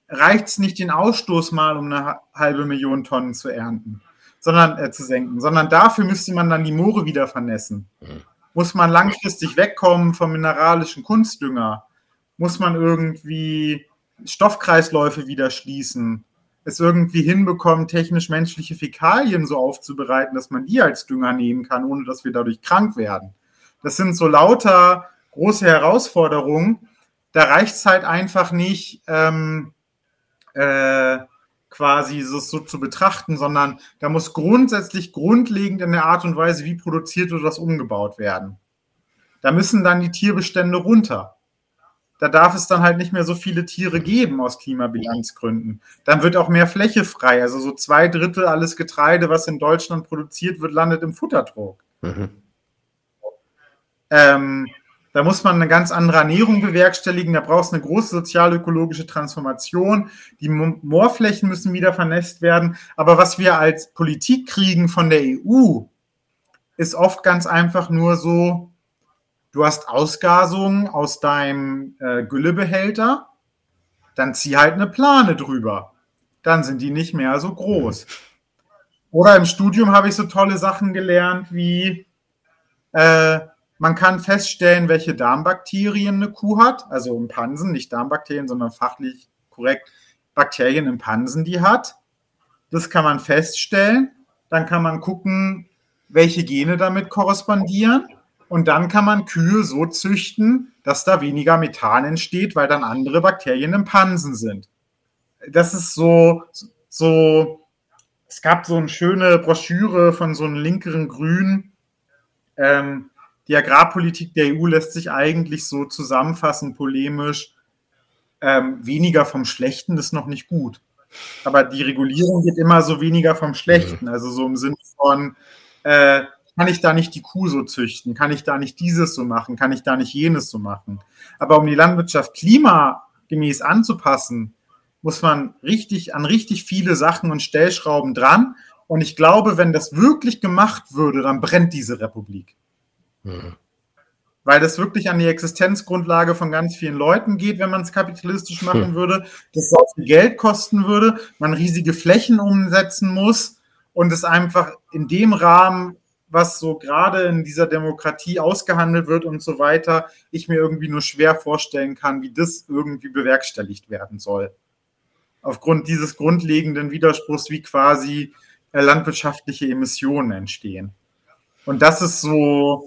[SPEAKER 2] reicht es nicht, den Ausstoß mal um eine halbe Million Tonnen zu ernten, sondern äh, zu senken, sondern dafür müsste man dann die Moore wieder vernässen. Mhm muss man langfristig wegkommen vom mineralischen Kunstdünger? Muss man irgendwie Stoffkreisläufe wieder schließen? Es irgendwie hinbekommen, technisch menschliche Fäkalien so aufzubereiten, dass man die als Dünger nehmen kann, ohne dass wir dadurch krank werden. Das sind so lauter große Herausforderungen. Da reicht es halt einfach nicht, ähm, äh, quasi so, so zu betrachten, sondern da muss grundsätzlich grundlegend in der Art und Weise, wie produziert oder das umgebaut werden. Da müssen dann die Tierbestände runter. Da darf es dann halt nicht mehr so viele Tiere geben aus Klimabilanzgründen. Dann wird auch mehr Fläche frei. Also so zwei Drittel alles Getreide, was in Deutschland produziert wird, landet im Futterdruck. Mhm. Ähm, da muss man eine ganz andere Ernährung bewerkstelligen. Da braucht es eine große sozial-ökologische Transformation. Die Moorflächen müssen wieder vernässt werden. Aber was wir als Politik kriegen von der EU, ist oft ganz einfach nur so, du hast Ausgasungen aus deinem äh, Güllebehälter, dann zieh halt eine Plane drüber. Dann sind die nicht mehr so groß. Oder im Studium habe ich so tolle Sachen gelernt wie, äh, man kann feststellen, welche Darmbakterien eine Kuh hat, also im Pansen, nicht Darmbakterien, sondern fachlich korrekt Bakterien im Pansen, die hat. Das kann man feststellen. Dann kann man gucken, welche Gene damit korrespondieren. Und dann kann man Kühe so züchten, dass da weniger Methan entsteht, weil dann andere Bakterien im Pansen sind. Das ist so, so, es gab so eine schöne Broschüre von so einem linkeren Grün, ähm, die Agrarpolitik der EU lässt sich eigentlich so zusammenfassen, polemisch, ähm, weniger vom Schlechten ist noch nicht gut. Aber die Regulierung geht immer so weniger vom Schlechten. Also so im Sinne von, äh, kann ich da nicht die Kuh so züchten? Kann ich da nicht dieses so machen? Kann ich da nicht jenes so machen? Aber um die Landwirtschaft klimagemäß anzupassen, muss man richtig an richtig viele Sachen und Stellschrauben dran. Und ich glaube, wenn das wirklich gemacht würde, dann brennt diese Republik. Mhm. Weil das wirklich an die Existenzgrundlage von ganz vielen Leuten geht, wenn man es kapitalistisch machen mhm. würde, das auch viel Geld kosten würde, man riesige Flächen umsetzen muss und es einfach in dem Rahmen, was so gerade in dieser Demokratie ausgehandelt wird und so weiter, ich mir irgendwie nur schwer vorstellen kann, wie das irgendwie bewerkstelligt werden soll. aufgrund dieses grundlegenden Widerspruchs, wie quasi äh, landwirtschaftliche Emissionen entstehen. Und das ist so,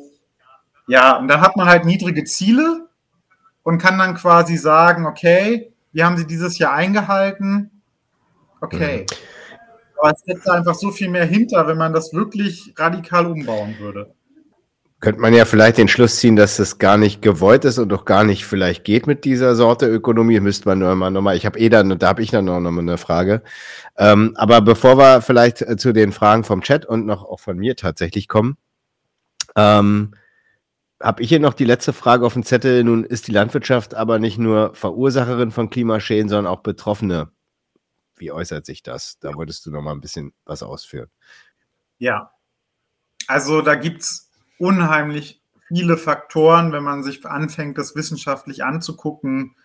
[SPEAKER 2] ja, und dann hat man halt niedrige Ziele und kann dann quasi sagen, okay, wir haben sie dieses Jahr eingehalten, okay. Mhm. Aber es setzt einfach so viel mehr hinter, wenn man das wirklich radikal umbauen würde.
[SPEAKER 1] Könnte man ja vielleicht den Schluss ziehen, dass das gar nicht gewollt ist und doch gar nicht vielleicht geht mit dieser Sorte Ökonomie. Müsste man nur mal nochmal, ich habe eh dann, da habe ich dann noch mal eine Frage. Ähm, aber bevor wir vielleicht äh, zu den Fragen vom Chat und noch auch von mir tatsächlich kommen, ähm, habe ich hier noch die letzte Frage auf dem Zettel. Nun ist die Landwirtschaft aber nicht nur Verursacherin von Klimaschäden, sondern auch Betroffene. Wie äußert sich das? Da wolltest du noch mal ein bisschen was ausführen.
[SPEAKER 2] Ja, also da gibt es unheimlich viele Faktoren, wenn man sich anfängt, das wissenschaftlich anzugucken,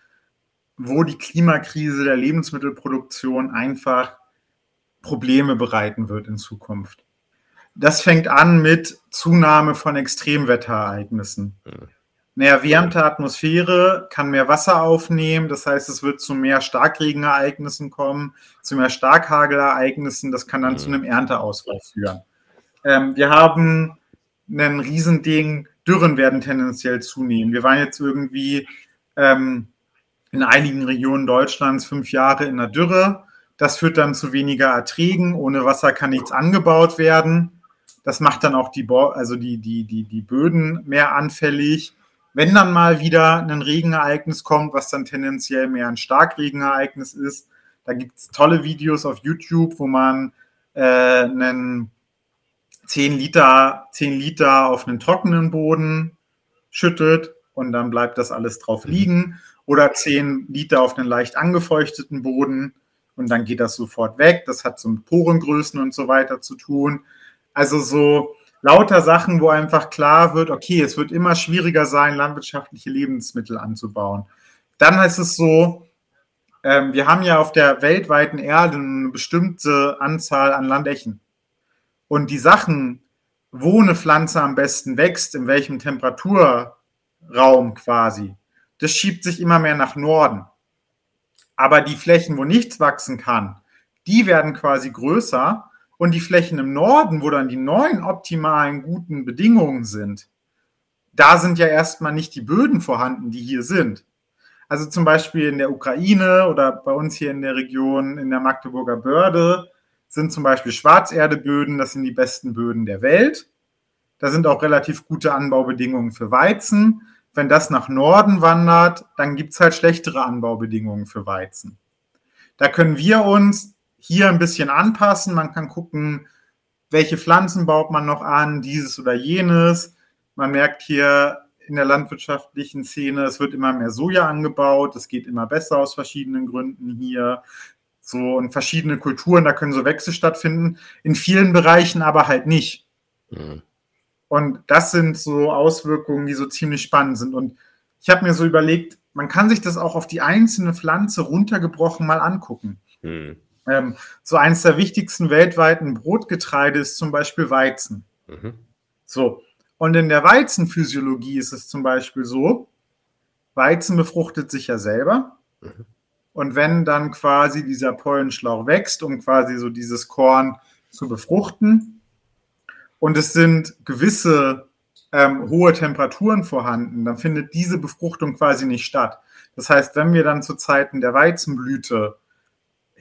[SPEAKER 2] wo die Klimakrise der Lebensmittelproduktion einfach Probleme bereiten wird in Zukunft. Das fängt an mit Zunahme von Extremwetterereignissen. Mhm. Eine erwärmte Atmosphäre kann mehr Wasser aufnehmen, das heißt, es wird zu mehr Starkregenereignissen kommen, zu mehr Starkhagelereignissen, das kann dann mhm. zu einem Ernteausfall führen. Ähm, wir haben ein Riesending, Dürren werden tendenziell zunehmen. Wir waren jetzt irgendwie ähm, in einigen Regionen Deutschlands fünf Jahre in der Dürre. Das führt dann zu weniger Erträgen. Ohne Wasser kann nichts angebaut werden. Das macht dann auch die, Bo also die, die, die, die Böden mehr anfällig. Wenn dann mal wieder ein Regenereignis kommt, was dann tendenziell mehr ein Starkregenereignis ist, da gibt es tolle Videos auf YouTube, wo man äh, einen 10 Liter, 10 Liter auf einen trockenen Boden schüttet und dann bleibt das alles drauf mhm. liegen. Oder 10 Liter auf einen leicht angefeuchteten Boden und dann geht das sofort weg. Das hat so mit Porengrößen und so weiter zu tun. Also so lauter Sachen, wo einfach klar wird, okay, es wird immer schwieriger sein, landwirtschaftliche Lebensmittel anzubauen. Dann heißt es so, ähm, wir haben ja auf der weltweiten Erde eine bestimmte Anzahl an Landächen. Und die Sachen, wo eine Pflanze am besten wächst, in welchem Temperaturraum quasi, das schiebt sich immer mehr nach Norden. Aber die Flächen, wo nichts wachsen kann, die werden quasi größer und die Flächen im Norden, wo dann die neuen optimalen guten Bedingungen sind, da sind ja erstmal nicht die Böden vorhanden, die hier sind. Also zum Beispiel in der Ukraine oder bei uns hier in der Region, in der Magdeburger Börde, sind zum Beispiel Schwarzerdeböden, das sind die besten Böden der Welt. Da sind auch relativ gute Anbaubedingungen für Weizen. Wenn das nach Norden wandert, dann gibt es halt schlechtere Anbaubedingungen für Weizen. Da können wir uns hier ein bisschen anpassen. Man kann gucken, welche Pflanzen baut man noch an, dieses oder jenes. Man merkt hier in der landwirtschaftlichen Szene, es wird immer mehr Soja angebaut. Es geht immer besser aus verschiedenen Gründen hier. So und verschiedene Kulturen, da können so Wechsel stattfinden. In vielen Bereichen aber halt nicht. Mhm. Und das sind so Auswirkungen, die so ziemlich spannend sind. Und ich habe mir so überlegt, man kann sich das auch auf die einzelne Pflanze runtergebrochen mal angucken. Mhm. Ähm, so eines der wichtigsten weltweiten Brotgetreide ist zum Beispiel Weizen. Mhm. So. Und in der Weizenphysiologie ist es zum Beispiel so, Weizen befruchtet sich ja selber. Mhm. Und wenn dann quasi dieser Pollenschlauch wächst, um quasi so dieses Korn zu befruchten, und es sind gewisse ähm, hohe Temperaturen vorhanden, dann findet diese Befruchtung quasi nicht statt. Das heißt, wenn wir dann zu Zeiten der Weizenblüte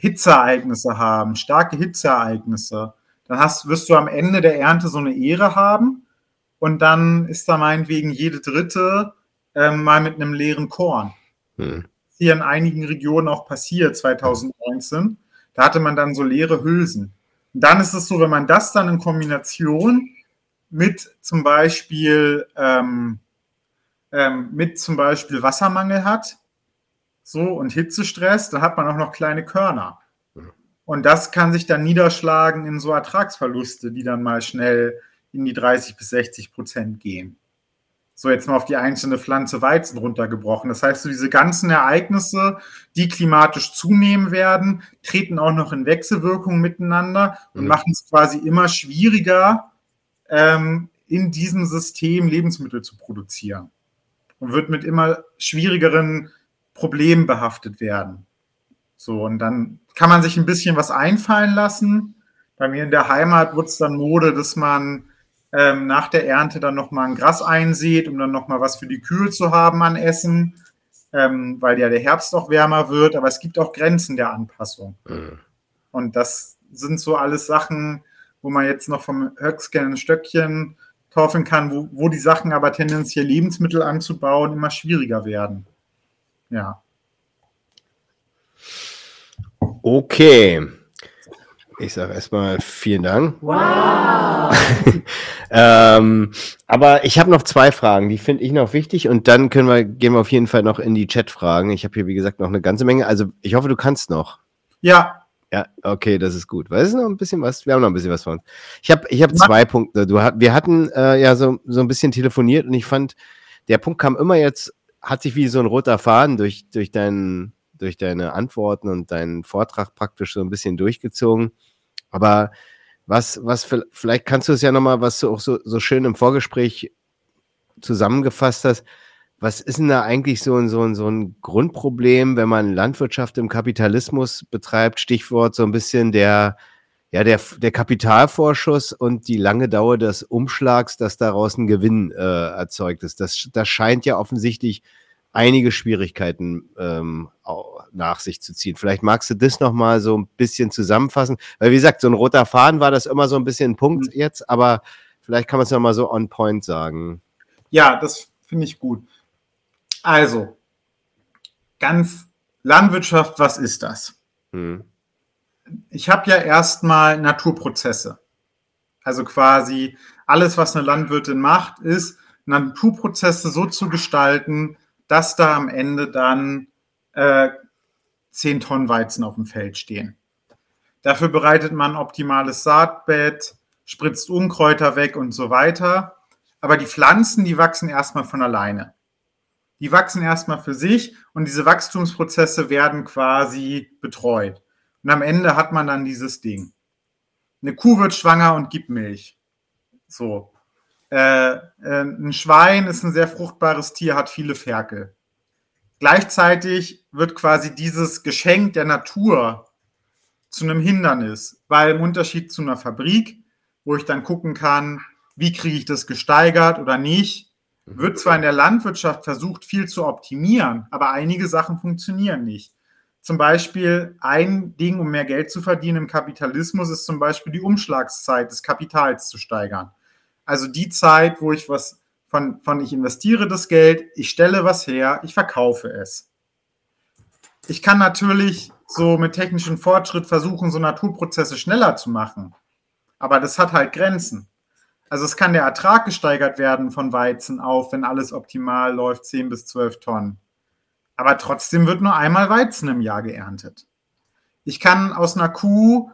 [SPEAKER 2] Hitzeereignisse haben, starke Hitzeereignisse, dann hast, wirst du am Ende der Ernte so eine Ehre haben und dann ist da meinetwegen jede dritte ähm, mal mit einem leeren Korn. Hm. Hier in einigen Regionen auch passiert 2019. Da hatte man dann so leere Hülsen. Und dann ist es so, wenn man das dann in Kombination mit zum Beispiel ähm, ähm, mit zum Beispiel Wassermangel hat, so und Hitzestress, dann hat man auch noch kleine Körner. Und das kann sich dann niederschlagen in so Ertragsverluste, die dann mal schnell in die 30 bis 60 Prozent gehen. So jetzt mal auf die einzelne Pflanze Weizen runtergebrochen. Das heißt, so diese ganzen Ereignisse, die klimatisch zunehmen werden, treten auch noch in Wechselwirkung miteinander und mhm. machen es quasi immer schwieriger, ähm, in diesem System Lebensmittel zu produzieren. Und wird mit immer schwierigeren Problem behaftet werden. So, und dann kann man sich ein bisschen was einfallen lassen. Bei mir in der Heimat wird es dann Mode, dass man ähm, nach der Ernte dann nochmal ein Gras einsät, um dann nochmal was für die Kühe zu haben an Essen, ähm, weil ja der Herbst auch wärmer wird. Aber es gibt auch Grenzen der Anpassung. Mhm. Und das sind so alles Sachen, wo man jetzt noch vom Höcksken ein Stöckchen kaufen kann, wo, wo die Sachen aber tendenziell Lebensmittel anzubauen immer schwieriger werden. Ja.
[SPEAKER 1] Okay. Ich sage erstmal vielen Dank. Wow. ähm, aber ich habe noch zwei Fragen, die finde ich noch wichtig und dann können wir, gehen wir auf jeden Fall noch in die Chat-Fragen. Ich habe hier, wie gesagt, noch eine ganze Menge. Also ich hoffe, du kannst noch.
[SPEAKER 2] Ja.
[SPEAKER 1] Ja, okay, das ist gut. Weil es ist noch ein bisschen was, wir haben noch ein bisschen was von uns. Ich habe ich hab zwei Punkte. Du, wir hatten äh, ja so, so ein bisschen telefoniert und ich fand, der Punkt kam immer jetzt, hat sich wie so ein roter Faden durch, durch deinen durch deine Antworten und deinen Vortrag praktisch so ein bisschen durchgezogen. Aber was, was, vielleicht kannst du es ja nochmal, was du auch so, so schön im Vorgespräch zusammengefasst hast. Was ist denn da eigentlich so ein, so, ein, so ein Grundproblem, wenn man Landwirtschaft im Kapitalismus betreibt? Stichwort so ein bisschen der, ja, der, der Kapitalvorschuss und die lange Dauer des Umschlags, dass daraus ein Gewinn äh, erzeugt ist. Das, das scheint ja offensichtlich einige Schwierigkeiten ähm, nach sich zu ziehen. Vielleicht magst du das nochmal so ein bisschen zusammenfassen, weil wie gesagt, so ein roter Faden war das immer so ein bisschen ein Punkt mhm. jetzt, aber vielleicht kann man es nochmal so on point sagen.
[SPEAKER 2] Ja, das finde ich gut. Also, ganz Landwirtschaft, was ist das? Hm. Ich habe ja erstmal Naturprozesse. Also quasi alles, was eine Landwirtin macht, ist, Naturprozesse so zu gestalten, dass da am Ende dann äh, 10 Tonnen Weizen auf dem Feld stehen. Dafür bereitet man optimales Saatbett, spritzt Unkräuter weg und so weiter. Aber die Pflanzen, die wachsen erstmal von alleine. Die wachsen erstmal für sich und diese Wachstumsprozesse werden quasi betreut. Und am Ende hat man dann dieses Ding. Eine Kuh wird schwanger und gibt Milch. So. Äh, äh, ein Schwein ist ein sehr fruchtbares Tier, hat viele Ferkel. Gleichzeitig wird quasi dieses Geschenk der Natur zu einem Hindernis, weil im Unterschied zu einer Fabrik, wo ich dann gucken kann, wie kriege ich das gesteigert oder nicht, wird zwar in der Landwirtschaft versucht, viel zu optimieren, aber einige Sachen funktionieren nicht. Zum Beispiel ein Ding, um mehr Geld zu verdienen im Kapitalismus, ist zum Beispiel die Umschlagszeit des Kapitals zu steigern. Also die Zeit, wo ich was von, von ich investiere das Geld, ich stelle was her, ich verkaufe es. Ich kann natürlich so mit technischem Fortschritt versuchen, so Naturprozesse schneller zu machen. Aber das hat halt Grenzen. Also es kann der Ertrag gesteigert werden von Weizen auf, wenn alles optimal läuft, 10 bis 12 Tonnen. Aber trotzdem wird nur einmal Weizen im Jahr geerntet. Ich kann aus einer Kuh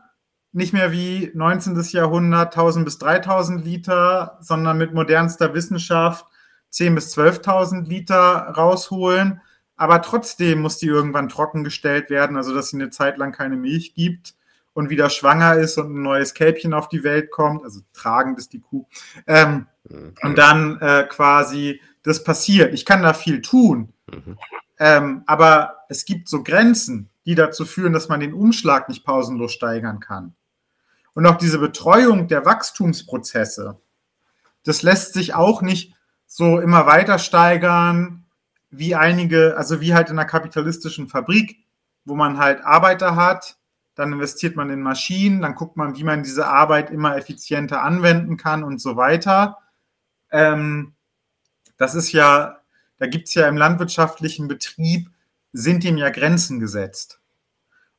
[SPEAKER 2] nicht mehr wie 19. Jahrhundert 1000 bis 3000 Liter, sondern mit modernster Wissenschaft 10 bis 12.000 Liter rausholen. Aber trotzdem muss die irgendwann trockengestellt werden, also dass sie eine Zeit lang keine Milch gibt und wieder schwanger ist und ein neues Kälbchen auf die Welt kommt, also tragend ist die Kuh. Ähm, mhm. Und dann äh, quasi das passiert. Ich kann da viel tun, mhm. Ähm, aber es gibt so Grenzen, die dazu führen, dass man den Umschlag nicht pausenlos steigern kann. Und auch diese Betreuung der Wachstumsprozesse, das lässt sich auch nicht so immer weiter steigern, wie einige, also wie halt in einer kapitalistischen Fabrik, wo man halt Arbeiter hat, dann investiert man in Maschinen, dann guckt man, wie man diese Arbeit immer effizienter anwenden kann und so weiter. Ähm, das ist ja, da gibt es ja im landwirtschaftlichen Betrieb, sind dem ja Grenzen gesetzt.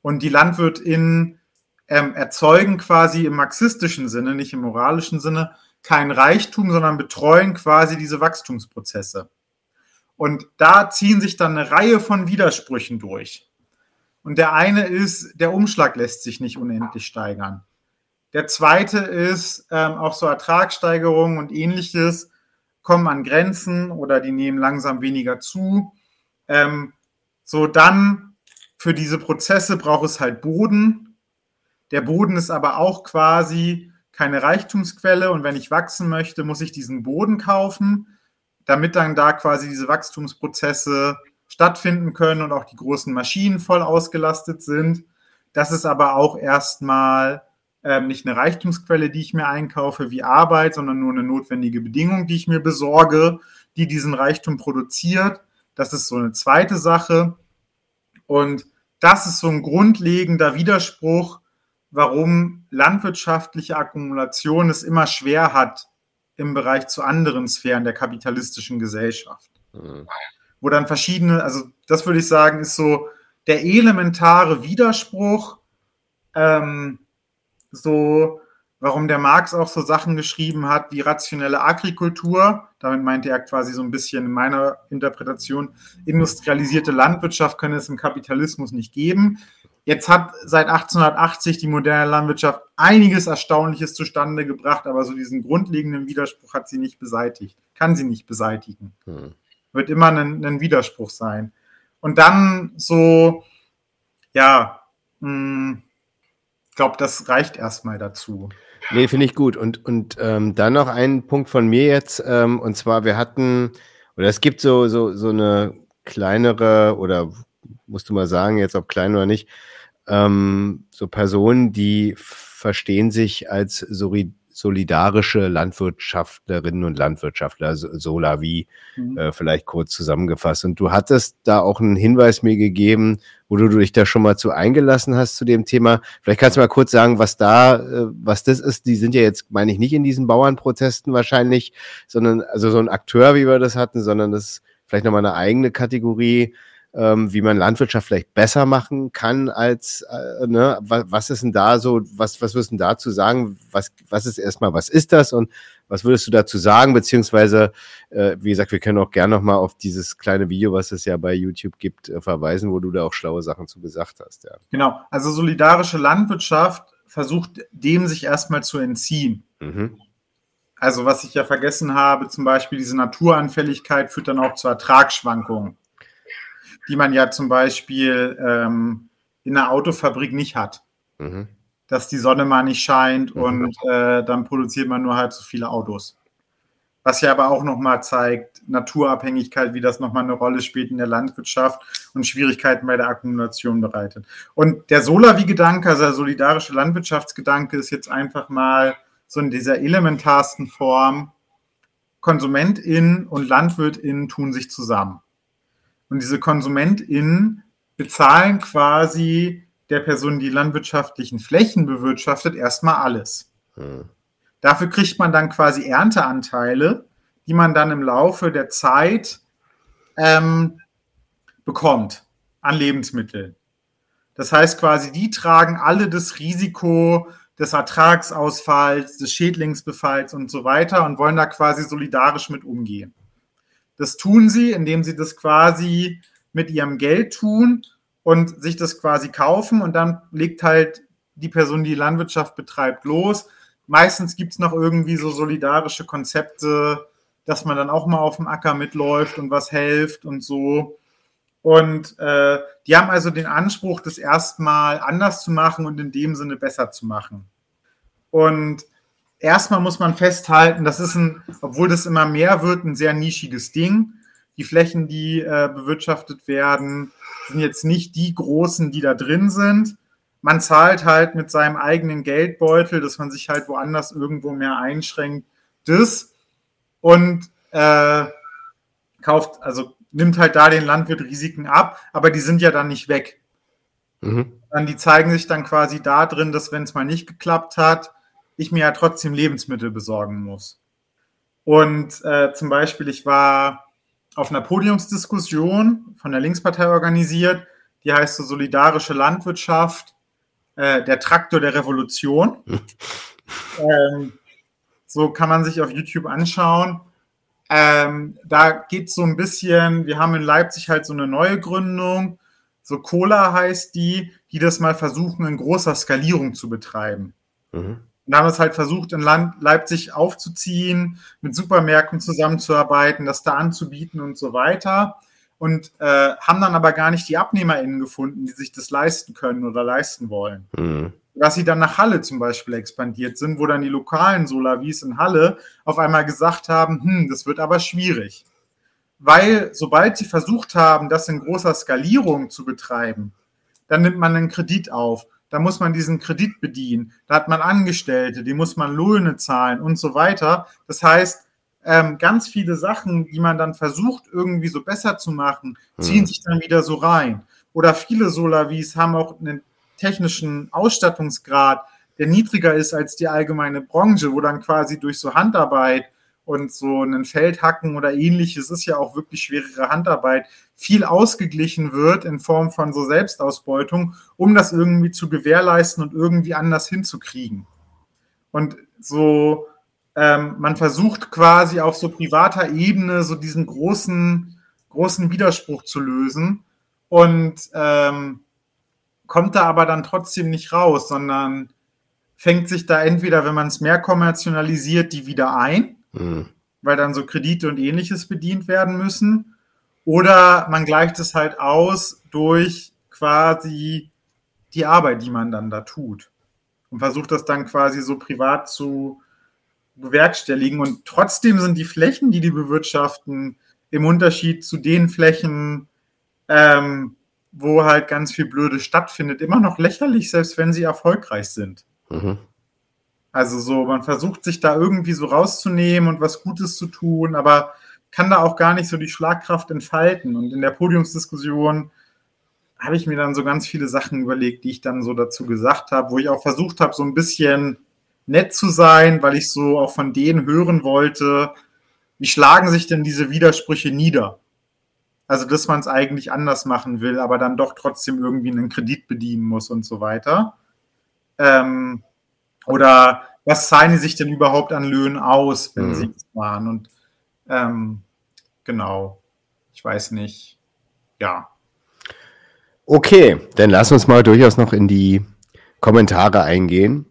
[SPEAKER 2] Und die LandwirtInnen ähm, erzeugen quasi im marxistischen Sinne, nicht im moralischen Sinne, kein Reichtum, sondern betreuen quasi diese Wachstumsprozesse. Und da ziehen sich dann eine Reihe von Widersprüchen durch. Und der eine ist, der Umschlag lässt sich nicht unendlich steigern. Der zweite ist, ähm, auch so Ertragssteigerungen und ähnliches kommen an Grenzen oder die nehmen langsam weniger zu. Ähm, so dann für diese Prozesse braucht es halt Boden, der Boden ist aber auch quasi keine Reichtumsquelle und wenn ich wachsen möchte, muss ich diesen Boden kaufen, damit dann da quasi diese Wachstumsprozesse stattfinden können und auch die großen Maschinen voll ausgelastet sind. Das ist aber auch erstmal ähm, nicht eine Reichtumsquelle, die ich mir einkaufe wie Arbeit, sondern nur eine notwendige Bedingung, die ich mir besorge, die diesen Reichtum produziert. Das ist so eine zweite Sache. Und das ist so ein grundlegender Widerspruch, warum landwirtschaftliche Akkumulation es immer schwer hat im Bereich zu anderen Sphären der kapitalistischen Gesellschaft. Mhm. Wo dann verschiedene, also das würde ich sagen, ist so der elementare Widerspruch, ähm, so warum der Marx auch so Sachen geschrieben hat wie rationelle Agrikultur. Damit meinte er quasi so ein bisschen in meiner Interpretation, industrialisierte Landwirtschaft könne es im Kapitalismus nicht geben. Jetzt hat seit 1880 die moderne Landwirtschaft einiges Erstaunliches zustande gebracht, aber so diesen grundlegenden Widerspruch hat sie nicht beseitigt, kann sie nicht beseitigen. Hm. Wird immer ein, ein Widerspruch sein. Und dann so, ja, mh, hm, glaube, das reicht erstmal dazu.
[SPEAKER 1] Nee, finde ich gut. Und, und ähm, dann noch ein Punkt von mir jetzt, ähm, und zwar, wir hatten, oder es gibt so, so, so eine kleinere, oder musst du mal sagen, jetzt ob klein oder nicht, ähm, so Personen, die verstehen sich als solidarische Landwirtschaftlerinnen und Landwirtschaftler, Solavi, mhm. äh, vielleicht kurz zusammengefasst. Und du hattest da auch einen Hinweis mir gegeben, wo du dich da schon mal zu eingelassen hast zu dem Thema. Vielleicht kannst du mal kurz sagen, was da, äh, was das ist. Die sind ja jetzt, meine ich, nicht in diesen Bauernprotesten wahrscheinlich, sondern also so ein Akteur, wie wir das hatten, sondern das ist vielleicht nochmal eine eigene Kategorie ähm, wie man Landwirtschaft vielleicht besser machen kann als, äh, ne, was, was ist denn da so, was, was würdest du dazu sagen? Was, was ist erstmal, was ist das und was würdest du dazu sagen? Beziehungsweise, äh, wie gesagt, wir können auch gerne nochmal auf dieses kleine Video, was es ja bei YouTube gibt, äh, verweisen, wo du da auch schlaue Sachen zu gesagt hast. Ja.
[SPEAKER 2] Genau, also solidarische Landwirtschaft versucht dem sich erstmal zu entziehen. Mhm. Also was ich ja vergessen habe, zum Beispiel diese Naturanfälligkeit führt dann auch zu Ertragsschwankungen die man ja zum Beispiel ähm, in einer Autofabrik nicht hat. Mhm. Dass die Sonne mal nicht scheint mhm. und äh, dann produziert man nur halb so viele Autos. Was ja aber auch nochmal zeigt, Naturabhängigkeit, wie das nochmal eine Rolle spielt in der Landwirtschaft und Schwierigkeiten bei der Akkumulation bereitet. Und der Solavi-Gedanke, also der solidarische Landwirtschaftsgedanke, ist jetzt einfach mal so in dieser elementarsten Form, KonsumentInnen und LandwirtInnen tun sich zusammen. Und diese KonsumentInnen bezahlen quasi der Person, die landwirtschaftlichen Flächen bewirtschaftet, erstmal alles. Hm. Dafür kriegt man dann quasi Ernteanteile, die man dann im Laufe der Zeit ähm, bekommt an Lebensmitteln. Das heißt quasi, die tragen alle das Risiko des Ertragsausfalls, des Schädlingsbefalls und so weiter und wollen da quasi solidarisch mit umgehen. Das tun sie, indem sie das quasi mit ihrem Geld tun und sich das quasi kaufen und dann legt halt die Person, die Landwirtschaft betreibt, los. Meistens gibt es noch irgendwie so solidarische Konzepte, dass man dann auch mal auf dem Acker mitläuft und was hilft und so. Und äh, die haben also den Anspruch, das erstmal anders zu machen und in dem Sinne besser zu machen. Und erstmal muss man festhalten, das ist ein, obwohl das immer mehr wird, ein sehr nischiges Ding. Die Flächen, die äh, bewirtschaftet werden, sind jetzt nicht die großen, die da drin sind. Man zahlt halt mit seinem eigenen Geldbeutel, dass man sich halt woanders irgendwo mehr einschränkt, das und äh, kauft, also nimmt halt da den Landwirt Risiken ab, aber die sind ja dann nicht weg. Mhm. Dann die zeigen sich dann quasi da drin, dass wenn es mal nicht geklappt hat, ich mir ja trotzdem Lebensmittel besorgen muss. Und äh, zum Beispiel, ich war auf einer Podiumsdiskussion von der Linkspartei organisiert, die heißt so Solidarische Landwirtschaft, äh, der Traktor der Revolution. ähm, so kann man sich auf YouTube anschauen. Ähm, da geht es so ein bisschen, wir haben in Leipzig halt so eine neue Gründung, so Cola heißt die, die das mal versuchen, in großer Skalierung zu betreiben. Mhm. Und haben es halt versucht, in Land Leipzig aufzuziehen, mit Supermärkten zusammenzuarbeiten, das da anzubieten und so weiter. Und äh, haben dann aber gar nicht die AbnehmerInnen gefunden, die sich das leisten können oder leisten wollen. Mhm. Dass sie dann nach Halle zum Beispiel expandiert sind, wo dann die lokalen Solavis in Halle auf einmal gesagt haben, hm, das wird aber schwierig. weil sobald sie versucht haben, das in großer Skalierung zu betreiben, dann nimmt man einen Kredit auf. Da muss man diesen Kredit bedienen. Da hat man Angestellte, die muss man Löhne zahlen und so weiter. Das heißt, ähm, ganz viele Sachen, die man dann versucht, irgendwie so besser zu machen, ziehen hm. sich dann wieder so rein. Oder viele Solavis haben auch einen technischen Ausstattungsgrad, der niedriger ist als die allgemeine Branche, wo dann quasi durch so Handarbeit und so ein Feldhacken oder ähnliches ist ja auch wirklich schwerere Handarbeit, viel ausgeglichen wird in Form von so Selbstausbeutung, um das irgendwie zu gewährleisten und irgendwie anders hinzukriegen. Und so, ähm, man versucht quasi auf so privater Ebene so diesen großen, großen Widerspruch zu lösen und ähm, kommt da aber dann trotzdem nicht raus, sondern fängt sich da entweder, wenn man es mehr kommerzialisiert, die wieder ein mhm. weil dann so Kredite und ähnliches bedient werden müssen. Oder man gleicht es halt aus durch quasi die Arbeit, die man dann da tut. Und versucht das dann quasi so privat zu bewerkstelligen. Und trotzdem sind die Flächen, die die bewirtschaften, im Unterschied zu den Flächen, ähm, wo halt ganz viel Blöde stattfindet, immer noch lächerlich, selbst wenn sie erfolgreich sind. Mhm. Also so, man versucht sich da irgendwie so rauszunehmen und was Gutes zu tun, aber kann da auch gar nicht so die Schlagkraft entfalten. Und in der Podiumsdiskussion habe ich mir dann so ganz viele Sachen überlegt, die ich dann so dazu gesagt habe, wo ich auch versucht habe, so ein bisschen nett zu sein, weil ich so auch von denen hören wollte, wie schlagen sich denn diese Widersprüche nieder? Also, dass man es eigentlich anders machen will, aber dann doch trotzdem irgendwie einen Kredit bedienen muss und so weiter. Ähm, oder was zahlen die sich denn überhaupt an Löhnen aus, wenn mhm. sie es waren? Und ähm, genau, ich weiß nicht. Ja.
[SPEAKER 1] Okay, dann lass uns mal durchaus noch in die Kommentare eingehen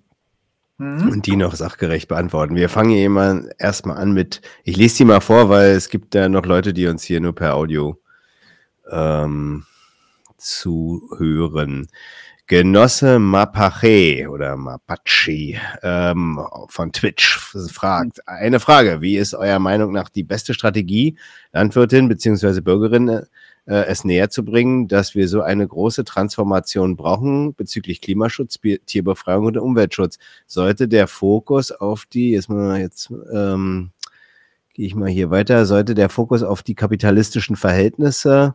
[SPEAKER 1] mhm. und die noch sachgerecht beantworten. Wir fangen hier immer erstmal an mit, ich lese die mal vor, weil es gibt da noch Leute, die uns hier nur per Audio ähm, zuhören. Genosse Mapache oder Mapache ähm, von Twitch fragt, eine Frage, wie ist eurer Meinung nach die beste Strategie, Landwirtin bzw. Bürgerin äh, es näher zu bringen, dass wir so eine große Transformation brauchen bezüglich Klimaschutz, Tierbefreiung und Umweltschutz? Sollte der Fokus auf die, jetzt, mal, jetzt ähm, gehe ich mal hier weiter, sollte der Fokus auf die kapitalistischen Verhältnisse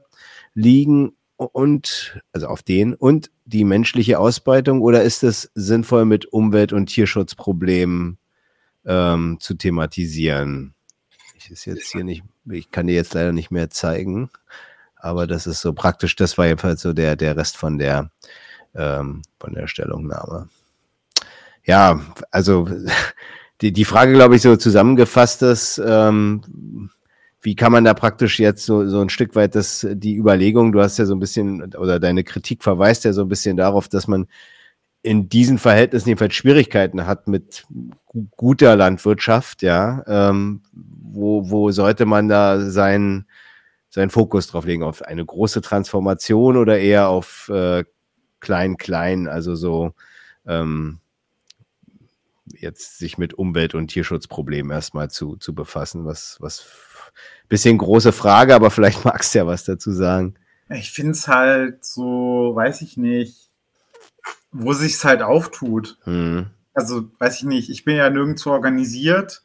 [SPEAKER 1] liegen und also auf den und die menschliche Ausbeutung oder ist es sinnvoll mit Umwelt- und Tierschutzproblemen ähm, zu thematisieren? Ich ist jetzt hier nicht, ich kann dir jetzt leider nicht mehr zeigen, aber das ist so praktisch, das war jedenfalls so der, der Rest von der, ähm, von der Stellungnahme. Ja, also die, die Frage, glaube ich, so zusammengefasst ist, ähm, wie kann man da praktisch jetzt so, so ein Stück weit das, die Überlegung, du hast ja so ein bisschen, oder deine Kritik verweist ja so ein bisschen darauf, dass man in diesen Verhältnissen jedenfalls Schwierigkeiten hat mit guter Landwirtschaft, ja. Ähm, wo, wo sollte man da seinen, seinen Fokus drauf legen? Auf eine große Transformation oder eher auf äh, klein, klein, also so ähm, jetzt sich mit Umwelt- und Tierschutzproblemen erstmal zu, zu befassen? Was, was bisschen große Frage, aber vielleicht magst du ja was dazu sagen.
[SPEAKER 2] Ich finde es halt so, weiß ich nicht, wo sich es halt auftut. Hm. Also, weiß ich nicht, ich bin ja nirgendwo organisiert.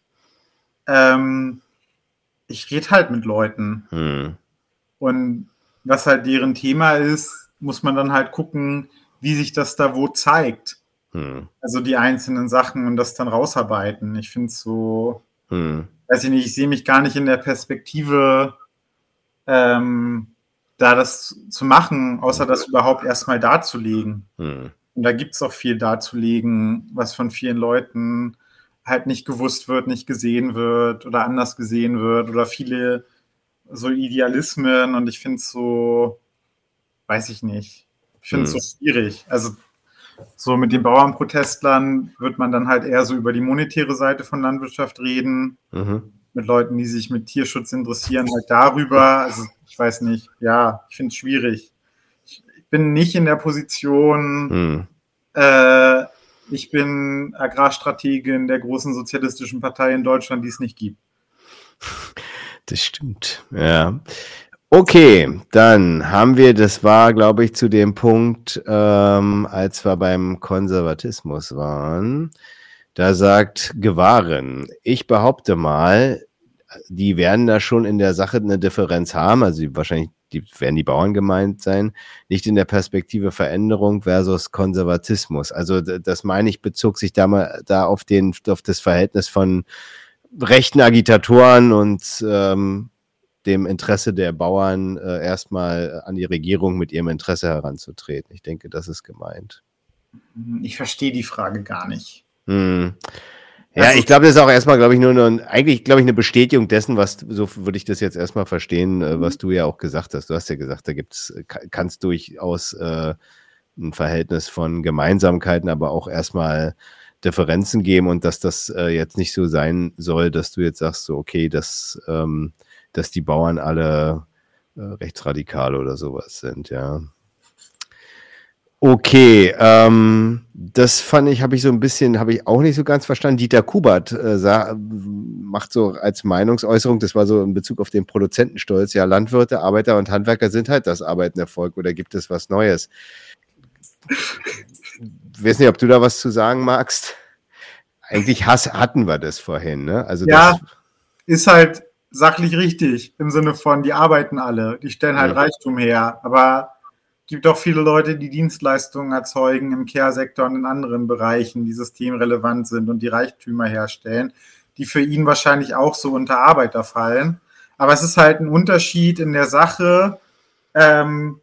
[SPEAKER 2] Ähm, ich rede halt mit Leuten. Hm. Und was halt deren Thema ist, muss man dann halt gucken, wie sich das da wo zeigt. Hm. Also die einzelnen Sachen und das dann rausarbeiten. Ich finde es so, hm weiß ich nicht, ich sehe mich gar nicht in der Perspektive, ähm, da das zu machen, außer das überhaupt erstmal darzulegen. Hm. Und da gibt es auch viel darzulegen, was von vielen Leuten halt nicht gewusst wird, nicht gesehen wird oder anders gesehen wird oder viele so Idealismen und ich finde es so, weiß ich nicht, ich finde es hm. so schwierig. Also so mit den Bauernprotestlern wird man dann halt eher so über die monetäre Seite von Landwirtschaft reden. Mhm. Mit Leuten, die sich mit Tierschutz interessieren, halt darüber. Also ich weiß nicht, ja, ich finde es schwierig. Ich, bin nicht in der Position, mhm. äh, ich bin Agrarstrategin der großen sozialistischen Partei in Deutschland, die es nicht gibt.
[SPEAKER 1] Das stimmt, ja. Okay, dann haben wir, das war, glaube ich, zu dem Punkt, ähm, als wir beim Konservatismus waren. Da sagt Gewahren, ich behaupte mal, die werden da schon in der Sache eine Differenz haben, also wahrscheinlich die, werden die Bauern gemeint sein, nicht in der Perspektive Veränderung versus Konservatismus. Also das meine ich, bezog sich da mal da auf den, auf das Verhältnis von rechten Agitatoren und ähm, dem Interesse der Bauern äh, erstmal an die Regierung mit ihrem Interesse heranzutreten. Ich denke, das ist gemeint.
[SPEAKER 2] Ich verstehe die Frage gar nicht.
[SPEAKER 1] Hm. Ja, also, ich glaube, das ist auch erstmal, glaube ich, nur eine, eigentlich, glaube ich, eine Bestätigung dessen, was, so würde ich das jetzt erstmal verstehen, äh, was du ja auch gesagt hast. Du hast ja gesagt, da gibt's, kann es durchaus äh, ein Verhältnis von Gemeinsamkeiten, aber auch erstmal Differenzen geben und dass das äh, jetzt nicht so sein soll, dass du jetzt sagst, so, okay, dass, ähm, dass die Bauern alle äh, rechtsradikal oder sowas sind, ja. Okay, ähm, das fand ich, habe ich so ein bisschen, habe ich auch nicht so ganz verstanden. Dieter Kubert äh, sah, macht so als Meinungsäußerung, das war so in Bezug auf den Produzentenstolz, ja, Landwirte, Arbeiter und Handwerker sind halt das Arbeitenerfolg oder gibt es was Neues? Ich weiß nicht, ob du da was zu sagen magst. Eigentlich has, hatten wir das vorhin, ne?
[SPEAKER 2] Also ja, das, ist halt sachlich richtig im Sinne von, die arbeiten alle, die stellen halt ja. Reichtum her, aber gibt auch viele Leute, die Dienstleistungen erzeugen im Care-Sektor und in anderen Bereichen, die systemrelevant sind und die Reichtümer herstellen, die für ihn wahrscheinlich auch so unter Arbeiter fallen. Aber es ist halt ein Unterschied in der Sache, ähm,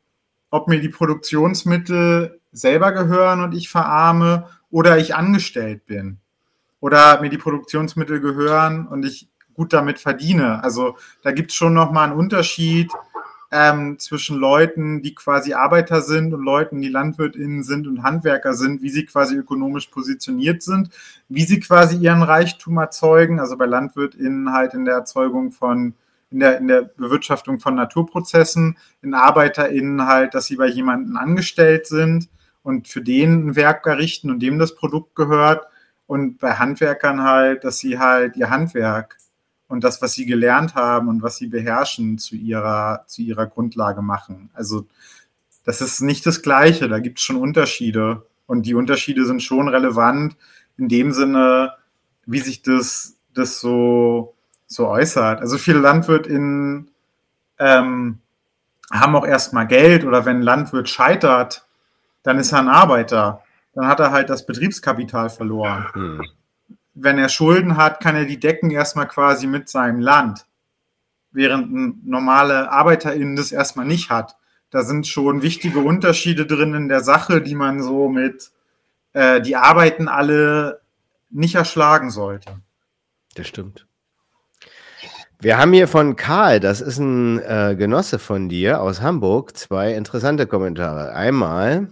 [SPEAKER 2] ob mir die Produktionsmittel selber gehören und ich verarme oder ich angestellt bin. Oder mir die Produktionsmittel gehören und ich gut damit verdiene. Also da gibt es schon nochmal einen Unterschied ähm, zwischen Leuten, die quasi Arbeiter sind und Leuten, die LandwirtInnen sind und Handwerker sind, wie sie quasi ökonomisch positioniert sind, wie sie quasi ihren Reichtum erzeugen, also bei LandwirtInnen halt in der Erzeugung von in der, in der Bewirtschaftung von Naturprozessen, in ArbeiterInnen halt, dass sie bei jemandem angestellt sind und für den ein Werk errichten und dem das Produkt gehört. Und bei Handwerkern halt, dass sie halt ihr Handwerk und das, was sie gelernt haben und was sie beherrschen, zu ihrer, zu ihrer Grundlage machen. Also das ist nicht das Gleiche, da gibt es schon Unterschiede. Und die Unterschiede sind schon relevant in dem Sinne, wie sich das, das so, so äußert. Also viele LandwirtInnen ähm, haben auch erstmal Geld oder wenn ein Landwirt scheitert, dann ist er ein Arbeiter. Dann hat er halt das Betriebskapital verloren. Hm wenn er Schulden hat, kann er die decken erstmal quasi mit seinem Land. Während ein normale ArbeiterInnen das erstmal nicht hat. Da sind schon wichtige Unterschiede drin in der Sache, die man so mit, äh, die Arbeiten alle nicht erschlagen sollte.
[SPEAKER 1] Das stimmt. Wir haben hier von Karl, das ist ein äh, Genosse von dir aus Hamburg, zwei interessante Kommentare. Einmal,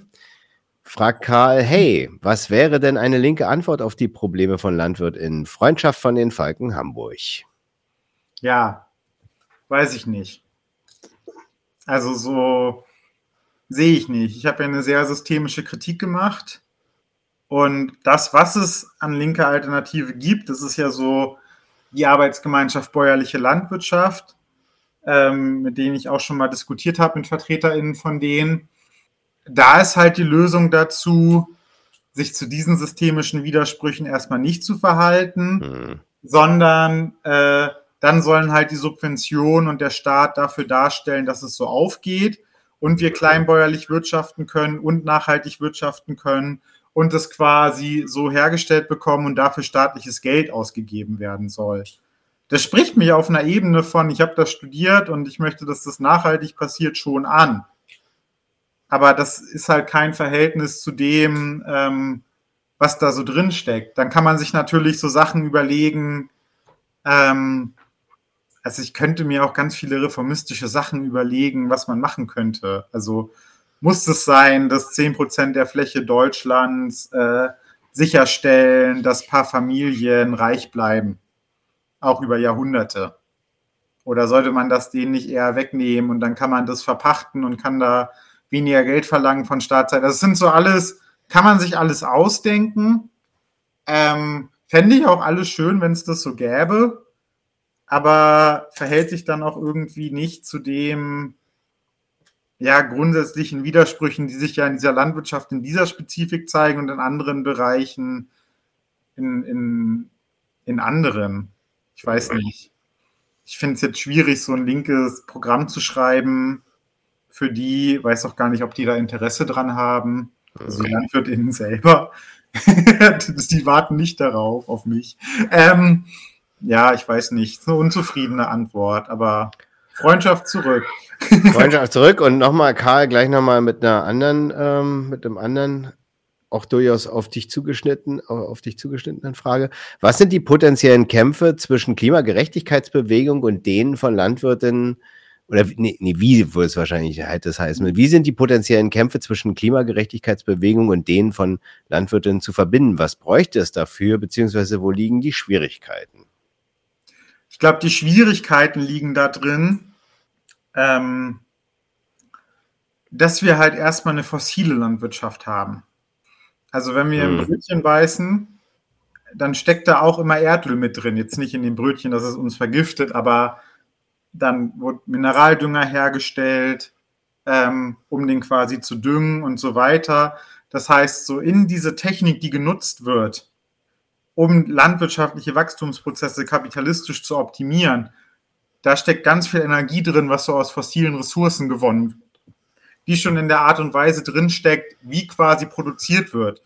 [SPEAKER 1] fragt Karl, hey, was wäre denn eine linke Antwort auf die Probleme von LandwirtInnen? Freundschaft von den Falken Hamburg.
[SPEAKER 2] Ja, weiß ich nicht. Also so sehe ich nicht. Ich habe ja eine sehr systemische Kritik gemacht. Und das, was es an linker Alternative gibt, das ist ja so die Arbeitsgemeinschaft Bäuerliche Landwirtschaft, ähm, mit denen ich auch schon mal diskutiert habe mit VertreterInnen von denen da ist halt die Lösung dazu, sich zu diesen systemischen Widersprüchen erstmal nicht zu verhalten, mhm. sondern äh, dann sollen halt die Subventionen und der Staat dafür darstellen, dass es so aufgeht und wir kleinbäuerlich wirtschaften können und nachhaltig wirtschaften können und es quasi so hergestellt bekommen und dafür staatliches Geld ausgegeben werden soll. Das spricht mich auf einer Ebene von, ich habe das studiert und ich möchte, dass das nachhaltig passiert, schon an aber das ist halt kein Verhältnis zu dem, ähm, was da so drin steckt. Dann kann man sich natürlich so Sachen überlegen. Ähm, also ich könnte mir auch ganz viele reformistische Sachen überlegen, was man machen könnte. Also muss es sein, dass 10% der Fläche Deutschlands äh, sicherstellen, dass paar Familien reich bleiben, auch über Jahrhunderte? Oder sollte man das denen nicht eher wegnehmen und dann kann man das verpachten und kann da weniger Geld verlangen von Startzeit. Das sind so alles, kann man sich alles ausdenken. Ähm, Fände ich auch alles schön, wenn es das so gäbe. aber verhält sich dann auch irgendwie nicht zu dem ja, grundsätzlichen Widersprüchen, die sich ja in dieser Landwirtschaft in dieser Spezifik zeigen und in anderen Bereichen in, in, in anderen. Ich weiß nicht. Ich finde es jetzt schwierig, so ein linkes Programm zu schreiben, für die, weiß auch gar nicht, ob die da Interesse dran haben. Also LandwirtInnen selber. die warten nicht darauf, auf mich. Ähm, ja, ich weiß nicht. Eine unzufriedene Antwort, aber Freundschaft zurück.
[SPEAKER 1] Freundschaft zurück und nochmal, Karl, gleich nochmal mit einer anderen, ähm, mit einem anderen, auch durchaus auf dich zugeschnitten, auf dich zugeschnittenen Frage. Was sind die potenziellen Kämpfe zwischen Klimagerechtigkeitsbewegung und denen von Landwirtinnen oder nee, nee, wie würde es wahrscheinlich halt das heißen? Wie sind die potenziellen Kämpfe zwischen Klimagerechtigkeitsbewegung und denen von Landwirtinnen zu verbinden? Was bräuchte es dafür, beziehungsweise wo liegen die Schwierigkeiten?
[SPEAKER 2] Ich glaube, die Schwierigkeiten liegen da drin, ähm, dass wir halt erstmal eine fossile Landwirtschaft haben. Also wenn wir hm. ein Brötchen beißen, dann steckt da auch immer Erdöl mit drin. Jetzt nicht in dem Brötchen, dass es uns vergiftet, aber dann wurde Mineraldünger hergestellt, ähm, um den quasi zu düngen und so weiter. Das heißt, so in diese Technik, die genutzt wird, um landwirtschaftliche Wachstumsprozesse kapitalistisch zu optimieren, da steckt ganz viel Energie drin, was so aus fossilen Ressourcen gewonnen wird, die schon in der Art und Weise drin steckt, wie quasi produziert wird,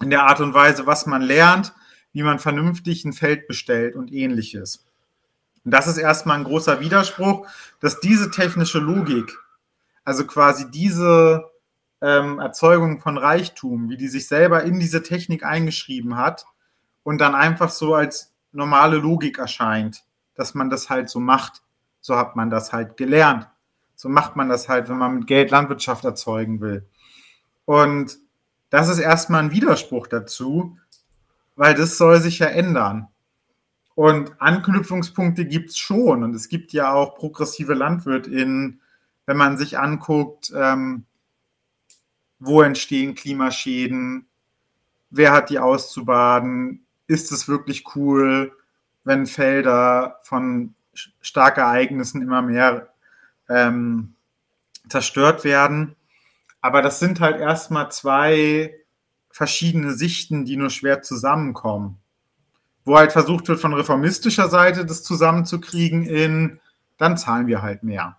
[SPEAKER 2] in der Art und Weise, was man lernt, wie man vernünftig ein Feld bestellt und ähnliches. Und das ist erstmal ein großer Widerspruch, dass diese technische Logik, also quasi diese ähm, Erzeugung von Reichtum, wie die sich selber in diese Technik eingeschrieben hat und dann einfach so als normale Logik erscheint, dass man das halt so macht. So hat man das halt gelernt. So macht man das halt, wenn man mit Geld Landwirtschaft erzeugen will. Und das ist erstmal ein Widerspruch dazu, weil das soll sich ja ändern. Und Anknüpfungspunkte gibt es schon. Und es gibt ja auch progressive LandwirtInnen, wenn man sich anguckt, ähm, wo entstehen Klimaschäden, wer hat die auszubaden, ist es wirklich cool, wenn Felder von Starkereignissen immer mehr ähm, zerstört werden. Aber das sind halt erstmal zwei verschiedene Sichten, die nur schwer zusammenkommen wo halt versucht wird, von reformistischer Seite das zusammenzukriegen in, dann zahlen wir halt mehr.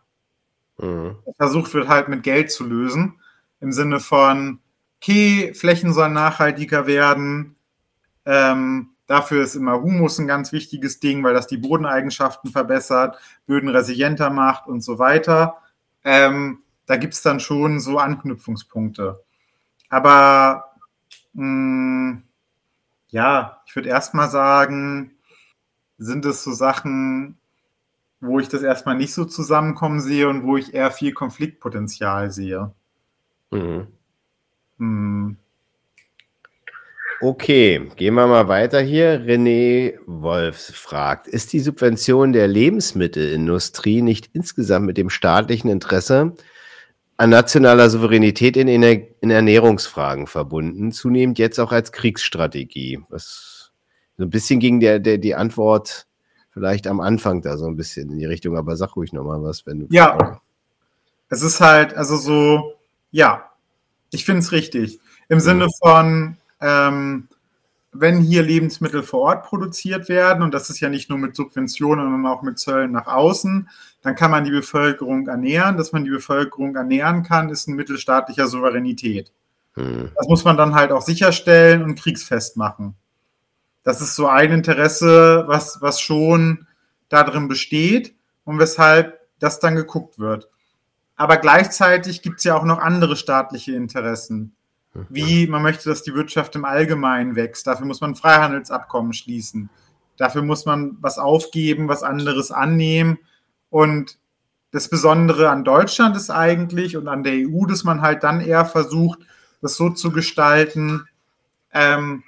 [SPEAKER 2] Mhm. Versucht wird halt mit Geld zu lösen, im Sinne von, okay, Flächen sollen nachhaltiger werden, ähm, dafür ist immer Humus ein ganz wichtiges Ding, weil das die Bodeneigenschaften verbessert, Böden resilienter macht und so weiter. Ähm, da gibt es dann schon so Anknüpfungspunkte. Aber mh, ja, ich würde erstmal sagen, sind es so Sachen, wo ich das erstmal nicht so zusammenkommen sehe und wo ich eher viel Konfliktpotenzial sehe. Mhm.
[SPEAKER 1] Hm. Okay, gehen wir mal weiter hier. René Wolfs fragt, ist die Subvention der Lebensmittelindustrie nicht insgesamt mit dem staatlichen Interesse an nationaler Souveränität in, in Ernährungsfragen verbunden, zunehmend jetzt auch als Kriegsstrategie. Was so ein bisschen ging der, der, die Antwort vielleicht am Anfang da so ein bisschen in die Richtung, aber sag ruhig nochmal was, wenn du.
[SPEAKER 2] Ja. Es ist halt, also so, ja, ich finde es richtig. Im mhm. Sinne von, ähm, wenn hier Lebensmittel vor Ort produziert werden, und das ist ja nicht nur mit Subventionen, sondern auch mit Zöllen nach außen, dann kann man die Bevölkerung ernähren. Dass man die Bevölkerung ernähren kann, ist ein Mittel staatlicher Souveränität. Hm. Das muss man dann halt auch sicherstellen und kriegsfest machen. Das ist so ein Interesse, was, was schon da drin besteht und weshalb das dann geguckt wird. Aber gleichzeitig gibt es ja auch noch andere staatliche Interessen wie man möchte, dass die Wirtschaft im Allgemeinen wächst. Dafür muss man Freihandelsabkommen schließen. Dafür muss man was aufgeben, was anderes annehmen. Und das Besondere an Deutschland ist eigentlich und an der EU, dass man halt dann eher versucht, das so zu gestalten, ähm,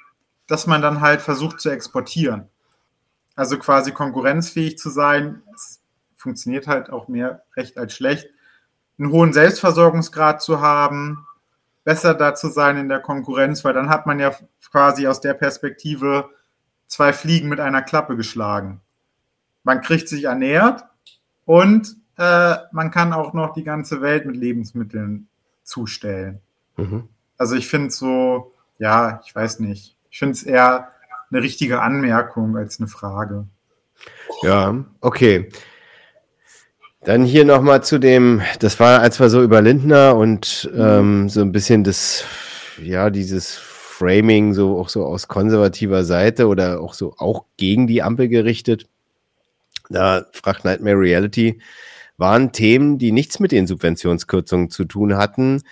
[SPEAKER 2] dass man dann halt versucht zu exportieren. Also quasi konkurrenzfähig zu sein. Es funktioniert halt auch mehr recht als schlecht. Einen hohen Selbstversorgungsgrad zu haben, besser da zu sein in der Konkurrenz, weil dann hat man ja quasi aus der Perspektive zwei Fliegen mit einer Klappe geschlagen. man kriegt sich ernährt und äh, man kann auch noch die ganze Welt mit Lebensmitteln zustellen. Mhm. Also ich finde so, ja, ich weiß nicht. Ich finde es eher eine richtige Anmerkung als eine Frage.
[SPEAKER 1] Ja, okay. Dann hier nochmal zu dem, das war, als wir so über Lindner und mhm. ähm, so ein bisschen das, ja, dieses Framing so auch so aus konservativer Seite oder auch so auch gegen die Ampel gerichtet. Da fragt Nightmare Reality, waren Themen, die nichts mit den Subventionskürzungen zu tun hatten,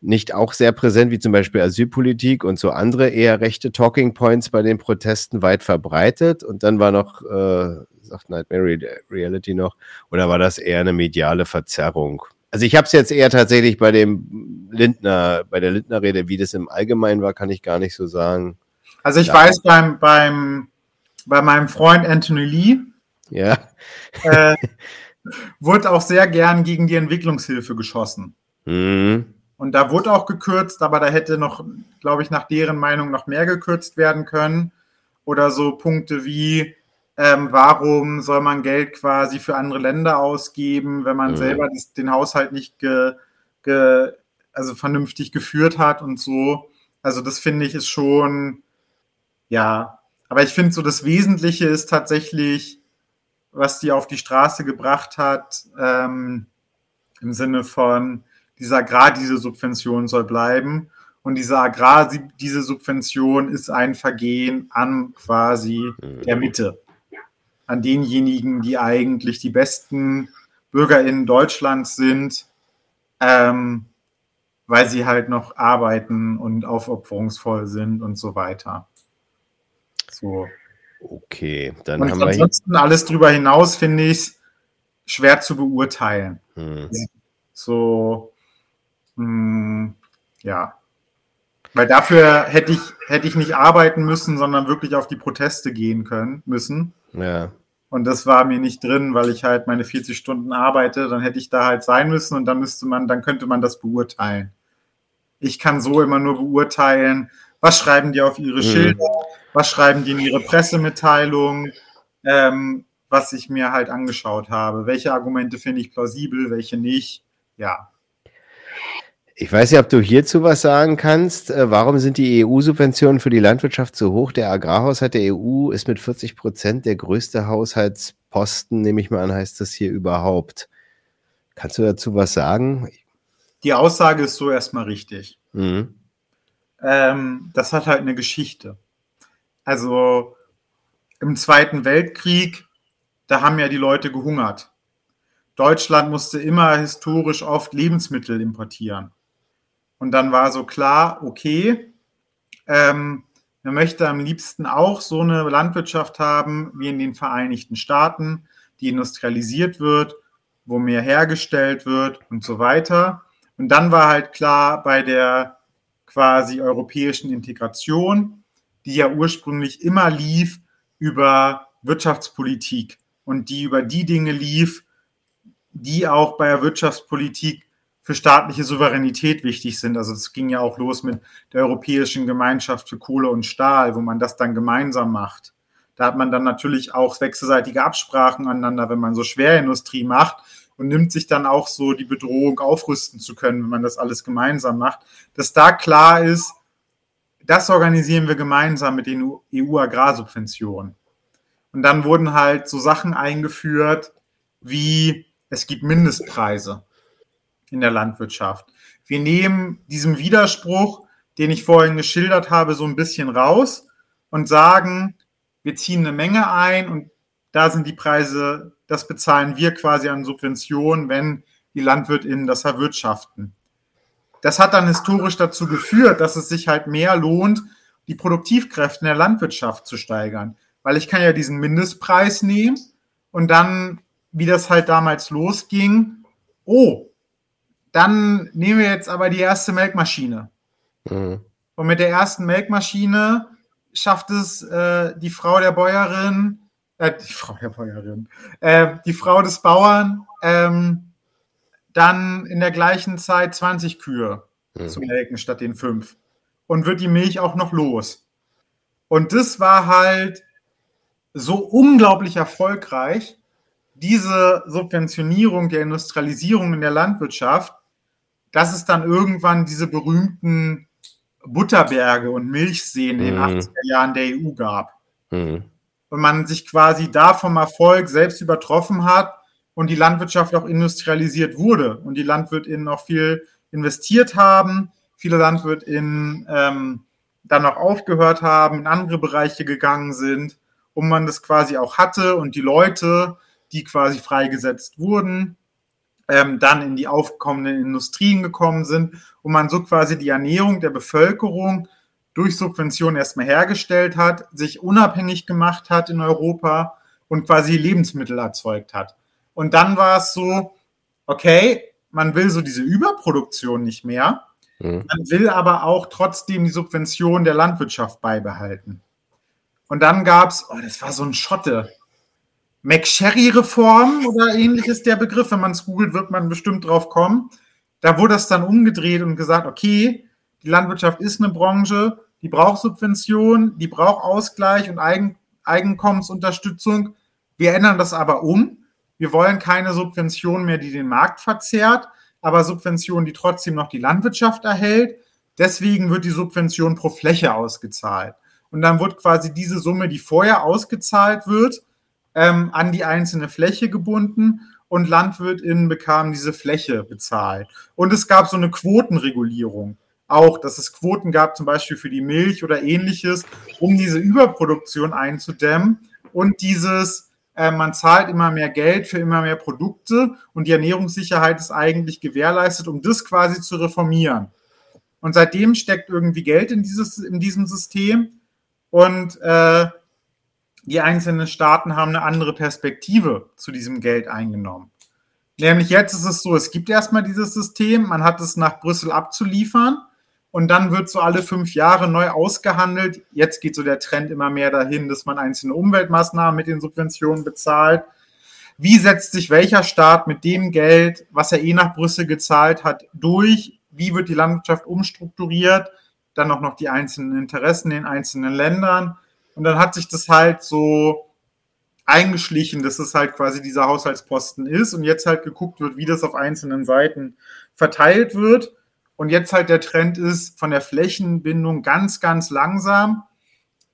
[SPEAKER 1] nicht auch sehr präsent, wie zum Beispiel Asylpolitik und so andere eher rechte Talking Points bei den Protesten weit verbreitet. Und dann war noch, äh, sagt Nightmare Reality noch, oder war das eher eine mediale Verzerrung? Also ich habe es jetzt eher tatsächlich bei dem Lindner, bei der Lindner-Rede, wie das im Allgemeinen war, kann ich gar nicht so sagen.
[SPEAKER 2] Also ich ja. weiß beim, beim, bei meinem Freund Anthony Lee,
[SPEAKER 1] ja.
[SPEAKER 2] äh, wurde auch sehr gern gegen die Entwicklungshilfe geschossen. Mhm. Und da wurde auch gekürzt, aber da hätte noch, glaube ich, nach deren Meinung noch mehr gekürzt werden können. Oder so Punkte wie, ähm, warum soll man Geld quasi für andere Länder ausgeben, wenn man mhm. selber das, den Haushalt nicht ge, ge, also vernünftig geführt hat und so. Also das finde ich ist schon, ja, aber ich finde so das Wesentliche ist tatsächlich, was die auf die Straße gebracht hat, ähm, im Sinne von, diese Agrardieselsubvention soll bleiben. Und diese Agrardieselsubvention ist ein Vergehen an quasi der Mitte. An denjenigen, die eigentlich die besten BürgerInnen Deutschlands sind, ähm, weil sie halt noch arbeiten und aufopferungsvoll sind und so weiter.
[SPEAKER 1] So. Okay, dann
[SPEAKER 2] und haben wir ansonsten alles drüber hinaus finde ich schwer zu beurteilen. Hm. So, mh, hm, ja. Weil dafür hätte ich, hätte ich nicht arbeiten müssen, sondern wirklich auf die Proteste gehen können müssen.
[SPEAKER 1] Ja.
[SPEAKER 2] Und das war mir nicht drin, weil ich halt meine 40 Stunden arbeite, dann hätte ich da halt sein müssen und dann müsste man, dann könnte man das beurteilen. Ich kann so immer nur beurteilen, was schreiben die auf ihre mhm. Schilder, was schreiben die in ihre Pressemitteilung, ähm, was ich mir halt angeschaut habe. Welche Argumente finde ich plausibel, welche nicht. Ja.
[SPEAKER 1] Ich weiß nicht, ob du hierzu was sagen kannst. Äh, warum sind die EU-Subventionen für die Landwirtschaft so hoch? Der Agrarhaushalt der EU ist mit 40 Prozent der größte Haushaltsposten, nehme ich mal an, heißt das hier überhaupt. Kannst du dazu was sagen?
[SPEAKER 2] Die Aussage ist so erstmal richtig. Mhm. Ähm, das hat halt eine Geschichte. Also im Zweiten Weltkrieg, da haben ja die Leute gehungert. Deutschland musste immer historisch oft Lebensmittel importieren. Und dann war so klar, okay, ähm, man möchte am liebsten auch so eine Landwirtschaft haben wie in den Vereinigten Staaten, die industrialisiert wird, wo mehr hergestellt wird und so weiter. Und dann war halt klar bei der quasi europäischen Integration, die ja ursprünglich immer lief über Wirtschaftspolitik und die über die Dinge lief, die auch bei der Wirtschaftspolitik für staatliche Souveränität wichtig sind. Also es ging ja auch los mit der Europäischen Gemeinschaft für Kohle und Stahl, wo man das dann gemeinsam macht. Da hat man dann natürlich auch wechselseitige Absprachen aneinander, wenn man so Schwerindustrie macht und nimmt sich dann auch so die Bedrohung aufrüsten zu können, wenn man das alles gemeinsam macht. Dass da klar ist, das organisieren wir gemeinsam mit den EU-Agrarsubventionen. Und dann wurden halt so Sachen eingeführt, wie es gibt Mindestpreise in der Landwirtschaft. Wir nehmen diesen Widerspruch, den ich vorhin geschildert habe, so ein bisschen raus und sagen, wir ziehen eine Menge ein und da sind die Preise, das bezahlen wir quasi an Subventionen, wenn die LandwirtInnen das erwirtschaften. Das hat dann historisch dazu geführt, dass es sich halt mehr lohnt, die Produktivkräfte in der Landwirtschaft zu steigern. Weil ich kann ja diesen Mindestpreis nehmen und dann, wie das halt damals losging, oh, dann nehmen wir jetzt aber die erste Melkmaschine. Mhm. Und mit der ersten Melkmaschine schafft es äh, die Frau der Bäuerin, äh, die Frau der Bäuerin, äh, die Frau des Bauern, ähm, dann in der gleichen Zeit 20 Kühe mhm. zu melken statt den fünf. Und wird die Milch auch noch los. Und das war halt so unglaublich erfolgreich, diese Subventionierung der Industrialisierung in der Landwirtschaft, dass es dann irgendwann diese berühmten Butterberge und Milchseen in den 80er mhm. Jahren der EU gab. Mhm. Und man sich quasi da vom Erfolg selbst übertroffen hat und die Landwirtschaft auch industrialisiert wurde und die LandwirtInnen auch viel investiert haben, viele LandwirtInnen ähm, dann noch aufgehört haben, in andere Bereiche gegangen sind und man das quasi auch hatte und die Leute, die quasi freigesetzt wurden, ähm, dann in die aufkommenden Industrien gekommen sind und man so quasi die Ernährung der Bevölkerung durch Subventionen erstmal hergestellt hat, sich unabhängig gemacht hat in Europa und quasi Lebensmittel erzeugt hat. Und dann war es so, okay, man will so diese Überproduktion nicht mehr, mhm. man will aber auch trotzdem die Subvention der Landwirtschaft beibehalten. Und dann gab es, oh, das war so ein Schotte, McSherry-Reform oder ähnliches der Begriff. Wenn man es googelt, wird man bestimmt drauf kommen. Da wurde das dann umgedreht und gesagt, okay, die Landwirtschaft ist eine Branche, die braucht Subvention, die braucht Ausgleich und Eigen Einkommensunterstützung. Wir ändern das aber um. Wir wollen keine Subvention mehr, die den Markt verzerrt, aber Subvention, die trotzdem noch die Landwirtschaft erhält. Deswegen wird die Subvention pro Fläche ausgezahlt. Und dann wird quasi diese Summe, die vorher ausgezahlt wird, ähm, an die einzelne Fläche gebunden und LandwirtInnen bekamen diese Fläche bezahlt. Und es gab so eine Quotenregulierung. Auch, dass es Quoten gab, zum Beispiel für die Milch oder ähnliches, um diese Überproduktion einzudämmen und dieses, äh, man zahlt immer mehr Geld für immer mehr Produkte und die Ernährungssicherheit ist eigentlich gewährleistet, um das quasi zu reformieren. Und seitdem steckt irgendwie Geld in, dieses, in diesem System und äh, die einzelnen Staaten haben eine andere Perspektive zu diesem Geld eingenommen. Nämlich jetzt ist es so, es gibt erstmal dieses System, man hat es nach Brüssel abzuliefern und dann wird so alle fünf Jahre neu ausgehandelt. Jetzt geht so der Trend immer mehr dahin, dass man einzelne Umweltmaßnahmen mit den Subventionen bezahlt. Wie setzt sich welcher Staat mit dem Geld, was er eh nach Brüssel gezahlt hat, durch? Wie wird die Landwirtschaft umstrukturiert? Dann auch noch die einzelnen Interessen in den einzelnen Ländern. Und dann hat sich das halt so eingeschlichen, dass es halt quasi dieser Haushaltsposten ist und jetzt halt geguckt wird, wie das auf einzelnen Seiten verteilt wird. Und jetzt halt der Trend ist, von der Flächenbindung ganz, ganz langsam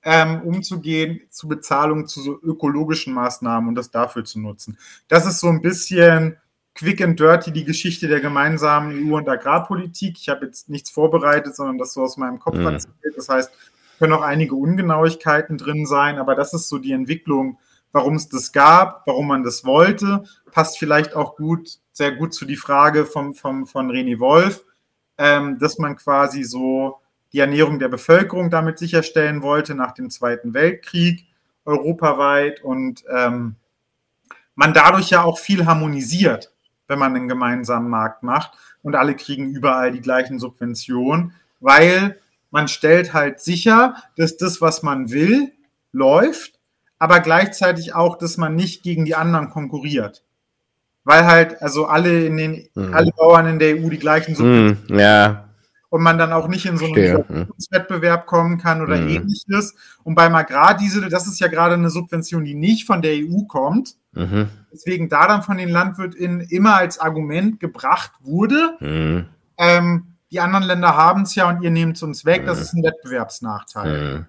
[SPEAKER 2] ähm, umzugehen zu Bezahlung zu so ökologischen Maßnahmen und das dafür zu nutzen. Das ist so ein bisschen quick and dirty die Geschichte der gemeinsamen EU- und Agrarpolitik. Ich habe jetzt nichts vorbereitet, sondern das so aus meinem Kopf mhm. erzählt. Das heißt, können auch einige Ungenauigkeiten drin sein, aber das ist so die Entwicklung, warum es das gab, warum man das wollte. Passt vielleicht auch gut, sehr gut zu die Frage vom, vom, von René Wolf, ähm, dass man quasi so die Ernährung der Bevölkerung damit sicherstellen wollte nach dem Zweiten Weltkrieg europaweit und ähm, man dadurch ja auch viel harmonisiert, wenn man einen gemeinsamen Markt macht und alle kriegen überall die gleichen Subventionen, weil man stellt halt sicher, dass das, was man will, läuft, aber gleichzeitig auch, dass man nicht gegen die anderen konkurriert. Weil halt, also alle in den, mhm. alle Bauern in der EU die gleichen
[SPEAKER 1] Subventionen mhm, ja.
[SPEAKER 2] und man dann auch nicht in so einen mhm. Wettbewerb kommen kann oder mhm. ähnliches. Und beim Agrardiesel, das ist ja gerade eine Subvention, die nicht von der EU kommt. Mhm. Deswegen da dann von den LandwirtInnen immer als Argument gebracht wurde, mhm. ähm, die anderen Länder haben es ja und ihr nehmt es uns weg, das ist ein Wettbewerbsnachteil.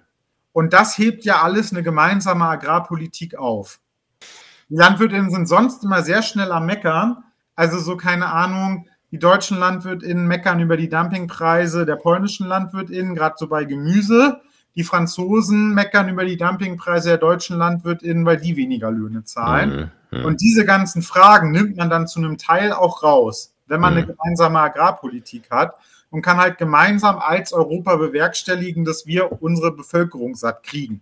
[SPEAKER 2] Und das hebt ja alles eine gemeinsame Agrarpolitik auf. Die Landwirtinnen sind sonst immer sehr schnell am Meckern. Also so keine Ahnung, die deutschen Landwirtinnen meckern über die Dumpingpreise der polnischen Landwirtinnen, gerade so bei Gemüse. Die Franzosen meckern über die Dumpingpreise der deutschen Landwirtinnen, weil die weniger Löhne zahlen. Mhm. Und diese ganzen Fragen nimmt man dann zu einem Teil auch raus, wenn man mhm. eine gemeinsame Agrarpolitik hat und kann halt gemeinsam als Europa bewerkstelligen, dass wir unsere Bevölkerung satt kriegen.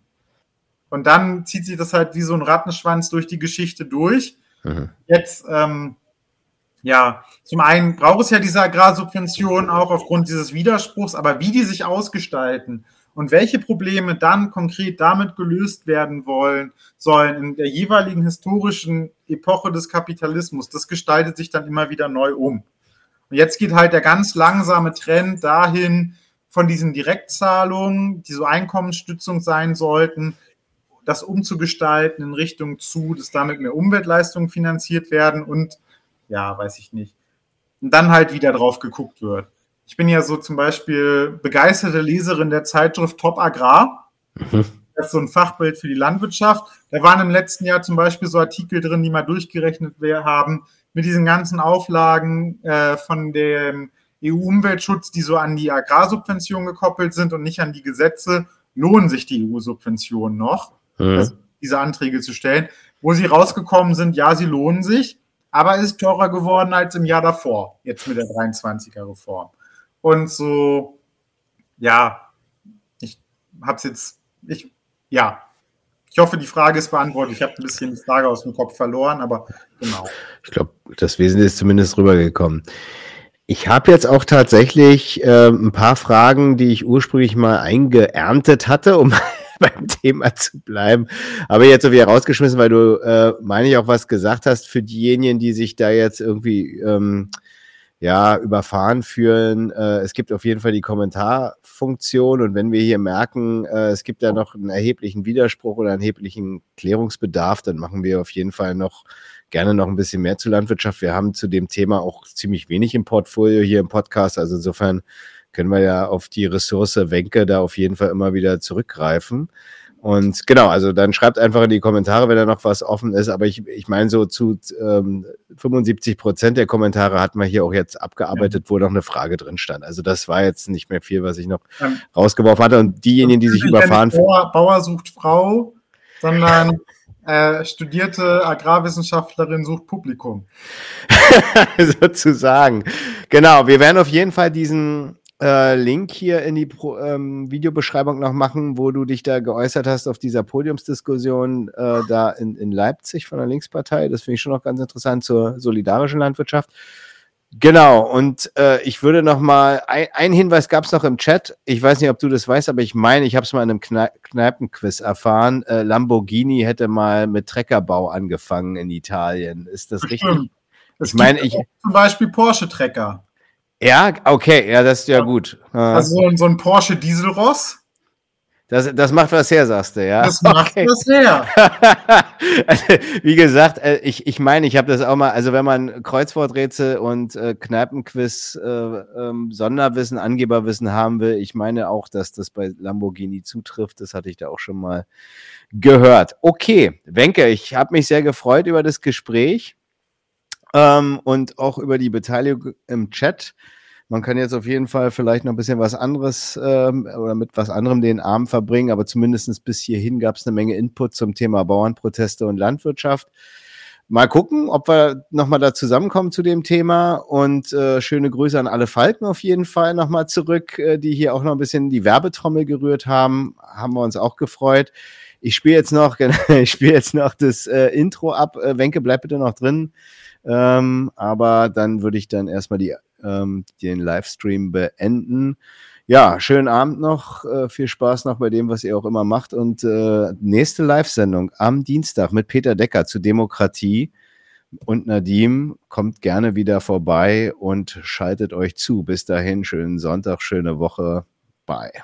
[SPEAKER 2] Und dann zieht sich das halt wie so ein Rattenschwanz durch die Geschichte durch. Mhm. Jetzt, ähm, ja, zum einen braucht es ja diese Agrarsubventionen auch aufgrund dieses Widerspruchs, aber wie die sich ausgestalten und welche Probleme dann konkret damit gelöst werden wollen, sollen in der jeweiligen historischen Epoche des Kapitalismus, das gestaltet sich dann immer wieder neu um. Und jetzt geht halt der ganz langsame Trend dahin von diesen Direktzahlungen, die so Einkommensstützung sein sollten, das umzugestalten in Richtung zu, dass damit mehr Umweltleistungen finanziert werden und ja, weiß ich nicht. Und dann halt wieder drauf geguckt wird. Ich bin ja so zum Beispiel begeisterte Leserin der Zeitschrift Top Agrar. Mhm. Das ist so ein Fachbild für die Landwirtschaft. Da waren im letzten Jahr zum Beispiel so Artikel drin, die mal durchgerechnet haben, mit diesen ganzen Auflagen äh, von dem EU-Umweltschutz, die so an die Agrarsubvention gekoppelt sind und nicht an die Gesetze, lohnen sich die EU-Subventionen noch, mhm. also diese Anträge zu stellen. Wo sie rausgekommen sind, ja, sie lohnen sich, aber es ist teurer geworden als im Jahr davor, jetzt mit der 23er Reform. Und so, ja, ich habe es jetzt, ich, ja, ich hoffe, die Frage ist beantwortet. Ich habe ein bisschen die Frage aus dem Kopf verloren, aber genau.
[SPEAKER 1] Ich glaube, das Wesentliche ist zumindest rübergekommen. Ich habe jetzt auch tatsächlich äh, ein paar Fragen, die ich ursprünglich mal eingeerntet hatte, um beim Thema zu bleiben. Aber jetzt so wieder rausgeschmissen, weil du, äh, meine ich, auch was gesagt hast für diejenigen, die sich da jetzt irgendwie ähm, ja, überfahren fühlen. Äh, es gibt auf jeden Fall die Kommentarfunktion und wenn wir hier merken, äh, es gibt da noch einen erheblichen Widerspruch oder einen erheblichen Klärungsbedarf, dann machen wir auf jeden Fall noch gerne noch ein bisschen mehr zu Landwirtschaft. Wir haben zu dem Thema auch ziemlich wenig im Portfolio hier im Podcast, also insofern können wir ja auf die Ressource Wenke da auf jeden Fall immer wieder zurückgreifen. Und genau, also dann schreibt einfach in die Kommentare, wenn da noch was offen ist. Aber ich, ich meine, so zu ähm, 75 Prozent der Kommentare hatten wir hier auch jetzt abgearbeitet, ja. wo noch eine Frage drin stand. Also das war jetzt nicht mehr viel, was ich noch ja. rausgeworfen hatte. Und diejenigen, die sich überfahren.
[SPEAKER 2] Bauer, Bauer sucht Frau, sondern äh, studierte Agrarwissenschaftlerin sucht Publikum.
[SPEAKER 1] Sozusagen. Genau, wir werden auf jeden Fall diesen äh, Link hier in die Pro, ähm, Videobeschreibung noch machen, wo du dich da geäußert hast auf dieser Podiumsdiskussion äh, da in, in Leipzig von der Linkspartei. Das finde ich schon noch ganz interessant zur solidarischen Landwirtschaft. Genau, und äh, ich würde noch mal, ein, ein Hinweis gab es noch im Chat, ich weiß nicht, ob du das weißt, aber ich meine, ich habe es mal in einem Kne Kneipenquiz erfahren, äh, Lamborghini hätte mal mit Treckerbau angefangen in Italien. Ist das richtig?
[SPEAKER 2] Ich meine, ich... Zum Beispiel Porsche-Trecker.
[SPEAKER 1] Ja, okay, ja, das ist ja, gut.
[SPEAKER 2] Also so ein, so ein Porsche Dieselross.
[SPEAKER 1] Das, das macht was her, sagst du, ja?
[SPEAKER 2] Das macht okay. was her.
[SPEAKER 1] also, wie gesagt, äh, ich, ich meine, ich habe das auch mal, also wenn man Kreuzworträtsel und äh, Kneipenquiz, äh, ähm, Sonderwissen, Angeberwissen haben will, ich meine auch, dass das bei Lamborghini zutrifft. Das hatte ich da auch schon mal gehört. Okay, Wenke, ich habe mich sehr gefreut über das Gespräch ähm, und auch über die Beteiligung im Chat. Man kann jetzt auf jeden Fall vielleicht noch ein bisschen was anderes ähm, oder mit was anderem den Abend verbringen, aber zumindest bis hierhin gab es eine Menge Input zum Thema Bauernproteste und Landwirtschaft. Mal gucken, ob wir nochmal da zusammenkommen zu dem Thema. Und äh, schöne Grüße an alle Falken auf jeden Fall nochmal zurück, äh, die hier auch noch ein bisschen die Werbetrommel gerührt haben. Haben wir uns auch gefreut. Ich spiele jetzt noch, ich spiele jetzt noch das äh, Intro ab. Äh, Wenke, bleib bitte noch drin. Ähm, aber dann würde ich dann erstmal die, ähm, den Livestream beenden. Ja, schönen Abend noch, äh, viel Spaß noch bei dem, was ihr auch immer macht. Und äh, nächste Live-Sendung am Dienstag mit Peter Decker zu Demokratie. Und Nadim kommt gerne wieder vorbei und schaltet euch zu. Bis dahin, schönen Sonntag, schöne Woche. Bye.